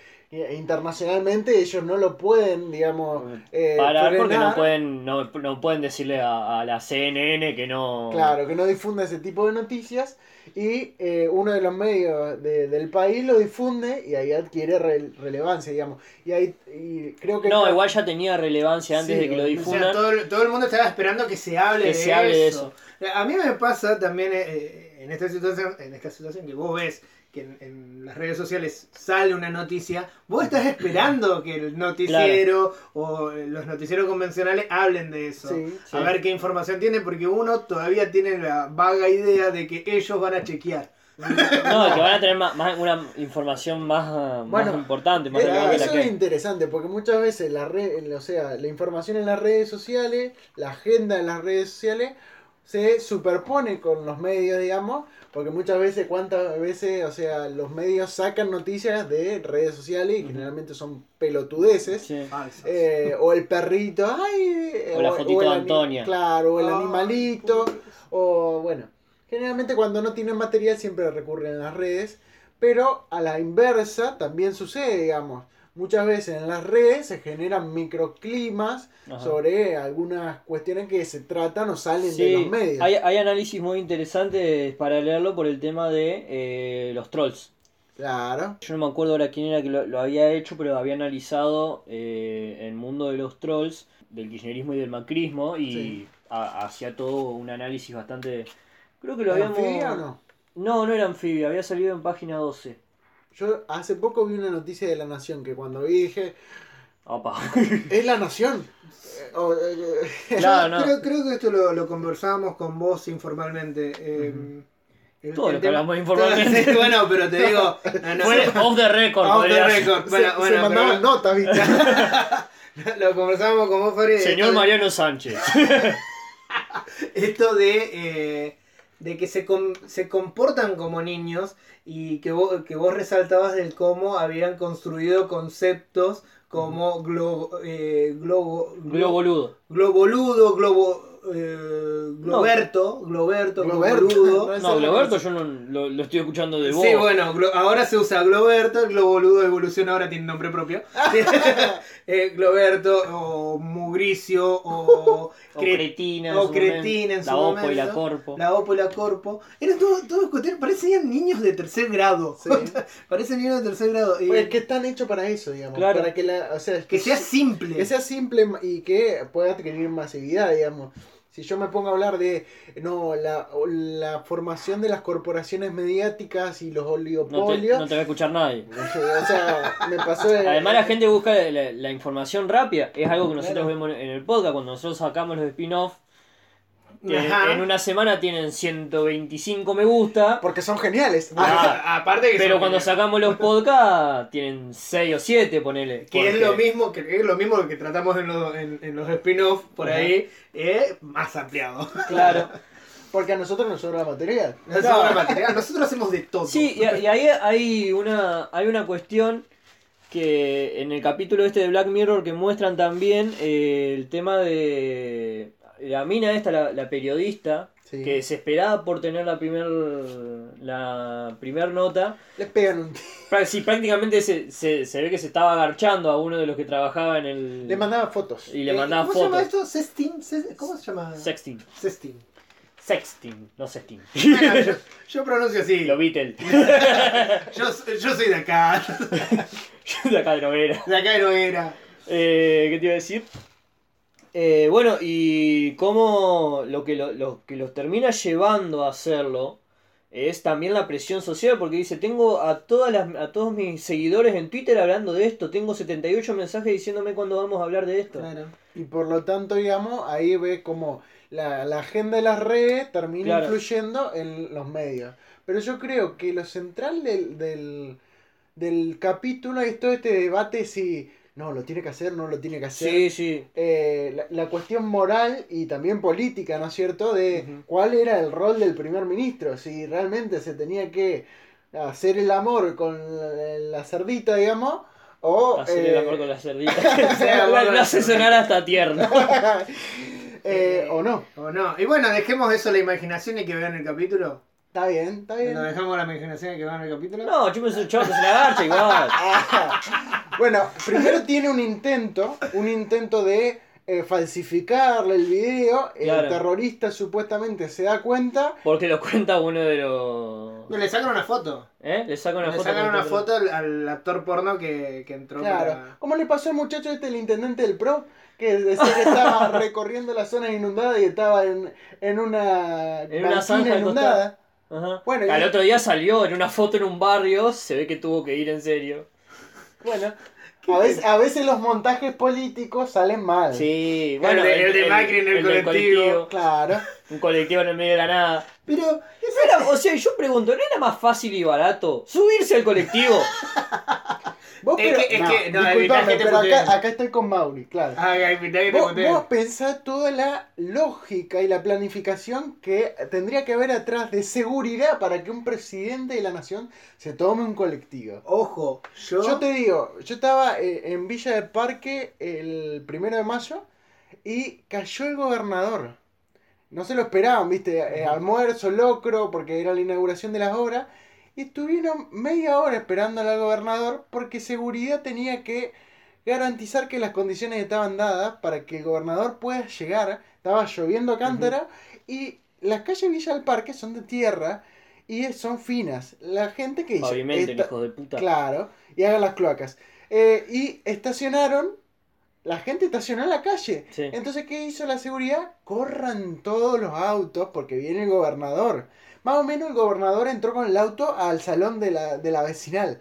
internacionalmente ellos no lo pueden, digamos, eh, Parar porque no pueden, no, no pueden decirle a, a la CNN que no. Claro, que no difunda ese tipo de noticias y eh, uno de los medios de- del país lo difunde y ahí adquiere re- relevancia, digamos. Y ahí y creo que... No, igual ya tenía relevancia antes Sí, de que lo O sea, difundan. todo, el- todo el mundo estaba esperando que se hable, Que de, se hable de eso. A mí me pasa también eh, en esta situación, en esta situación que vos ves que en, en las redes sociales sale una noticia, vos estás esperando que el noticiero o los noticieros convencionales hablen de eso. Sí, a ver qué información tiene, porque uno todavía tiene la vaga idea de que ellos van a chequear. No, que van a tener más, más- una información más, más Bueno, importante, más Eh, que eso la es que. interesante porque muchas veces la red, o sea, la información en las redes sociales, la agenda en las redes sociales se superpone con los medios, digamos, porque muchas veces, cuántas veces, o sea, los medios sacan noticias de redes sociales y generalmente son pelotudeces. Sí. Falsas. Eh, o el perrito, ay, O la fotito el de Antonia. Claro, o el animalito, o bueno, generalmente cuando no tienen material siempre recurren a las redes, pero a la inversa también sucede, digamos. Muchas veces en las redes se generan microclimas Ajá. sobre algunas cuestiones que se tratan o salen de los medios. hay, hay análisis muy interesantes para leerlo por el tema de eh, los trolls. Claro. Yo no me acuerdo ahora quién era que lo, lo había hecho, pero había analizado eh, el mundo de los trolls, del kirchnerismo y del macrismo, y Sí. hacía todo un análisis bastante... Creo que lo habíamos... ¿Anfibia o no? No, no era anfibia, había salido en página 12. Yo hace poco vi una noticia de La Nación que cuando vi dije, Opa. es La Nación. Eh, o, eh, Claro, Yo no. creo, creo que esto lo, lo conversábamos con vos informalmente. eh, el- Todo el lo que tema- hablamos informalmente. Bueno, pero te digo. no, no, Fue off the record. Off the record. Bueno, se, bueno, se mandaban pero- notas, ¿viste? Lo conversábamos con vos, Fabri. Señor Mariano Sánchez. Esto de, eh, de que se, com- se comportan como niños y que vos, que vos resaltabas del cómo habían construido conceptos como globo, eh, globo, Globo boludo. globoludo, globo, eh, globerto, globerto, Globerto. globoludo. No es- es Globerto yo no lo, lo estoy escuchando de vos. Sí, bueno, ahora se usa Globerto, el Globoludo evoluciona ahora tiene nombre propio. Eh, Globerto o Mugricio o, O Cre- Cretina. en o su Cretina en momento. su La Opo y la. Corpo. la Opo y la Corpo. Eran todos todo cuestiones, parecían niños de tercer grado. Sí. parecen niños de tercer grado. Y Pues que están hechos para eso, digamos. Claro. Para que la, o sea, que sea simple. que sea simple y que pueda adquirir masividad, digamos. Si yo me pongo a hablar de no la, la formación de las corporaciones mediáticas y los No te, oligopolios, no te va a escuchar nadie. o sea, me pasó de- Además la gente busca la, información rápida. Es algo que nosotros Claro. vemos en el podcast cuando nosotros sacamos los spin-off. Que Ajá. en una semana tienen 125 me gusta. porque son geniales. Ah, aparte que Pero cuando geniales. sacamos los podcasts tienen 6 o 7, ponele. Que es lo mismo que es lo mismo que tratamos en, los- en- en los spin-off por Ajá. ahí, eh, más ampliado. Claro. Porque a nosotros nos sobra material. No sobra material, Nosotros hacemos de todo. Sí, y, y ahí hay una, hay una cuestión que en el capítulo este de Black Mirror que muestran también eh, el tema de la mina esta, la, la periodista, Sí. que se esperaba por tener la primer, la primer nota. Les pegan un Sí, prácticamente se, se, se ve que se estaba agarchando a uno de los que trabajaba en el... Le mandaba fotos. y le Eh, mandaba ¿Cómo se llama fotos. esto? ¿Sexting? Se- ¿Cómo se llama? Sexting. Sexting. Sexting, no sexting. Bueno, yo, yo pronuncio así. Lo Beatle. Yo, yo soy de acá. de acá de Noguera. De acá no era. Eh, ¿Qué te iba a decir? Eh, bueno, y cómo lo que, lo, lo que los termina llevando a hacerlo es también la presión social, porque dice, tengo a, todas las, a todos mis seguidores en Twitter hablando de esto, tengo 78 mensajes diciéndome cuándo vamos a hablar de esto. Claro. Y por lo tanto, digamos, ahí ve como la, la agenda de las redes termina Claro. influyendo en los medios. Pero yo creo que lo central del, del, del capítulo es todo este debate si no, lo tiene que hacer, no lo tiene que hacer. Sí, sí. Eh, la, la cuestión moral y también política, ¿no es cierto? De cuál era el rol del primer ministro, si realmente se tenía que hacer el amor con la, la cerdita, digamos, o... Hacer el eh, amor con la cerdita. La hace sonar hasta tierno. eh, o no. O no. Y bueno, dejemos eso a la imaginación y que vean el capítulo. Está bien, está bien. Lo dejamos a la imaginación y que vean el capítulo. No, me soy chavo, se la garcha igual. Bueno, primero tiene un intento, un intento de eh, falsificarle el video. Claro. El terrorista supuestamente se da cuenta. Porque lo cuenta uno de los. No, le sacan una foto. ¿Eh? Le saca una le foto. sacan con una otro- foto al, al actor porno que, que entró. Claro. para- ¿Cómo le pasó al muchacho este, el intendente del PRO? Que decía que estaba recorriendo las zonas inundadas y estaba en, en una En una zanja inundada. Ajá. Bueno, Al y- otro día salió en una foto en un barrio. Se ve que tuvo que ir en serio. Bueno, a veces, a veces los montajes políticos salen mal. Sí, bueno. el de Macri en el colectivo. Claro. Un colectivo en el medio de la nada. Pero, era- o sea, yo pregunto, ¿no era más fácil y barato subirse al colectivo? Vos, Es pero, que- es no, que- no, disculpame, pero acá, acá estoy con Mauri, claro. ay, ay, mirá que te Vos, vos pensás toda la lógica y la planificación que tendría que haber atrás de seguridad para que un presidente de la nación se tome un colectivo. Ojo, yo. Yo te digo, yo estaba eh, en Villa del Parque el primero de mayo y cayó el gobernador. No se lo esperaban, viste, Eh, almuerzo, locro, porque era la inauguración de las obras. Y estuvieron media hora esperando al gobernador porque seguridad tenía que garantizar que las condiciones estaban dadas para que el gobernador pueda llegar. Estaba lloviendo a cántara y las calles Villa del Parque son de tierra y son finas. La gente que dice... "Esta- hijo de puta. Claro, y hagan las cloacas. Eh, y estacionaron, la gente estacionó en la calle. Sí. Entonces, ¿qué hizo la seguridad? Corran todos los autos porque viene el gobernador. Más o menos el gobernador entró con el auto al salón de la, de la vecinal.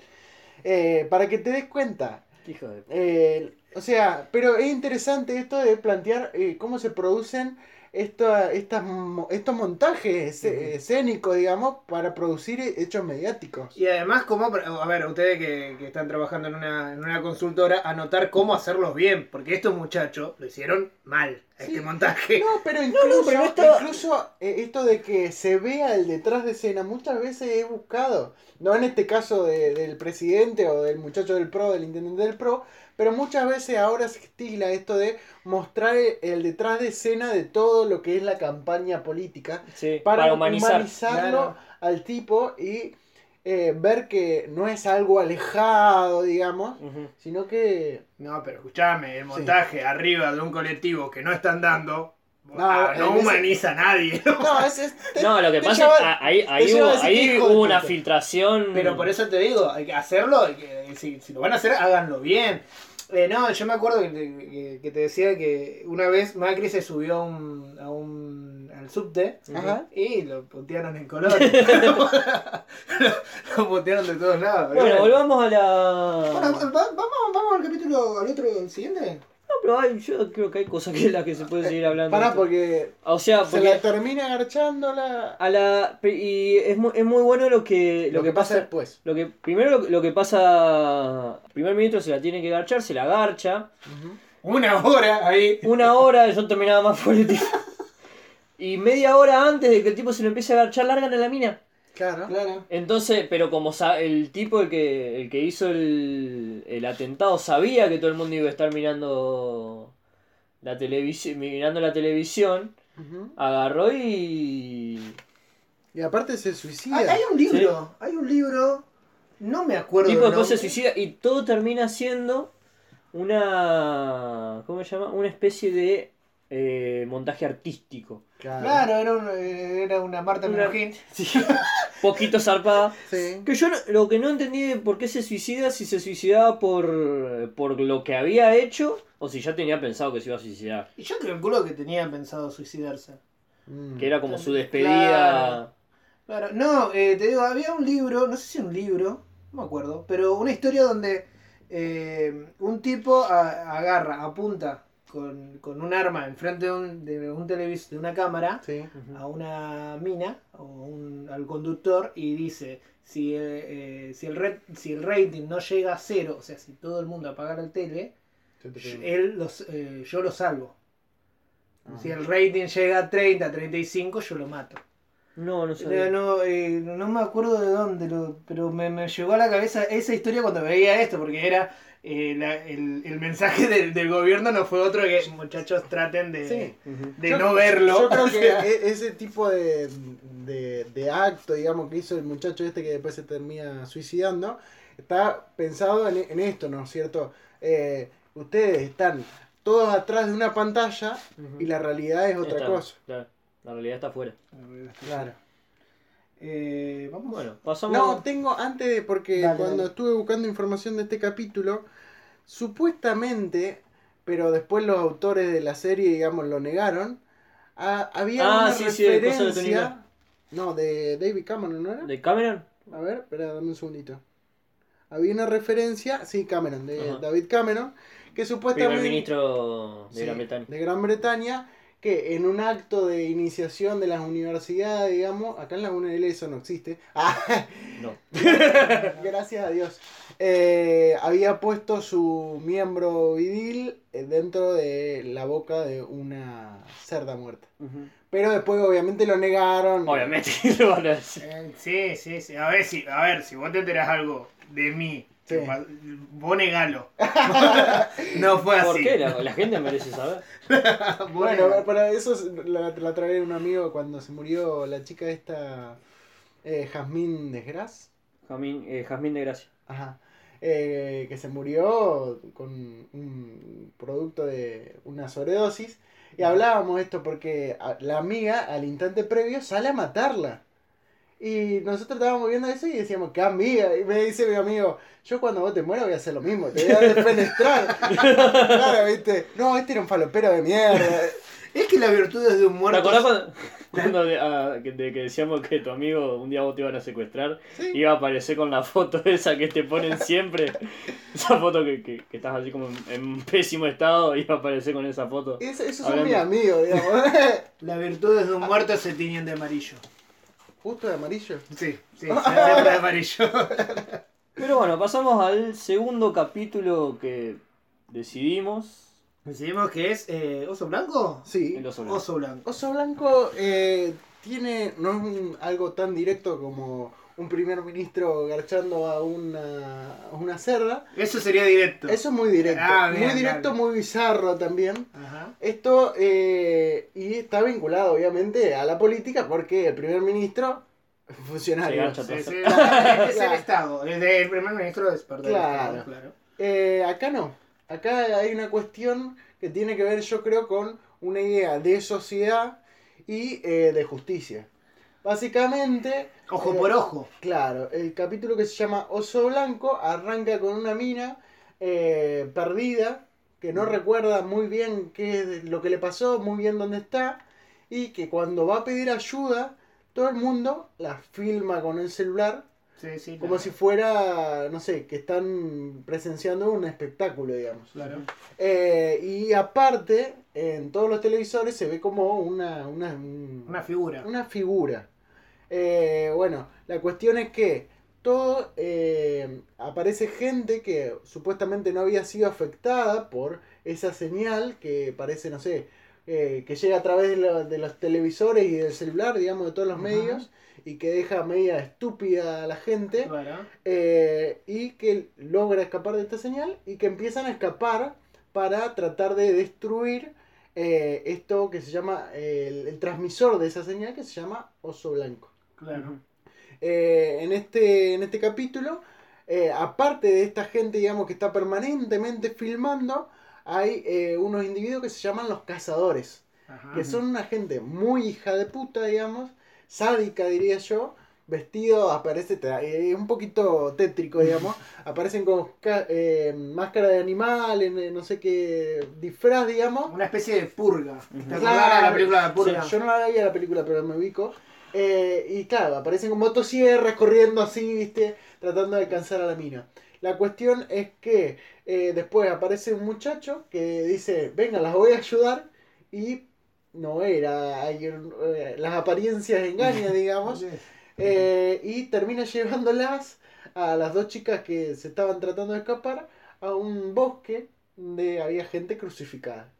Eh, para que te des cuenta. Hijo de Eh, o sea, pero es interesante esto de plantear eh, cómo se producen esta- estas mo- estos montajes escé- escénicos, digamos, para producir hechos mediáticos. Y además, cómo, a ver, ustedes que, que están trabajando en una, en una consultora, anotar cómo hacerlos bien, porque estos muchachos lo hicieron mal, a Sí. este montaje. No, pero incluso, pero no estaba- incluso eh, esto de que se vea el detrás de escena muchas veces he buscado. No en este caso de- del presidente o del muchacho del PRO, del intendente del PRO, pero muchas veces ahora se estila esto de mostrar el, el detrás de escena de todo lo que es la campaña política Sí, para, para, humanizar. humanizarlo Claro. al tipo y eh, ver que no es algo alejado, digamos, sino que No, pero escúchame, el montaje arriba de un colectivo que no están dando, No, ah, no, ese- humaniza a nadie. no, es, es- No, lo que te pasa lleva- es que ahí, ahí, te hubo, ahí una filtración. Pero por eso te digo, hay que hacerlo, hay que- si, si lo van a hacer, háganlo bien. Eh, no, yo me acuerdo que, que- que te decía que una vez Macri se subió a un, a un al subte Ajá. y lo putearon en colores. lo, lo putearon de todos lados. Bueno, volvamos a Bueno, la. va- vamos, vamos al capítulo, al otro, al siguiente. No, pero hay- yo creo que hay cosas que las que se puede seguir hablando. Pará, porque O sea, se la termina agarchándola. a la y es muy, es muy bueno lo que lo, que, pasa, después. lo que primero lo, lo que pasa el primer ministro se la tiene que garchar se la garcha Una hora ahí. una hora yo terminaba más tipo y media hora antes de que el tipo se lo empiece a garchar largan a la mina Claro. Claro. entonces pero como sa- el tipo el que el que hizo el, el atentado sabía que todo el mundo iba a estar mirando la televisión mirando la televisión agarró y Y aparte se suicida. Hay, hay un libro, hay un libro, no me acuerdo. tipo después se suicida y todo termina siendo una ¿cómo se llama? una especie de eh, montaje artístico Claro, era, un- eh, era una Marta Una- poquito zarpada Sí. que yo no- lo que no entendí de por qué se suicida si se suicidaba por por lo que había hecho o si ya tenía pensado que se iba a suicidar Y yo calculo que tenía pensado suicidarse. Mm. que era como su Claro. despedida Claro, no, eh, te digo, había un libro, no sé si un libro, no me acuerdo, pero una historia donde eh, un tipo a- agarra, apunta con, con un arma enfrente de un, de un televis- de una cámara Sí. a una mina o un- al conductor y dice si, eh, eh, si, el red, si el rating no llega a cero, o sea, si todo el mundo apagara el tele, él los, eh, yo lo salvo. Ajá. Si el rating llega a 30, 35, yo lo mato. no no sabía No, eh, no me acuerdo de dónde, lo- pero me, me llegó a la cabeza esa historia cuando veía esto, porque era eh, la- el, el mensaje del, del gobierno no fue otro que muchachos traten de, Sí. De Yo- no verlo. Yo creo O que sea, e- ese tipo de, de, de acto, digamos, que hizo el muchacho este que después se termina suicidando, está pensado en, en esto, ¿no es cierto? Eh, ustedes están todos atrás de una pantalla y la realidad es otra Está- cosa. claro, la realidad está afuera. Claro. Eh, vamos. Bueno, pasamos. No, tengo antes de, porque Dale, cuando dale. estuve buscando información de este capítulo, supuestamente, pero después los autores de la serie, digamos, lo negaron, ah, había Ah, una sí, sí, de referencia... No, de David Cameron, ¿no era? ¿De Cameron? A ver, espera, dame un segundito. Había una referencia, sí, Cameron, de Ajá. David Cameron, que Primer supuestamente... ministro de Sí, Gran Bretaña. de Gran Bretaña, que en un acto de iniciación de las universidades, digamos, acá en la UNL eso no existe, Ah, No. gracias a Dios, eh, había puesto su miembro viril eh, dentro de la boca de una cerda muerta. Pero después obviamente lo negaron. Obviamente lo van a decir. Eh, sí, sí, sí. A ver, si, a ver, si vos te enterás algo de mí, Sí. vos negalo. no fue así. ¿Por qué? La, la gente merece saber. Bueno, para eso es- la, la trae un amigo cuando se murió la chica esta, eh, Jazmín Desgras. Jazmín, eh, Jazmín de Gracia. Ajá. Eh, que se murió con un producto de una sobredosis. Y hablábamos esto porque la amiga al instante previo sale a matarla. Y nosotros estábamos viendo eso y decíamos, ¿qué amiga? Y me dice mi amigo, yo cuando vos te mueras voy a hacer lo mismo, te voy a defenestrar. claro, viste. No, este era un falopero de mierda. Es que la virtud es de un ¿Te muerto. acordás cuando, cuando de, ah, que, de que decíamos que tu amigo un día vos te iban a secuestrar? Sí. Iba a aparecer con la foto esa que te ponen siempre. Esa foto que, que, que estás así como en, en pésimo estado. Iba a aparecer con esa foto. Es- esos son mis amigos, digamos. Las virtudes de un muerto se tiñen de amarillo. Justo de amarillo. Sí, sí, siempre de amarillo. Pero bueno, pasamos al segundo capítulo que decidimos. Decidimos que es eh, oso blanco. Sí. El oso blanco. Oso blanco. Oso Blanco eh, tiene, no es un- algo tan directo como un primer ministro garchando a una, a una cerda. Eso sería directo. Eso es muy directo. Ah, bien, muy directo, dale. muy bizarro también. Ajá. Esto, eh, y está vinculado obviamente a la política porque el primer ministro es funcionario. Sí, sí, es el. Estado. Es el primer ministro es parte del Claro. Estado, claro. Eh, acá no. Acá hay una cuestión que tiene que ver, yo creo, con una idea de sociedad y eh, de justicia. Básicamente, Ojo eh, por ojo. Claro, el capítulo que se llama Oso Blanco arranca con una mina eh, perdida, que no recuerda muy bien qué es lo que le pasó, muy bien dónde está, y que cuando va a pedir ayuda, todo el mundo la filma con el celular, Sí, sí. como claro. si fuera, no sé, que están presenciando un espectáculo, digamos. Claro. Eh, y aparte, en todos los televisores se ve como una, una, un- Una figura. una figura. Eh, bueno, la cuestión es que todo eh, aparece gente que supuestamente no había sido afectada por esa señal que parece, no sé, eh, que llega a través de, lo- de los televisores y del celular, digamos, de todos los medios y que deja media estúpida a la gente eh, y que logra escapar de esta señal y que empiezan a escapar para tratar de destruir eh, esto que se llama el, el transmisor de esa señal que se llama oso blanco. Claro. Eh, en, este, en este capítulo, eh, aparte de esta gente, digamos, que está permanentemente filmando, hay eh, unos individuos que se llaman los cazadores, Ajá. que son una gente muy hija de puta, digamos, sádica diría yo, vestido, aparece eh, un poquito tétrico, digamos, aparecen con eh, máscara de animal, en, eh, no sé qué disfraz, digamos. Una especie de purga. ¿Te Ujú. acordás de la película de purga? Sí, yo no la vi a la película, pero me ubico. Eh, y claro, aparecen con motosierras corriendo así, viste, tratando de alcanzar a la mina. La cuestión es que eh, después aparece un muchacho que dice, venga, las voy a ayudar. Y no era, hay eh, las apariencias engañan, digamos. Sí. Eh, y termina llevándolas a las dos chicas que se estaban tratando de escapar a un bosque donde había gente crucificada.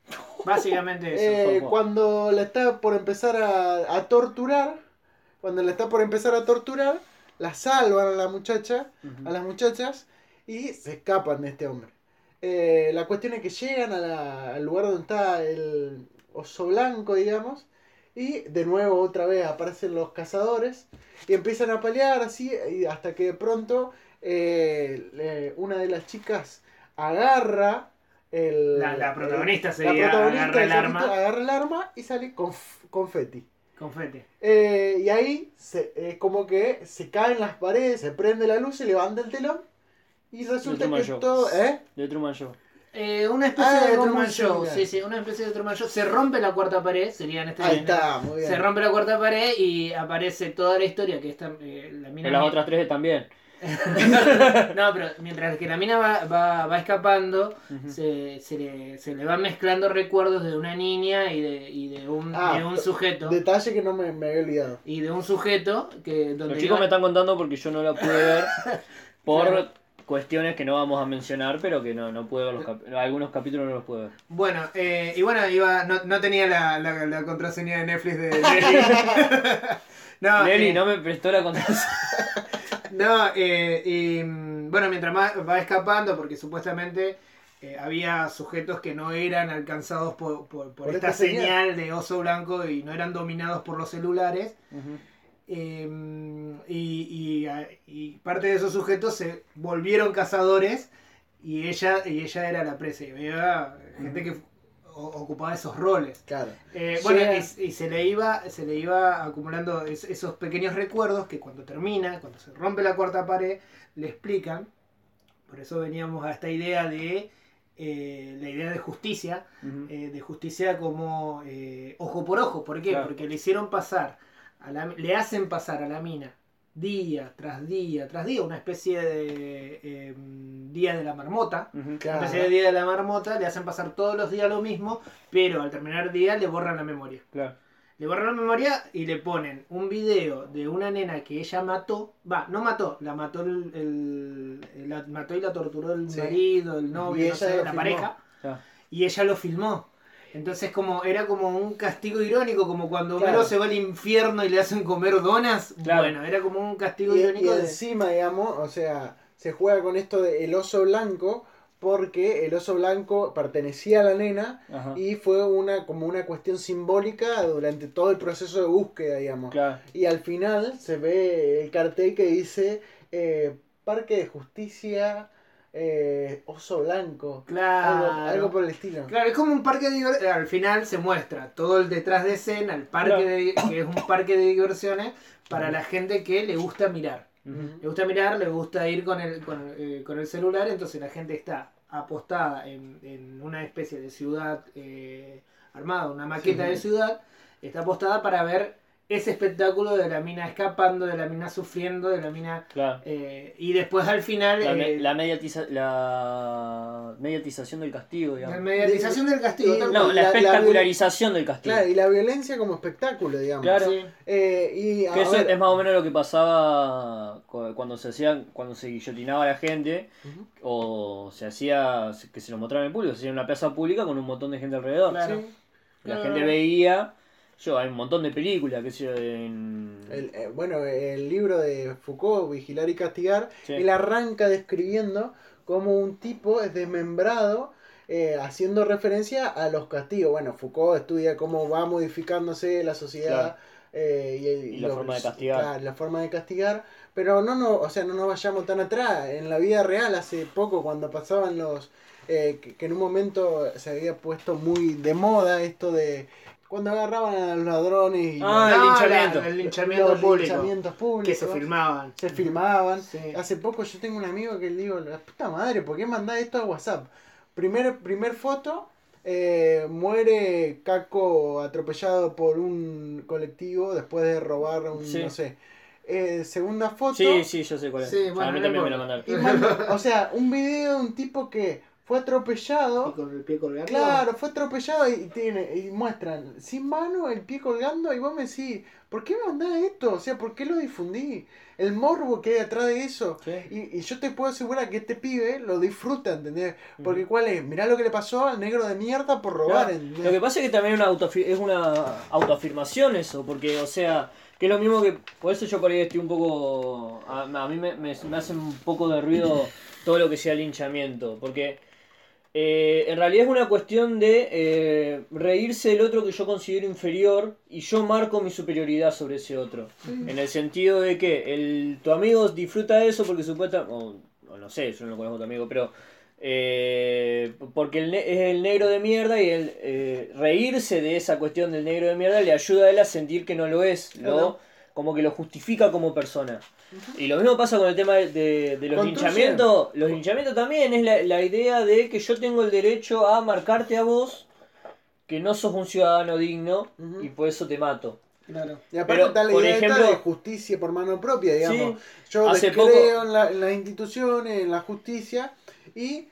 Básicamente eso. Eh, cuando la está por empezar a, a torturar, cuando la está por empezar a torturar, la salvan a la muchacha, a las muchachas y se escapan de este hombre. Eh, la cuestión es que llegan a la- al lugar donde está el oso blanco, digamos, y de nuevo otra vez aparecen los cazadores y empiezan a pelear así y hasta que de pronto eh, una de las chicas agarra el, La- la protagonista el- sería, agarra el arma. agarra el arma y sale con confeti. Confete. Eh, y ahí se, eh, como que se caen las paredes, se prende la luz, se levanta el telón y resulta Truman que Show. todo... ¿eh? De Truman Show. Eh, una especie Ah, de Truman Show. Sí, sí, una especie de Truman Show. Se rompe la cuarta pared, sería en este Ahí está, muy bien. Se rompe la cuarta pared y aparece toda la historia que está eh, la mina. En las otras tres también. No, pero mientras que la mina va, va, va escapando, se, se, le, se le van mezclando recuerdos de una niña y de, y de un, Ah, de un sujeto. Detalle que no me, me había olvidado. Y de un sujeto que donde Los chicos iba- me están contando porque yo no la pude ver por Claro. cuestiones que no vamos a mencionar, pero que no, no puedo ver los cap- algunos capítulos no los puedo ver. Bueno, eh, y bueno, iba, no, no tenía la, la, la contraseña de Netflix de Nelly. no, Nelly eh, no me prestó la contraseña. No, eh, y mm, bueno, mientras más va escapando, porque supuestamente eh, había sujetos que no eran alcanzados por, por- por Por esta, esta señal. señal de oso blanco y no eran dominados por los celulares. Eh, y, y, a- y parte de esos sujetos se volvieron cazadores y ella, y ella era la presa. Y había gente que ocupaba esos roles. Claro. Eh, bueno, y, y se le iba, se le iba acumulando es- esos pequeños recuerdos que cuando termina, cuando se rompe la cuarta pared, le explican. Por eso veníamos a esta idea de eh, la idea de justicia, eh, de justicia como eh, ojo por ojo. ¿Por qué? Claro. Porque le hicieron pasar, a la, le hacen pasar a la mina día tras día tras día, una especie de eh, día de la marmota. Claro. Empecé el día de la marmota, le hacen pasar todos los días lo mismo, pero al terminar el día le borran la memoria. Claro. Le borran la memoria y le ponen un video de una nena que ella mató. Va, no mató, la mató el, la mató y la torturó el Sí. marido, el novio, no sé, la filmó. pareja. Claro. Y ella lo filmó. Entonces como era como un castigo irónico, como cuando Claro. Homero se va al infierno y le hacen comer donas. Claro. Bueno, era como un castigo Y, y irónico de... encima, digamos, o sea, se juega con esto del oso blanco porque el oso blanco pertenecía a la nena Ajá. y fue una como una cuestión simbólica durante todo el proceso de búsqueda, digamos. Claro. Y al final se ve el cartel que dice eh, Parque de Justicia eh, Oso Blanco. Claro. Algo, algo por el estilo. Claro, es como un parque de diversiones. Al final se muestra todo el detrás de escena, el parque Claro. de, que es un parque de diversiones para la gente que le gusta mirar. Le gusta mirar, le gusta ir con el, con, eh, con el celular, entonces la gente está apostada en, en una especie de ciudad eh, armada, una maqueta Sí. de ciudad, está apostada para ver ese espectáculo de la mina escapando, de la mina sufriendo, de la mina... Claro. eh, y después al final... La, me- eh, la mediatiza- la mediatización del castigo, la digamos. mediatización del castigo. Y- tal No, la, la- la- espectacularización del castigo. Claro, y la violencia como espectáculo, digamos. Claro. Sí. Eh, y, a Que eso ver- es más o menos lo que pasaba cu- cuando se hacían, cuando se guillotinaba a la gente, o se hacía que se lo mostraba en el público, se hacía en una plaza pública con un montón de gente alrededor. Claro. Sí. La Claro. gente veía, yo, hay un montón de películas, que sé yo, en... El, eh, bueno, el libro de Foucault, Vigilar y Castigar, Sí. él arranca describiendo cómo un tipo es desmembrado, eh, haciendo referencia a los castigos. Bueno, Foucault estudia cómo va modificándose la sociedad. eh, y, el- Y la los- forma de castigar. claro, la forma de castigar. Pero no, no, o sea, no nos vayamos tan atrás. En la vida real, hace poco, cuando pasaban los. eh, que, que en un momento se había puesto muy de moda esto de. Cuando agarraban a los ladrones y Ah, el linchamiento. la- el linchamiento los público. linchamientos públicos. Que se filmaban. Se filmaban. Sí. Hace poco yo tengo un amigo que le digo, la puta madre, ¿por qué mandás esto a WhatsApp? Primer, primer foto, eh, muere Caco atropellado por un colectivo después de robar un, Sí. no sé. Eh, segunda foto. Sí, sí, yo sé cuál es. Sí, a mí también me lo mandaron. y manda- o sea, un video de un tipo que fue Y atropellado. con el pie colgado. Claro, fue atropellado y tiene y muestran sin mano el pie colgando y vos me decís, ¿por qué mandás esto? O sea, ¿por qué lo difundí? El morbo que hay atrás de eso. Sí. Y, y yo te puedo asegurar que este pibe lo disfruta, ¿entendés? Porque cuál es, mirá lo que le pasó al negro de mierda por robar, Claro. Lo que pasa es que también una es una autoafirmación eso, porque, o sea, que es lo mismo que. Por eso yo por ahí estoy un poco. A, a mí me, me- me hace un poco de ruido todo lo que sea linchamiento, porque Eh, en realidad es una cuestión de eh, reírse del otro que yo considero inferior y yo marco mi superioridad sobre ese otro. En el sentido de que el, tu amigo disfruta de eso porque supuestamente, o, o no sé, yo no conozco a tu amigo, pero eh, porque el es el negro de mierda y el eh, reírse de esa cuestión del negro de mierda le ayuda a él a sentir que no lo es, Claro. Como que lo justifica como persona. Y lo mismo pasa con el tema de, los linchamientos. Los linchamientos también es la, la idea de que yo tengo el derecho a marcarte a vos que no sos un ciudadano digno y por eso te mato. Claro. Y aparte Pero, está la idea ejemplo- de justicia por mano propia, digamos. Yo hace creo poco- en, la- en las instituciones, en la justicia y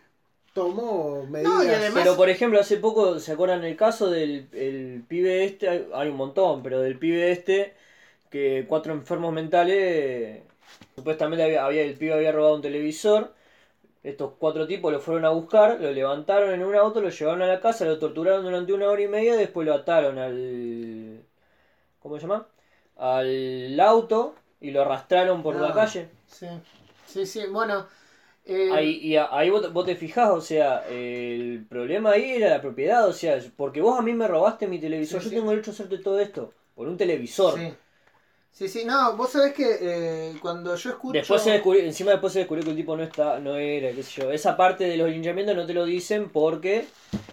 tomo medidas. No, y además- Pero por ejemplo, hace poco, ¿se acuerdan el caso del el pibe este? Hay, hay un montón, pero del pibe este, que cuatro enfermos mentales, supuestamente había, había- el pibe había robado un televisor, estos cuatro tipos lo fueron a buscar, lo levantaron en un auto, lo llevaron a la casa, lo torturaron durante una hora y media, después lo ataron al... ¿Cómo se llama? Al auto y lo arrastraron por la Ah. calle. Sí, sí, sí. Bueno, eh, Ahí, y ahí vos, vos te fijás, o sea, el problema ahí era la propiedad, o sea, porque vos a mí me robaste mi televisor, Sí, yo sí. tengo derecho a hacerte todo esto, por un televisor. Sí. Sí, sí, no, vos sabés que eh, cuando yo escucho... Después se descubrió, encima después se descubrió que el tipo no está, no era, qué sé yo. Esa parte de los linchamientos no te lo dicen porque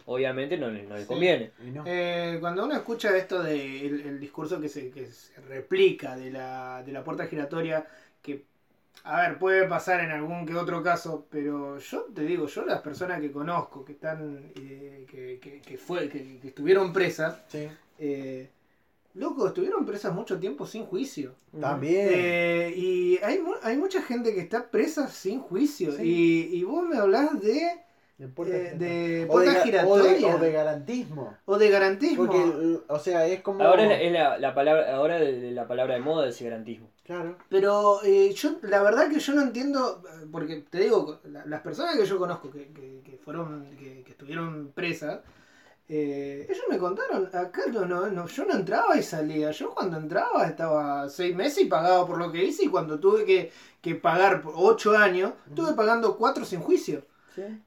obviamente no, no le Sí. conviene. No. Eh, cuando uno escucha esto del de el discurso que se, que se replica de la, de la puerta giratoria, que, a ver, puede pasar en algún que otro caso, pero yo te digo, yo las personas que conozco, que están, eh, que, que, que fue, que, que estuvieron presas, Sí. eh, loco, estuvieron presas mucho tiempo sin juicio. También. Eh, y hay, hay mucha gente que está presa sin juicio. Sí. Y, y vos me hablás de, de puerta eh, o, de, o, giratoria o de garantismo. o de garantismo. Porque, o sea, es como. Ahora es la, es la- la palabra, ahora la palabra de moda ese garantismo. Claro. Pero eh, yo, la verdad que yo no entiendo, porque te digo, la- las personas que yo conozco que, que, que fueron, que, que estuvieron presas, eh, ellos me contaron, acá no, no, no, yo no entraba y salía, yo cuando entraba estaba seis meses y pagaba por lo que hice y cuando tuve que, que pagar por ocho años, estuve pagando cuatro sin juicio.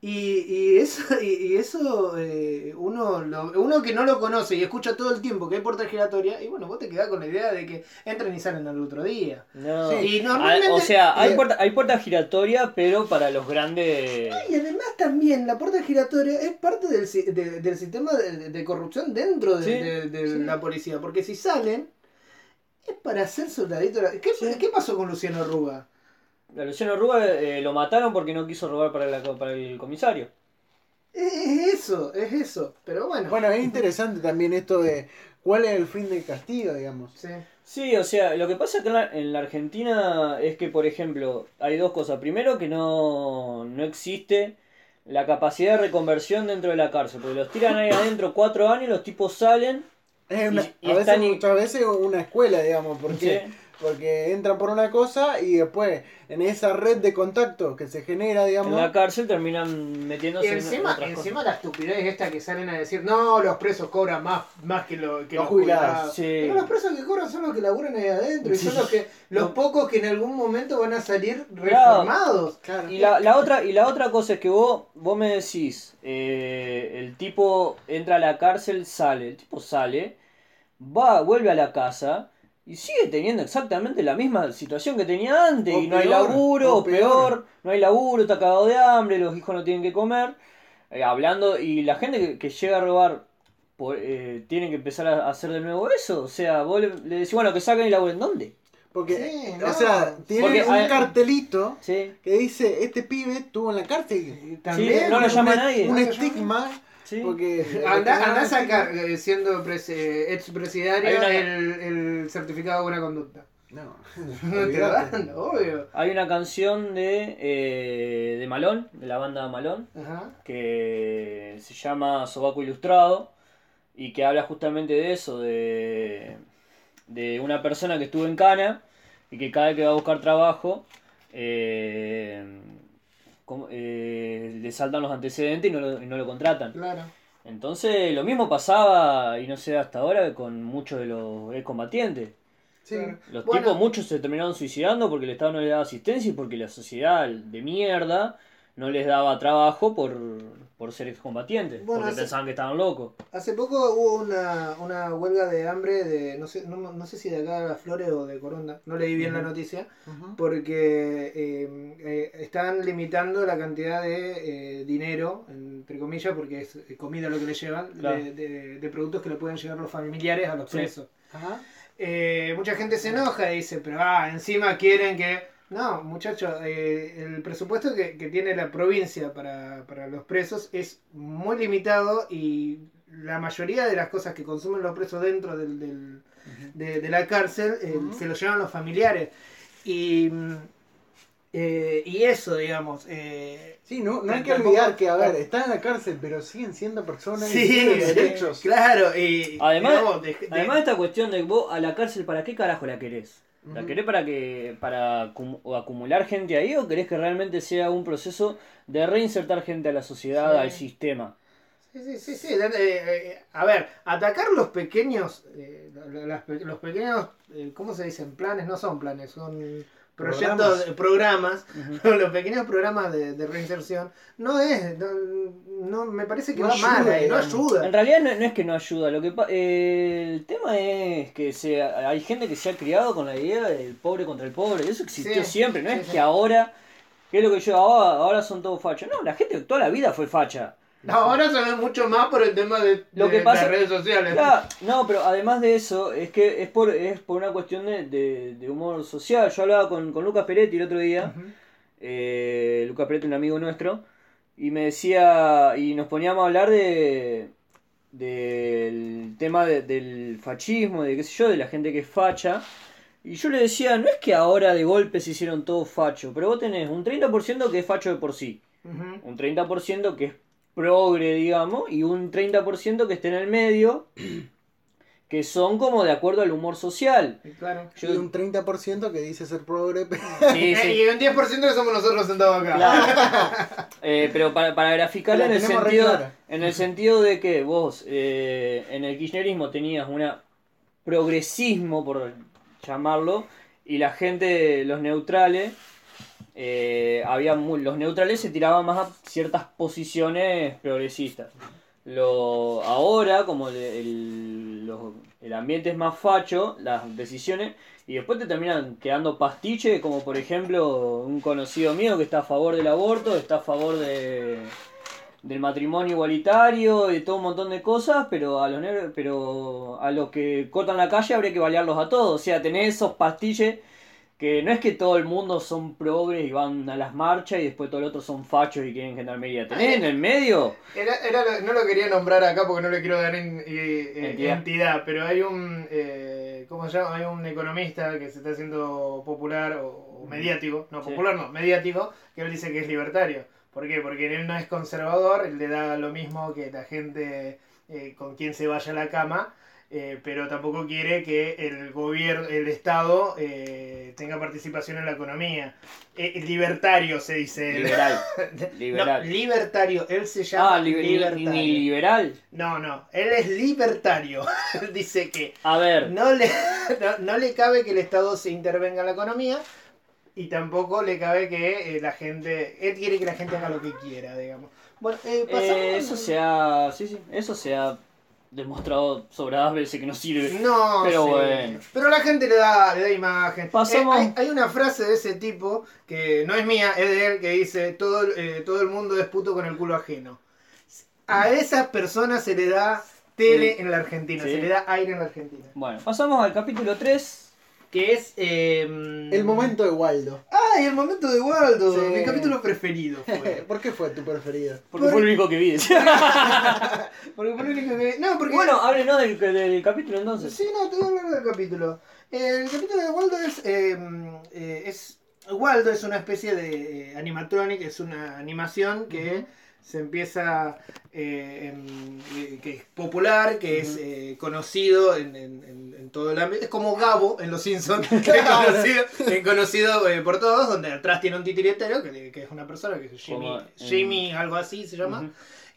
Y, y eso, y, y eso eh, uno, lo- uno que no lo conoce y escucha todo el tiempo que hay puerta giratoria, y bueno, vos te quedás con la idea de que entran y salen al otro día. No. Sí. Y normalmente, Ah, o sea, hay eh, puerta, hay puerta giratoria, pero para los grandes... Y además también la puerta giratoria es parte del, si- de- del sistema de, de corrupción dentro de, Sí, de- de sí. la policía. Porque si salen, es para ser soldadito. ¿Qué, ¿Qué pasó con Luciano Ruga? A Luciano eh, lo mataron porque no quiso robar para, la- para el comisario. Es, es eso, es eso. Pero bueno. Bueno, es interesante también esto de cuál es el fin del castigo, digamos. Sí. Sí, o sea, lo que pasa acá en la, en la Argentina es que, por ejemplo, hay dos cosas. Primero, que no, no existe la capacidad de reconversión dentro de la cárcel, porque los tiran ahí adentro cuatro años, los tipos salen. Es una- Y- y a veces, y- muchas veces una escuela, digamos, porque, Sí. Porque entran por una cosa y después en esa red de contacto que se genera, En digamos, la cárcel terminan metiéndose Y en encima, otras encima la estupidez esta que salen a decir, no, los presos cobran más, más que, lo, que Los los, jubilados, jubilados. sí. Pero los presos que cobran son los que laburan ahí adentro y son los que los pocos que en algún momento van a salir reformados. claro. Y la, la otra, y la otra cosa es que vos, vos me decís, eh, el tipo entra a la cárcel, sale, el tipo sale, va, vuelve a la casa y sigue teniendo exactamente la misma situación que tenía antes. O y no hay laburo, o peor. peor. no hay laburo, está cagado de hambre, los hijos no tienen que comer. Eh, hablando, y la gente que, que llega a robar por, eh, tiene que empezar a hacer de nuevo eso. O sea, vos le, le decís, bueno, que saquen y laburen, ¿dónde? Porque, Sí, o no. sea, tiene Porque, un a- cartelito Sí, que dice, este pibe estuvo en la cárcel. También, no lo Un- llama nadie. Un estigma, sí. porque... Anda, anda a sacar, eh, siendo pres- eh, ex presidiario, Hay una- el, el certificado de buena conducta. No, No te olvidate. dan, obvio. Hay una canción de, eh, de Malón, de la banda Malón, Ajá. que se llama Sobaco Ilustrado y que habla justamente de eso, de, de una persona que estuvo en Cana y que cada vez que va a buscar trabajo eh, eh, le saltan los antecedentes y no lo, y no lo contratan. Claro. Entonces lo mismo pasaba, y no sé hasta ahora, con muchos de los excombatientes. Sí. Los Bueno. tipos, muchos se terminaron suicidando porque el Estado no le daba asistencia y porque la sociedad de mierda no les daba trabajo por, por ser excombatientes, Bueno, porque hace- pensaban que estaban locos. Hace poco hubo una, una huelga de hambre de, no sé, no, no sé si de acá a Flores o de Coronda, no leí bien la noticia, porque eh, eh, están limitando la cantidad de eh, dinero, entre comillas, porque es comida lo que le llevan, Claro. de, de- de productos que le pueden llegar los familiares a los Sí. presos. Ajá. Eh, mucha gente se enoja y dice, pero ah, encima quieren que... No, muchachos, eh, el presupuesto que, que tiene la provincia para, para los presos es muy limitado y la mayoría de las cosas que consumen los presos dentro del, del- de, de la cárcel eh, se lo llevan los familiares. Y, eh, y eso, digamos. eh, Sí, no, no hay que olvidar que, a ver, están en la cárcel, pero siguen siendo personas y sí, tienen derechos. claro. Y, Además- digamos, de- de- Además esta cuestión de vos a la cárcel, ¿para qué carajo la querés? ¿La querés para que para o acumular gente ahí o querés que realmente sea un proceso de reinsertar gente a la sociedad, Sí. al sistema? Sí, sí, sí, sí. eh, eh, a ver, atacar los pequeños, eh, pe- los pequeños, ¿cómo se dicen? Planes, no son planes, son proyectos, Programas. los pequeños programas de, de reinserción, no es, no, no- me parece que No va ayuda, mal, no ayuda. En realidad no, no es que no ayuda, lo que pa- eh, el tema es que se, hay gente que se ha criado con la idea del pobre contra el pobre, eso existió Sí, siempre, no sí, es sí. que ahora, que es lo que yo, ahora, ahora son todos fachos, no, la gente toda la vida fue facha. No, ahora se ve mucho más por el tema de, Lo de que pasa- las redes sociales. No, pero además de eso, es que es por, es por una cuestión de, de- de humor social. Yo hablaba con, con Lucas Peretti el otro día, eh, Lucas Peretti, un amigo nuestro, y me decía, y nos poníamos a hablar de del tema de- del fascismo, de qué sé yo, de la gente que es facha. Y yo le decía, no es que ahora de golpe se hicieron todos fachos, pero vos tenés un 30% que es facho de por sí Ujú. un 30% que es progre, digamos, y un 30% que está en el medio, que son como de acuerdo al humor social. Claro. Yo- Y un 30% que dice ser progre. Sí, sí. Y un 10% que somos nosotros sentados acá. Claro. Eh, pero para, para graficarlo en el, sentido, en el sentido de que vos eh, en el kirchnerismo tenías una progresismo, por llamarlo, y la gente, los neutrales, eh, había mu- los neutrales se tiraban más a ciertas posiciones progresistas. Lo, ahora, como el, el, ambiente es más facho, las decisiones, y después te terminan quedando pastiche, como por ejemplo un conocido mío que está a favor del aborto, está a favor de, del matrimonio igualitario y todo un montón de cosas, pero a los pero a los que cortan la calle habría que balearlos a todos. O sea, tenés esos pastilles que no es que todo el mundo son progres y van a las marchas y después todo el otro son fachos y quieren gendarmería. Tenés en el medio. Era, era no lo quería nombrar acá porque no le quiero dar en- eh, eh, Entidad. entidad. pero hay un, eh, ¿cómo se llama? Hay un economista que se está haciendo popular o, o mediático, no Sí. popular no, mediático, que él dice que es libertario. ¿Por qué? Porque él no es conservador, él le da lo mismo que la gente eh, con quien se vaya a la cama, eh, pero tampoco quiere que el gobierno, el Estado eh, tenga participación en la economía. Eh, libertario se dice. Liberal. No, Liberal. libertario, él se llama Ah, li- ni, libertario. ni liberal. No, no, él es libertario. Él dice que A ver, no le, no, no le cabe que el Estado se intervenga en la economía y tampoco le cabe que eh, la gente, él quiere que la gente haga lo que quiera, digamos. Bueno, eh, pasamos- eh, eso se ha, sí, sí, eso se ha demostrado sobradas veces que no sirve. No, Pero sí. bueno. Pero la gente le da, le da imagen. Pasamos- Eh, hay, hay una frase de ese tipo que no es mía, es de él, que dice: todo, eh, todo el mundo es puto con el culo ajeno. A esas personas se le da tele Sí. en la Argentina, Sí. se le da aire en la Argentina. Bueno, pasamos al capítulo 3. Que es. eh, El momento de Waldo. ¡Ay, el momento de Waldo! Sí. Mi capítulo preferido fue. ¿Por qué fue tu preferido? Porque Por- fue el único que vi. porque fue el único que. No, porque. bueno, háblenos del, del capítulo entonces. Sí, no, te voy a hablar del capítulo. El capítulo de Waldo es. eh, eh, es Waldo es una especie de eh, animatronic, es una animación que se empieza. eh, en- eh, que es popular, que es eh, conocido en, en- en- todo el ámbito. Es como Gabo en Los Simpsons, que es conocido, es conocido eh, por todos, donde atrás tiene un titiritero, que, que es una persona que es Jimmy, Jimmy algo así se llama.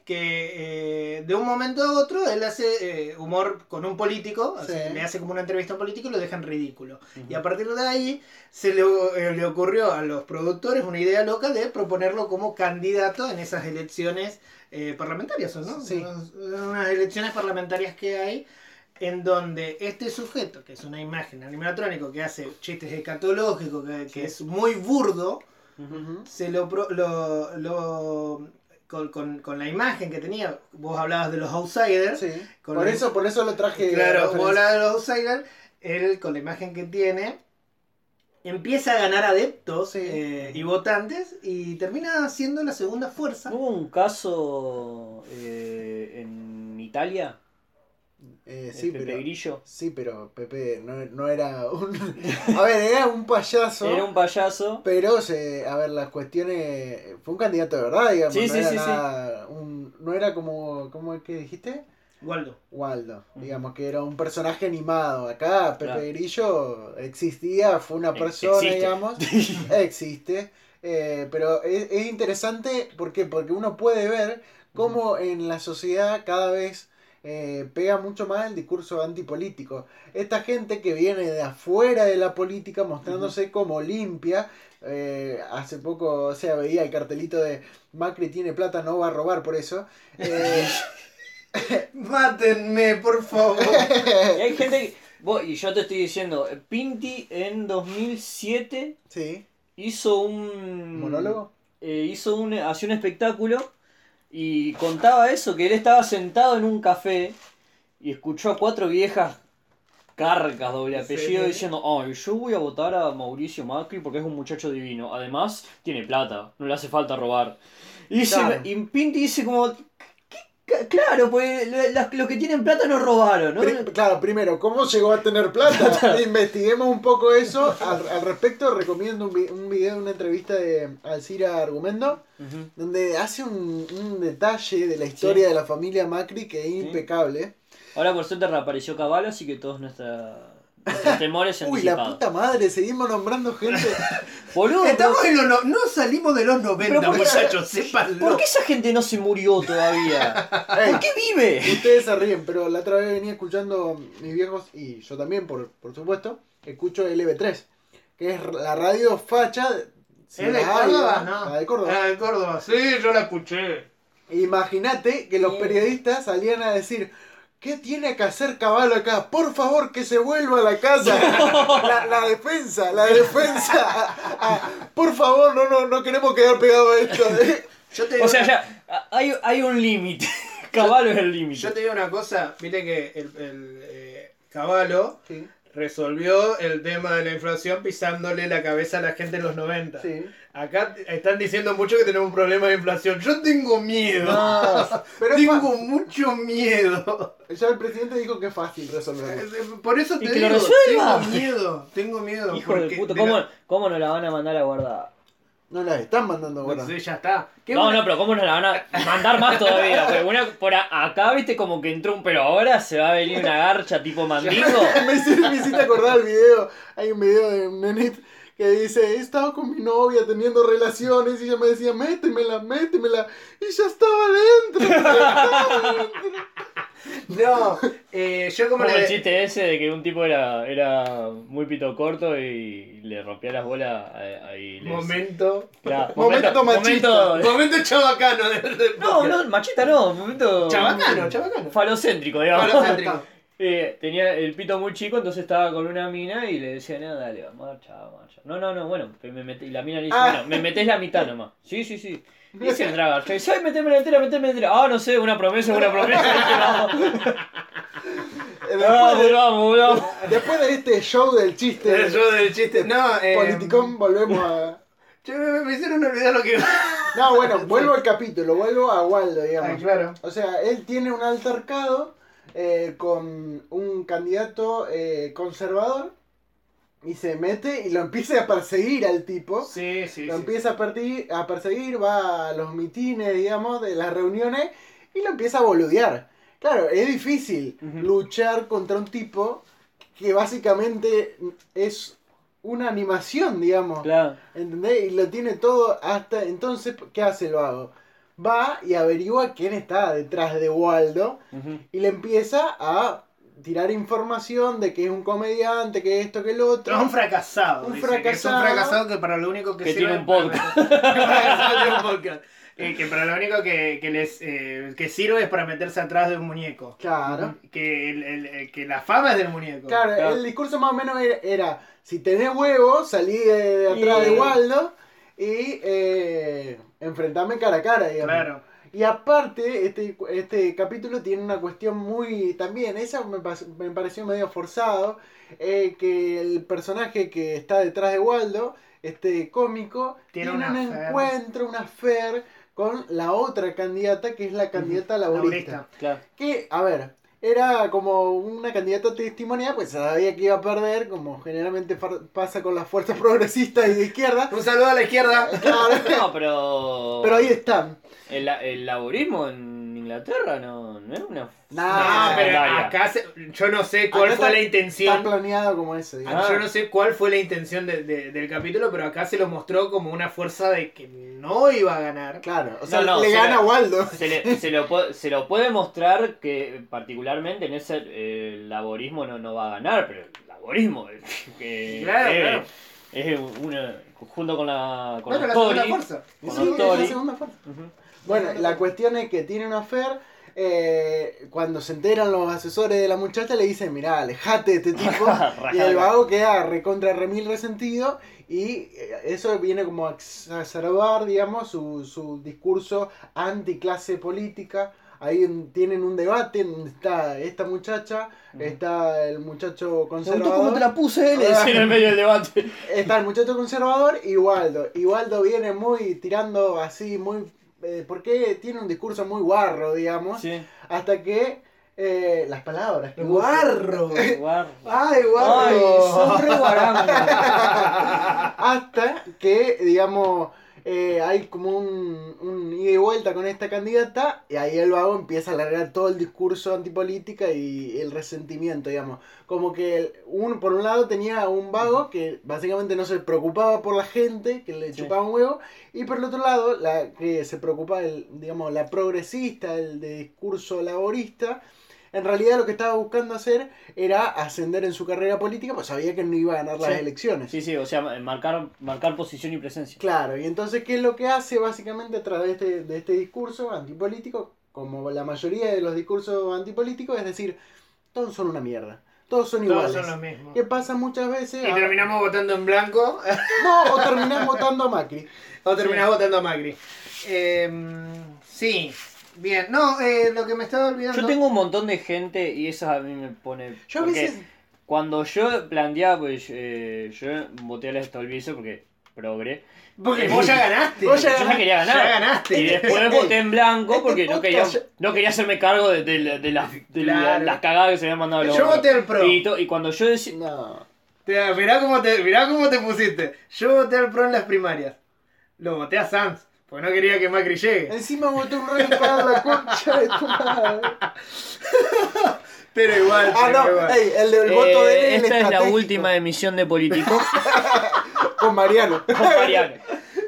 Que eh, de un momento a otro él hace eh, humor con un político, o sea, Sí. le hace como una entrevista a un político y lo dejan ridículo. Y a partir de ahí se le, eh, le ocurrió a los productores una idea loca de proponerlo como candidato en esas elecciones parlamentarias, ¿o ¿no? Sí. Unas, unas elecciones parlamentarias que hay en donde este sujeto, que es una imagen animatrónico que hace chistes escatológicos, que, que es muy burdo, se lo, pro- lo, lo- con, con- con la imagen que tenía, vos hablabas de los outsiders, Sí. Con Por eso, por eso lo traje. claro, vos hablabas de los outsiders, él con la imagen que tiene empieza a ganar adeptos Sí. eh, y votantes y termina siendo la segunda fuerza. Hubo un caso eh, en Italia, Eh, sí, Pepe pero. Grillo. Sí, pero Pepe no, no era un. A ver, era un payaso. Era un payaso. Pero, se, a ver, las cuestiones. Fue un candidato de verdad, digamos. Sí, no, sí, era sí, sí. nada- un- no era como. ¿Cómo es que dijiste? Waldo. Waldo. Digamos que era un personaje animado. Acá Pepe Claro. Grillo existía, fue una Eh, persona, existe. digamos. existe. Eh, pero es, es interesante ¿por qué? porque uno puede ver cómo en la sociedad cada vez eh, pega mucho más el discurso antipolítico. Esta gente que viene de afuera de la política mostrándose como limpia. eh, hace poco, o sea, veía el cartelito de Macri tiene plata, no va a robar por eso. Eh, Mátenme, por favor. Y hay gente que. vos- y yo te estoy diciendo, Pinti en 2007 sí, hizo un. monólogo. eh, hizo un, hacía un espectáculo y contaba eso, que él estaba sentado en un café y escuchó a cuatro viejas carcas, doble apellido, Sí. diciendo, ay, yo voy a votar a Mauricio Macri porque es un muchacho divino. Además, tiene plata, no le hace falta robar. Y, dice- Claro. y Pinti dice como, "C- claro, pues los que tienen plata no robaron, ¿no? Claro, primero, ¿cómo llegó a tener plata? Investiguemos un poco eso. Al, al respecto, recomiendo un, vi- un video, una entrevista de Alcira Argumento, donde hace un, un detalle de la historia de la familia Macri que es impecable. Ahora por suerte reapareció Caballo, así que todos nuestra- nuestros temores Uy, la puta madre, seguimos nombrando gente. Boludo, Estamos en los no, no salimos de los 90, Pero ¿por qué- muchachos, sépanlo. ¿Por qué esa gente no se murió todavía? ¿Por qué vive? Ustedes se ríen, pero la otra vez venía escuchando mis viejos, y yo también, por, por supuesto, escucho LB3, que es la radio facha. si ¿Es de la hay, Córdoba? ¿no? La de Córdoba. Ah, de Córdoba. Sí, yo la escuché. Imagínate que los periodistas salían a decir, ¿qué tiene que hacer Caballo acá? Por favor, que se vuelva a la casa. La, la defensa, la defensa. Ah, ah, por favor, no, no, no queremos quedar pegados a esto. Yo te digo O sea, una- ya, hay, hay un límite. Caballo es el límite. Yo te digo una cosa, viste que el, el, eh, Caballo Sí, resolvió el tema de la inflación pisándole la cabeza a la gente en los 90. sí. Acá están diciendo mucho que tenemos un problema de inflación. Yo tengo miedo. No, pero tengo mucho miedo. ya el presidente dijo que es fácil resolverlo. Por eso te Y que lo resuelva. tengo miedo. Tengo miedo. Hijo de porque de ¿cómo, la- ¿cómo nos la van a mandar a guardar? No las están mandando ahora. Sí, ya está. ¿Qué No, buena- no, pero ¿cómo nos la van a mandar más todavía? Porque una, por a- acá, viste, como que entró un... Pero ahora se va a venir una garcha tipo mandingo. me, hiciste, me hiciste acordar el video. Hay un video de un nenit que dice, he estado con mi novia teniendo relaciones y ella me decía, métemela, métemela. Y ya estaba dentro. ya estaba dentro. No, eh, yo como Como el chiste ese de que un tipo era, era muy pito corto y le rompía las bolas a- ahí. les- Momento. Claro, Momento machista. momento- Momento chabacano No, no, machista no, momento... Chabacano, chabacano. Falocéntrico, digamos. Falocéntrico. Eh, tenía el pito muy chico, entonces estaba con una mina y le decía, no, dale, marcha, marcha. No, no, no, bueno, me meté- y la mina le dice, Ah. bueno, me metés la mitad nomás. Sí, sí, sí. Y se entra garcha. Y dice, ay, meteme la entera, meteme la entera. Ah, no sé, una promesa, una promesa. Eh, vamos, Después de, vamos, vamos. después de este show del chiste El show del chiste. No, eh, politicón, volvemos a... me, me hicieron olvidar lo que. No, bueno, vuelvo al capítulo, vuelvo a Waldo, digamos. Ah, claro. O sea, él tiene un altercado eh, con un candidato eh, conservador y se mete y lo empieza a perseguir al tipo. Sí, sí, lo sí. empieza a, perti- a perseguir, va a los mitines, digamos, de las reuniones y lo empieza a boludear. Claro, es difícil luchar contra un tipo que básicamente es una animación, digamos. Claro. ¿Entendés? Y lo tiene todo hasta entonces, ¿qué hace el vago? Va y averigua quién está detrás de Waldo y le empieza a tirar información de que es un comediante, que esto, que el otro. es un fracasado. Un dice, que es un fracasado. que para lo único que, Que sirve tiene un podcast. Un. Eh, que para lo único que, que les eh, que sirve es para meterse atrás de un muñeco. Claro. Que, el- el- el- que la fama es del muñeco. Claro, Claro. el discurso más o menos era, era, si tenés huevo, salí de, de atrás Y- de Waldo y eh, enfrentame cara a cara, digamos. Claro. Y aparte, este, este capítulo tiene una cuestión muy también, esa me, me pareció medio forzado, eh, que el personaje que está detrás de Waldo, este cómico, Tiene un affair. encuentro, una affair con la otra candidata que es la candidata laborista. Laborista. Claro. Que, a ver, era como una candidata testimonial, pues sabía que iba a perder, como generalmente pasa con las fuerzas progresistas y de izquierda. Un saludo a la izquierda. Claro, No, pero. pero ahí están. El, el laborismo en Inglaterra no, no es una. No, No, pero secundaria. acá se- yo no sé cuál Acá fue está- la Está intención. planeado como eso, digamos. Ah. Yo no sé cuál fue la intención de- de- del capítulo, pero acá se lo mostró como una fuerza de que no iba a ganar. Claro, o sea, No, no, le se gana la- Waldo. Se, le- se lo, pu- se lo puede mostrar que particularmente en ese eh, el laborismo no, no va a ganar, pero el laborismo eh, que Claro, es, claro. es una junto con la con Bueno, los la segunda Tory, fuerza. con Sí, los es la Tory. segunda fuerza. Ujú. Bueno, la cuestión es que tiene una affair. eh, cuando se enteran los asesores de la muchacha le dicen, mirá, alejate de este tipo. y el vago queda recontra remil resentido. Y eh, eso viene como a exacerbar, digamos, su, su discurso anticlase política. Ahí en- tienen un debate en donde está esta muchacha, está el muchacho conservador. la puse? Le decía en el medio del debate. Está el muchacho conservador y Waldo. Y Waldo viene muy tirando así, muy. Eh, porque tiene un discurso muy guarro, digamos. Sí. Hasta que. eh, las palabras. que. Guarro. Guarro. ¡Ay, Ay, guarro! son re guarangos. Hasta que, digamos. Eh, hay como un, un ida y vuelta con esta candidata y ahí el vago empieza a alargar todo el discurso antipolítica y el resentimiento, digamos. Como que un, por un lado tenía un vago que básicamente no se preocupaba por la gente, que le Sí. chupaba un huevo, y por el otro lado la que se preocupaba, el, digamos, la progresista, el de discurso laborista, en realidad lo que estaba buscando hacer era ascender en su carrera política, pues sabía que no iba a ganar las elecciones. Sí, sí, o sea, marcar, marcar posición y presencia. Claro, y entonces, ¿qué es lo que hace básicamente a través de este, de este discurso antipolítico? Como la mayoría de los discursos antipolíticos, es decir, todos son una mierda. Todos son Todos iguales. son los mismos. ¿Qué pasa muchas veces? Y terminamos votando en blanco. No, o terminás votando a Macri. O terminás votando a Macri. Eh, sí. Bien. No, eh, lo que me estaba olvidando. Yo tengo un montón de gente y eso a mí me pone. Yo a veces. Cuando yo planteaba, pues eh, yo voté a la Stolbizer porque progre. Porque vos ya ganaste. Vos ya Yo me quería ganar. Ya ganaste. Y después voté en blanco este porque no quería, no quería hacerme cargo de, de, de las, de Claro. las cagadas que se habían mandado los Yo voté al pro. Y, cuando yo decía. No. Mirá cómo te, mirá cómo te pusiste. Yo voté al pro en las primarias. Lo voté a Sanz. Porque no quería que Macri llegue. Encima voté un rey para la concha de tu madre. Pero igual. Ah, no, igual. ey, el del voto eh, de él esta es la última emisión de Político Con Mariano. con Mariano.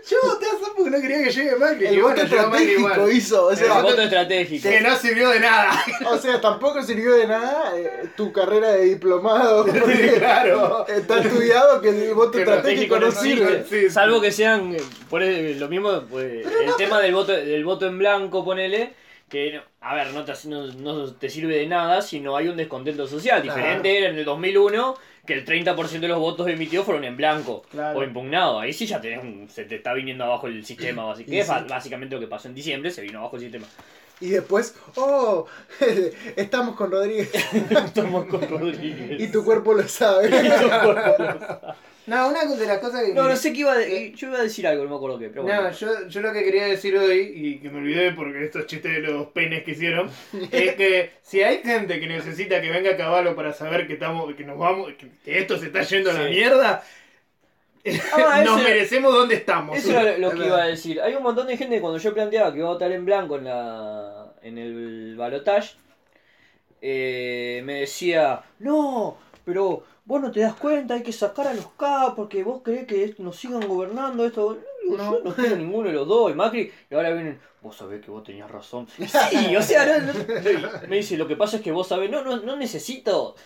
Yo voté a Sanz porque no quería que llegue Macri. El y voto bueno, estratégico hizo. O El sea, voto estratégico. Que no sirvió de nada. o sea, tampoco sirvió de nada eh, tu carrera de diplomado. Porque claro. está estudiado que el voto Que estratégico no sirve. no sirve. Sí, Salvo que sean, eh, por el- lo mismo, pues, el tema del voto, del voto en blanco, ponele, que, no- a ver, no te, no, no te sirve de nada si no hay un descontento social. Claro. Diferente era en el 2001, que el 30% de los votos emitidos fueron en blanco Claro. o impugnados. Ahí sí ya tenés un- se te está viniendo abajo el sistema, básicamente. Y Que es básicamente lo que pasó en diciembre, se vino abajo el sistema. Y después, oh, estamos con Rodríguez. Estamos con Rodríguez. Y tu cuerpo lo sabe. No, una de las cosas que. No, no sé qué iba a de- Yo iba a decir algo, no me acuerdo qué. Pero bueno. No, yo, yo lo que quería decir hoy, y que me olvidé porque estos chistes de los penes que hicieron, es que si hay gente que necesita que venga a caballo para saber que estamos, que nos vamos, que, que esto se está yendo a la Sí. mierda, Ah, nos ese- merecemos donde estamos. Eso era lo que iba a decir. Hay un montón de gente que cuando yo planteaba que iba a votar en blanco en la en el balotage, eh, me decía, no, pero vos no te das cuenta, hay que sacar a los K porque vos querés que nos sigan gobernando esto. Yo no quiero ninguno de los dos. Y Macri, y ahora vienen, vos sabés que vos tenías razón. Sí, o sea, no- no- me dice, lo que pasa es que vos sabés, no, no, no necesito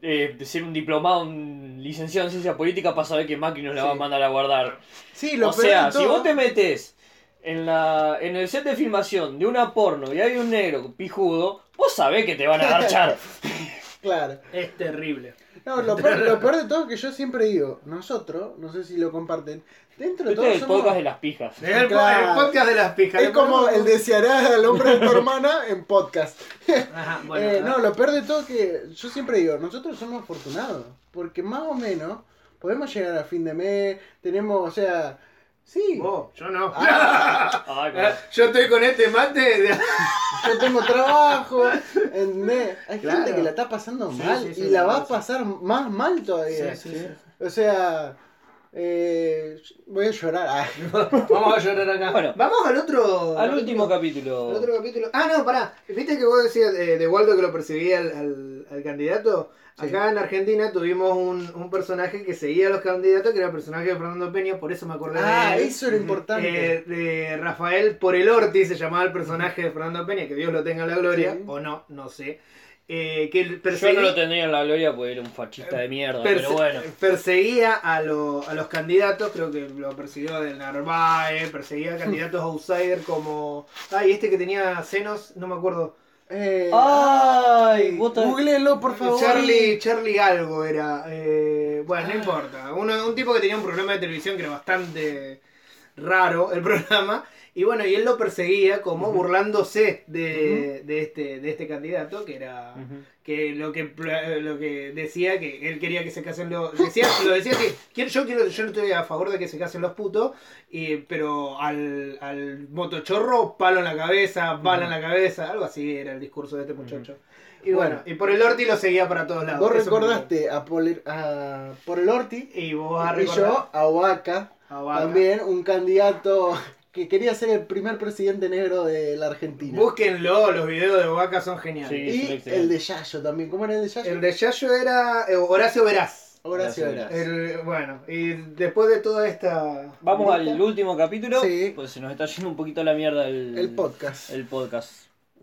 eh, de ser un diplomado, un licenciado en ciencia política para saber que Macri nos la va a mandar a guardar. Sí, lo O sea, si vos te metes en, la, en el set de filmación de una porno y hay un negro pijudo, vos sabés que te van a garchar. Claro. Es terrible. No, lo peor, lo peor de todo es que yo siempre digo, nosotros, no sé si lo comparten, dentro de Este todo es el somos- podcast de las pijas. El, po- Claro. el podcast de las pijas. Es como el deseará al hombre de tu hermana en podcast. Ajá, bueno. Eh, no, lo peor de todo es que yo siempre digo, nosotros somos afortunados, porque más o menos podemos llegar a fin de mes, tenemos, o sea, sí, Vos, yo no. Ay, Ah, Yo estoy con este mate. de- yo tengo trabajo, ¿entendés? Hay Claro. gente que la está pasando Sí, mal sí, sí, y la la va a pasar más mal todavía. Sí, sí, sí. O sea, eh, voy a llorar. Ah. Vamos a llorar acá. Bueno, Vamos al otro. al último capítulo. al otro capítulo. Ah, no, pará. ¿Viste que vos decías eh, de Waldo que lo perseguía al, al- al candidato? Acá en Argentina tuvimos un, un personaje que seguía a los candidatos, que era el personaje de Fernando Peña, por eso me acordé Ah, de eso era importante. Eh, de Rafael por el Orti se llamaba el personaje de Fernando Peña, que Dios lo tenga en la gloria, Sí. o no, no sé. Eh, que Yo no lo tendría en la gloria porque era un fascista de mierda, perse- pero bueno. perseguía a, lo- a los candidatos, creo que lo persiguió del Narváez, perseguía a candidatos outsider como. Ay, este que tenía senos, no me acuerdo. Eh, Ay, googleenlo, por favor. Charlie, Charlie algo era. eh, bueno, no importa. Uno, un tipo que tenía un programa de televisión que era bastante raro el programa. Y bueno, y él lo perseguía como burlándose de, de este, de este candidato, que era que lo que lo que decía que él quería que se casen los decía lo decía que yo quiero yo no estoy a favor de que se casen los putos y, pero al, al motochorro palo en la cabeza bala en la cabeza algo así era el discurso de este muchacho. Y bueno, Bueno. y por el Orti lo seguía para todos lados Vos recordaste a, Poli- a por el Orti y vos y yo a Oaxaca, a Vaca. también un candidato que quería ser el primer presidente negro de la Argentina. búsquenlo los videos de Vaca son geniales Sí. y el de Yayo también. ¿Cómo era el de Yayo? el de Yayo era eh, Horacio Veraz Horacio. El- bueno y después de toda esta Vamos lista- al último capítulo, Sí. pues se nos está yendo un poquito a la mierda el, El podcast. el podcast.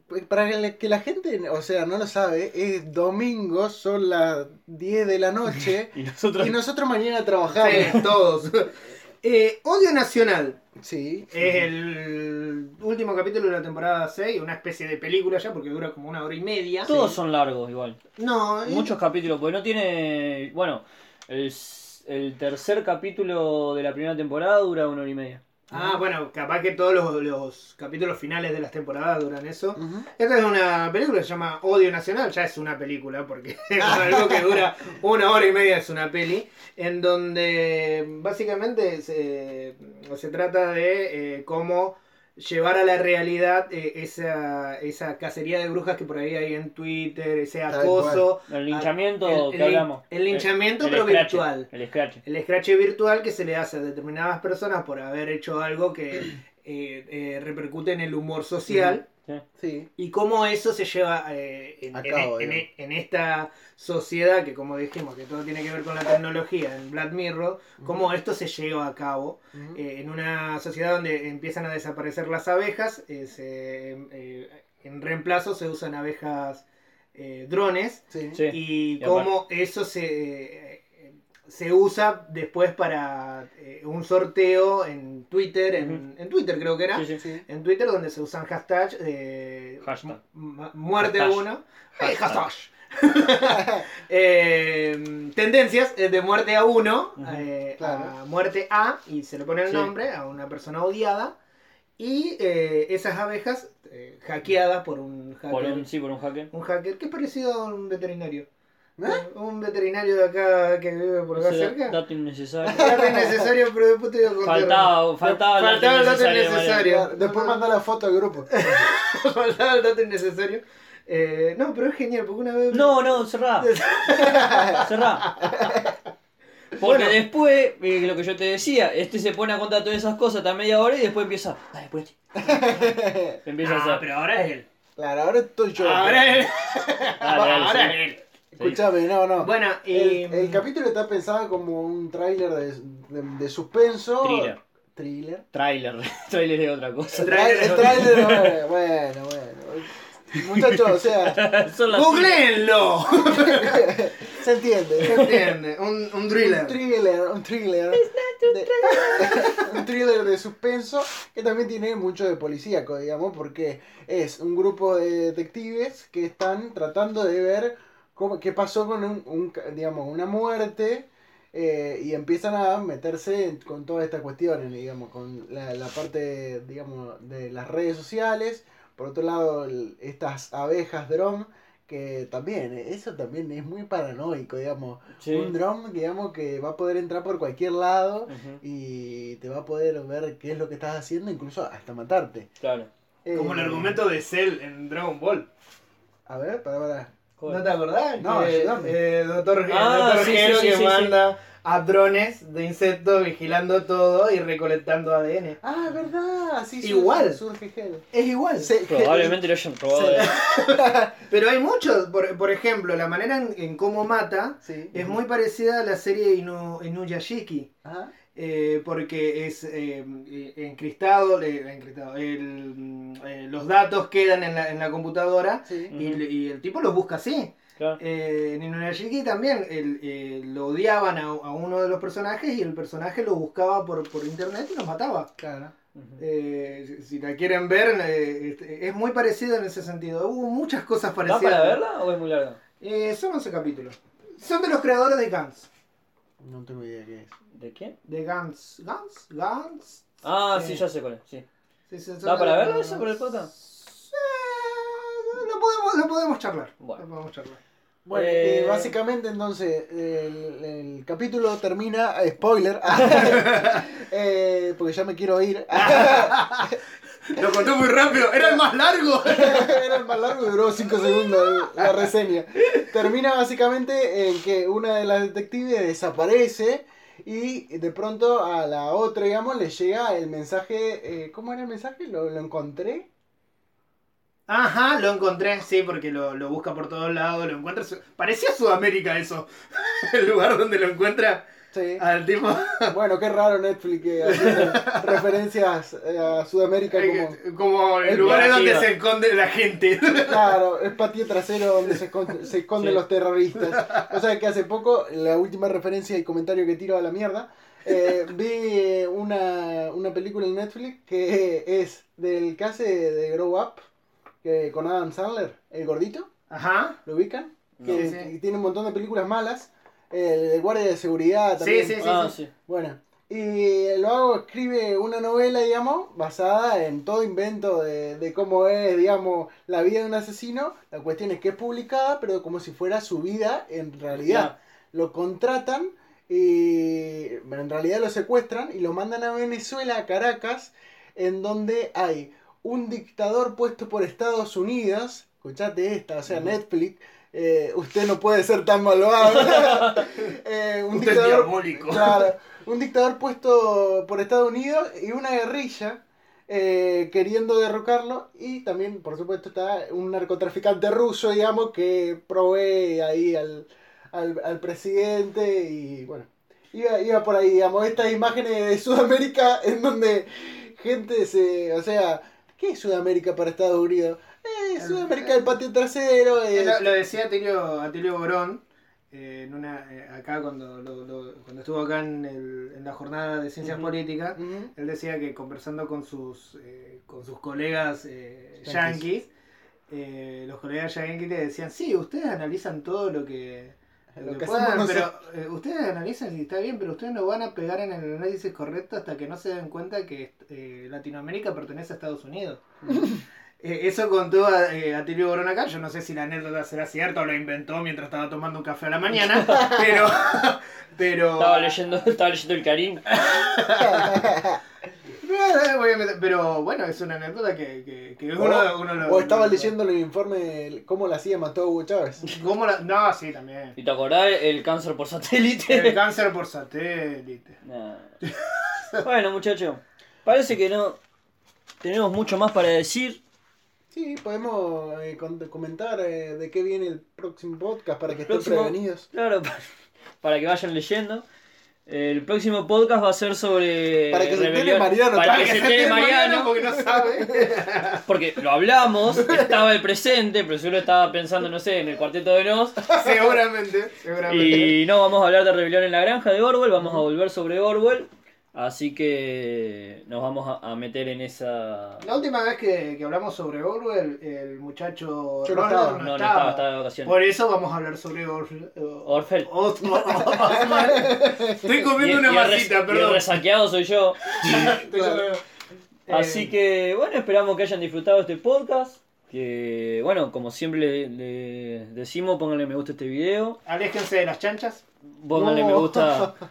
Pues Para que la- que la gente, o sea, no lo sabe, es domingo, son las 10 de la noche Y nosotros... y nosotros mañana trabajamos. Sí, todos. Eh, Odio Nacional Sí. es el último capítulo de la temporada 6, una especie de película ya porque dura como una hora y media. Todos son largos igual. No, Muchos capítulos, porque no tiene... Bueno, el tercer capítulo de la primera temporada dura una hora y media. Ah, bueno, capaz que todos los, los capítulos finales de las temporadas duran eso. Esta es una película que se llama Odio Nacional, ya es una película, porque algo que dura una hora y media es una peli, en donde básicamente se, se trata de eh, cómo llevar a la realidad eh, esa, esa cacería de brujas que por ahí hay en Twitter, ese acoso. El linchamiento el- que el- hablamos. el linchamiento, El- el pero scratch, virtual. El scratch. El scratch virtual que se le hace a determinadas personas por haber hecho algo que eh, eh, repercute en el humor social Sí. Sí. y cómo eso se lleva eh, en, cabo, en- esta sociedad que como dijimos que todo tiene que ver con la tecnología en Black Mirror, cómo esto se lleva a cabo eh, en una sociedad donde empiezan a desaparecer las abejas, eh, se, eh, en reemplazo se usan abejas eh, drones Sí. Sí. y Y cómo eso se, eh, se usa después para eh, un sorteo en Twitter, en, en Twitter creo que era, Sí, sí. Sí. en Twitter donde se usan hashtags de Hashtag. mu- muerte a Hashtag. uno, Eh, Hashtag. hashtag. Eh, tendencias eh, de muerte a uno, eh, claro. a muerte a, y se le pone el Sí. nombre a una persona odiada. Y eh, esas abejas eh, hackeadas por un hacker. Por un, sí, por un hacker. Un hacker que es parecido a un veterinario. ¿Eh? Un veterinario de acá que vive por acá Ese cerca. dato innecesario. Dato innecesario, pero después te voy a contar. Faltaba, faltaba, el Faltaba el dato innecesario. Después manda la foto al grupo. Faltaba el dato innecesario. Eh, no, pero es genial, porque una vez. No, no, cerrá. cerrá. Porque Bueno. después, eh, lo que yo te decía, este se pone a contar todas esas cosas hasta media hora y después empieza. Dale, pues. Empieza a hacer. pero ahora es él. Claro, ahora estoy yo. Ahora es él. Ahora es él. Escúchame, no, no. Bueno, y. El, el capítulo está pensado como un tráiler de, de- de suspenso. Thriller. thriller. Trailer. Trailer es otra cosa. Trailer, bueno, bueno, bueno. Muchachos, o sea, Son las- ¡Googleenlo! se entiende. ¿Se entiende? Un, un thriller. Un thriller, un thriller. de- un thriller de suspenso que también tiene mucho de policíaco, digamos, porque es un grupo de detectives que están tratando de ver cómo, qué pasó con un, un ca- digamos, una muerte eh, y empiezan a meterse en- con todas estas cuestiones, digamos, con la, la parte, digamos, de las redes sociales. Por otro lado, el- estas abejas dron, que también, eh, eso también es muy paranoico, digamos. Sí. Un dron, digamos, que va a poder entrar por cualquier lado y te va a poder ver qué es lo que estás haciendo, incluso hasta matarte. Claro. Como el Eh, argumento de Cell en Dragon Ball. A ver, para, para. ¿No te acordás? No, eh, el doctor, Ah, doctor sí, Gero sí, sí, que sí, sí. manda a drones de insectos vigilando todo y recolectando ADN. Ah, verdad, sí, Igual. Surge. Es igual. Se- Probablemente lo hayan robado. Pero hay muchos, por, por ejemplo, la manera en, en cómo mata Sí. es muy parecida a la serie Inu, Inuyashiki. Ajá. Eh, porque es eh, eh, encristado, eh, encristado, el, mm, eh, los datos quedan en la, en la computadora Sí. y, el- y el tipo los busca así. Claro. Eh, en Inuyashiki también el- eh, lo odiaban a, a uno de los personajes y el personaje lo buscaba por, por internet y los mataba. Claro. Eh, si, si la quieren ver, eh, este, es muy parecido en ese sentido. Hubo muchas cosas ¿Da parecidas. para verla o es muy larga? Eh, son 11 capítulos. Son de los creadores de Gans. No tengo idea qué es. ¿De quién? De Gans. ¿Gans? ¿Gans? Ah, Sí. sí, ya sé cuál es. Sí. Sí, ¿Da para verlo eso por el podcast? Lo, podemos, lo podemos charlar. Bueno. Lo podemos charlar. Bueno, Eh, eh, básicamente entonces el, el capítulo termina, eh, spoiler, eh, porque ya me quiero ir. Lo contó muy rápido. Era el más largo. Era el más largo y duró 5 segundos la reseña. Termina básicamente en que una de las detectives desaparece y de pronto a la otra, digamos, le llega el mensaje. eh, ¿Cómo era el mensaje? ¿Lo, lo encontré? Ajá, lo encontré, sí, porque lo, lo busca por todos lados, lo encuentra. Parecía Sudamérica eso. El lugar donde lo encuentra Sí. al tipo. Bueno, qué raro Netflix que haciendo referencias eh, a Sudamérica como. Como el Es lugar creativa. donde se esconde la gente. Claro, es patio trasero donde se, escon- se esconden Sí. los terroristas. O sea que hace poco, la última referencia y comentario que tiro a la mierda, eh, vi una, una película en Netflix que es del hace de Grow Up, que, con Adam Sandler, el gordito, Ajá. ¿lo ubican? No. Que Sí, sí. tiene un montón de películas malas, el, el guardia de seguridad también. Sí, sí, sí. Ah, sí. Bueno, y luego escribe una novela, digamos, basada en todo invento de, de cómo es, digamos, la vida de un asesino. La cuestión es que es publicada, pero como si fuera su vida en realidad. Lo contratan y bueno, en realidad lo secuestran y lo mandan a Venezuela, a Caracas, en donde hay un dictador puesto por Estados Unidos. Escuchate esta, o sea. Netflix. Eh, usted no puede ser tan malvado. Eh, un Usted dictador diabólico. Claro, un dictador puesto por Estados Unidos y una guerrilla eh, queriendo derrocarlo. Y también, por supuesto, está un narcotraficante ruso, digamos, que provee ahí al, al, al presidente y bueno. Iba, iba por ahí, digamos, estas imágenes de Sudamérica en donde gente se... O sea, ¿qué es Sudamérica para Estados Unidos? Eh, Sudamérica del patio trasero. eh, Lo, lo decía Atilio, Atilio Borón eh, en una, eh, acá cuando, lo- lo- cuando estuvo acá en, el- en la jornada de ciencias políticas. Él decía que conversando con sus, eh, con sus colegas eh, Yanquis. eh, los colegas yanquis le decían, sí, ustedes analizan todo lo que, Lo que que puedan, hacemos pero eh, ustedes analizan y está bien, pero ustedes no van a pegar en el análisis correcto hasta que no se den cuenta que eh, Latinoamérica pertenece a Estados Unidos. Eh, eso contó a, eh, Atilio Borón acá. Yo no sé si la anécdota será cierta o lo inventó mientras estaba tomando un café a la mañana. pero. pero Estaba leyendo, estaba leyendo el Karim. Pero bueno, es una anécdota que, que, que uno, O- uno lo- O estaba leyendo el informe de cómo la hacía mató a Hugo Chávez. ¿Cómo la- No, sí, también. ¿Y te acordás el cáncer por satélite? El cáncer por satélite. Nah. Bueno, muchachos, parece que no tenemos mucho más para decir. Sí, podemos eh, comentar eh, de qué viene el próximo podcast para que estén Próximo- prevenidos. Claro, para que vayan leyendo. El próximo podcast va a ser sobre. Para que se entere Mariano, Para para que se entere Mariano. porque no sabe. Porque lo hablamos, estaba el presente, pero yo lo estaba pensando, no sé, en el cuarteto de Nos. seguramente, seguramente. Y no, vamos a hablar de Rebelión en la Granja de Orwell, vamos a volver sobre Orwell. Así que nos vamos a, a meter en esa. La última vez que, que hablamos sobre Orwell, el muchacho Yo no estaba. No, no estaba, estaba de vacaciones. Por eso vamos a hablar sobre Orwell. Orfel. Estoy Y- comiendo una y el res- masita, y el perdón. resaqueado soy yo. Claro. Así Eh, que, bueno, esperamos que hayan disfrutado este podcast. Que, bueno, como siempre le, le decimos, pónganle me gusta a este video. Aléjense de las chanchas. Pónganle No. me gusta.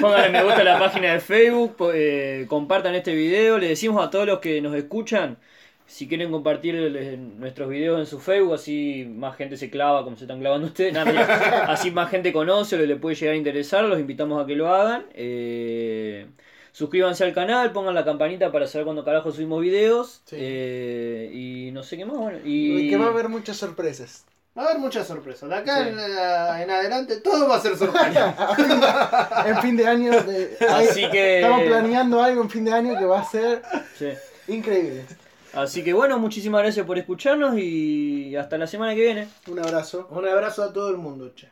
Pónganle me gusta a la página de Facebook. eh, compartan este video. Le decimos a todos los que nos escuchan. Si quieren compartir el- nuestros videos en su Facebook, así más gente se clava como se están clavando ustedes. Nada, mentira. así más gente conoce o le puede llegar a interesar. Los invitamos a que lo hagan. Eh, suscríbanse al canal, pongan la campanita para saber cuando carajo subimos videos. Sí. Eh, y no sé qué más. Bueno, Y y que va a haber muchas sorpresas. Va a haber muchas sorpresas. De acá Sí. en, en adelante todo va a ser sorpresa. En fin de año. de- Así que- Estamos planeando algo en fin de año que va a ser sí. increíble. Así que bueno, muchísimas gracias por escucharnos y hasta la semana que viene. Un abrazo. Un abrazo a todo el mundo, che.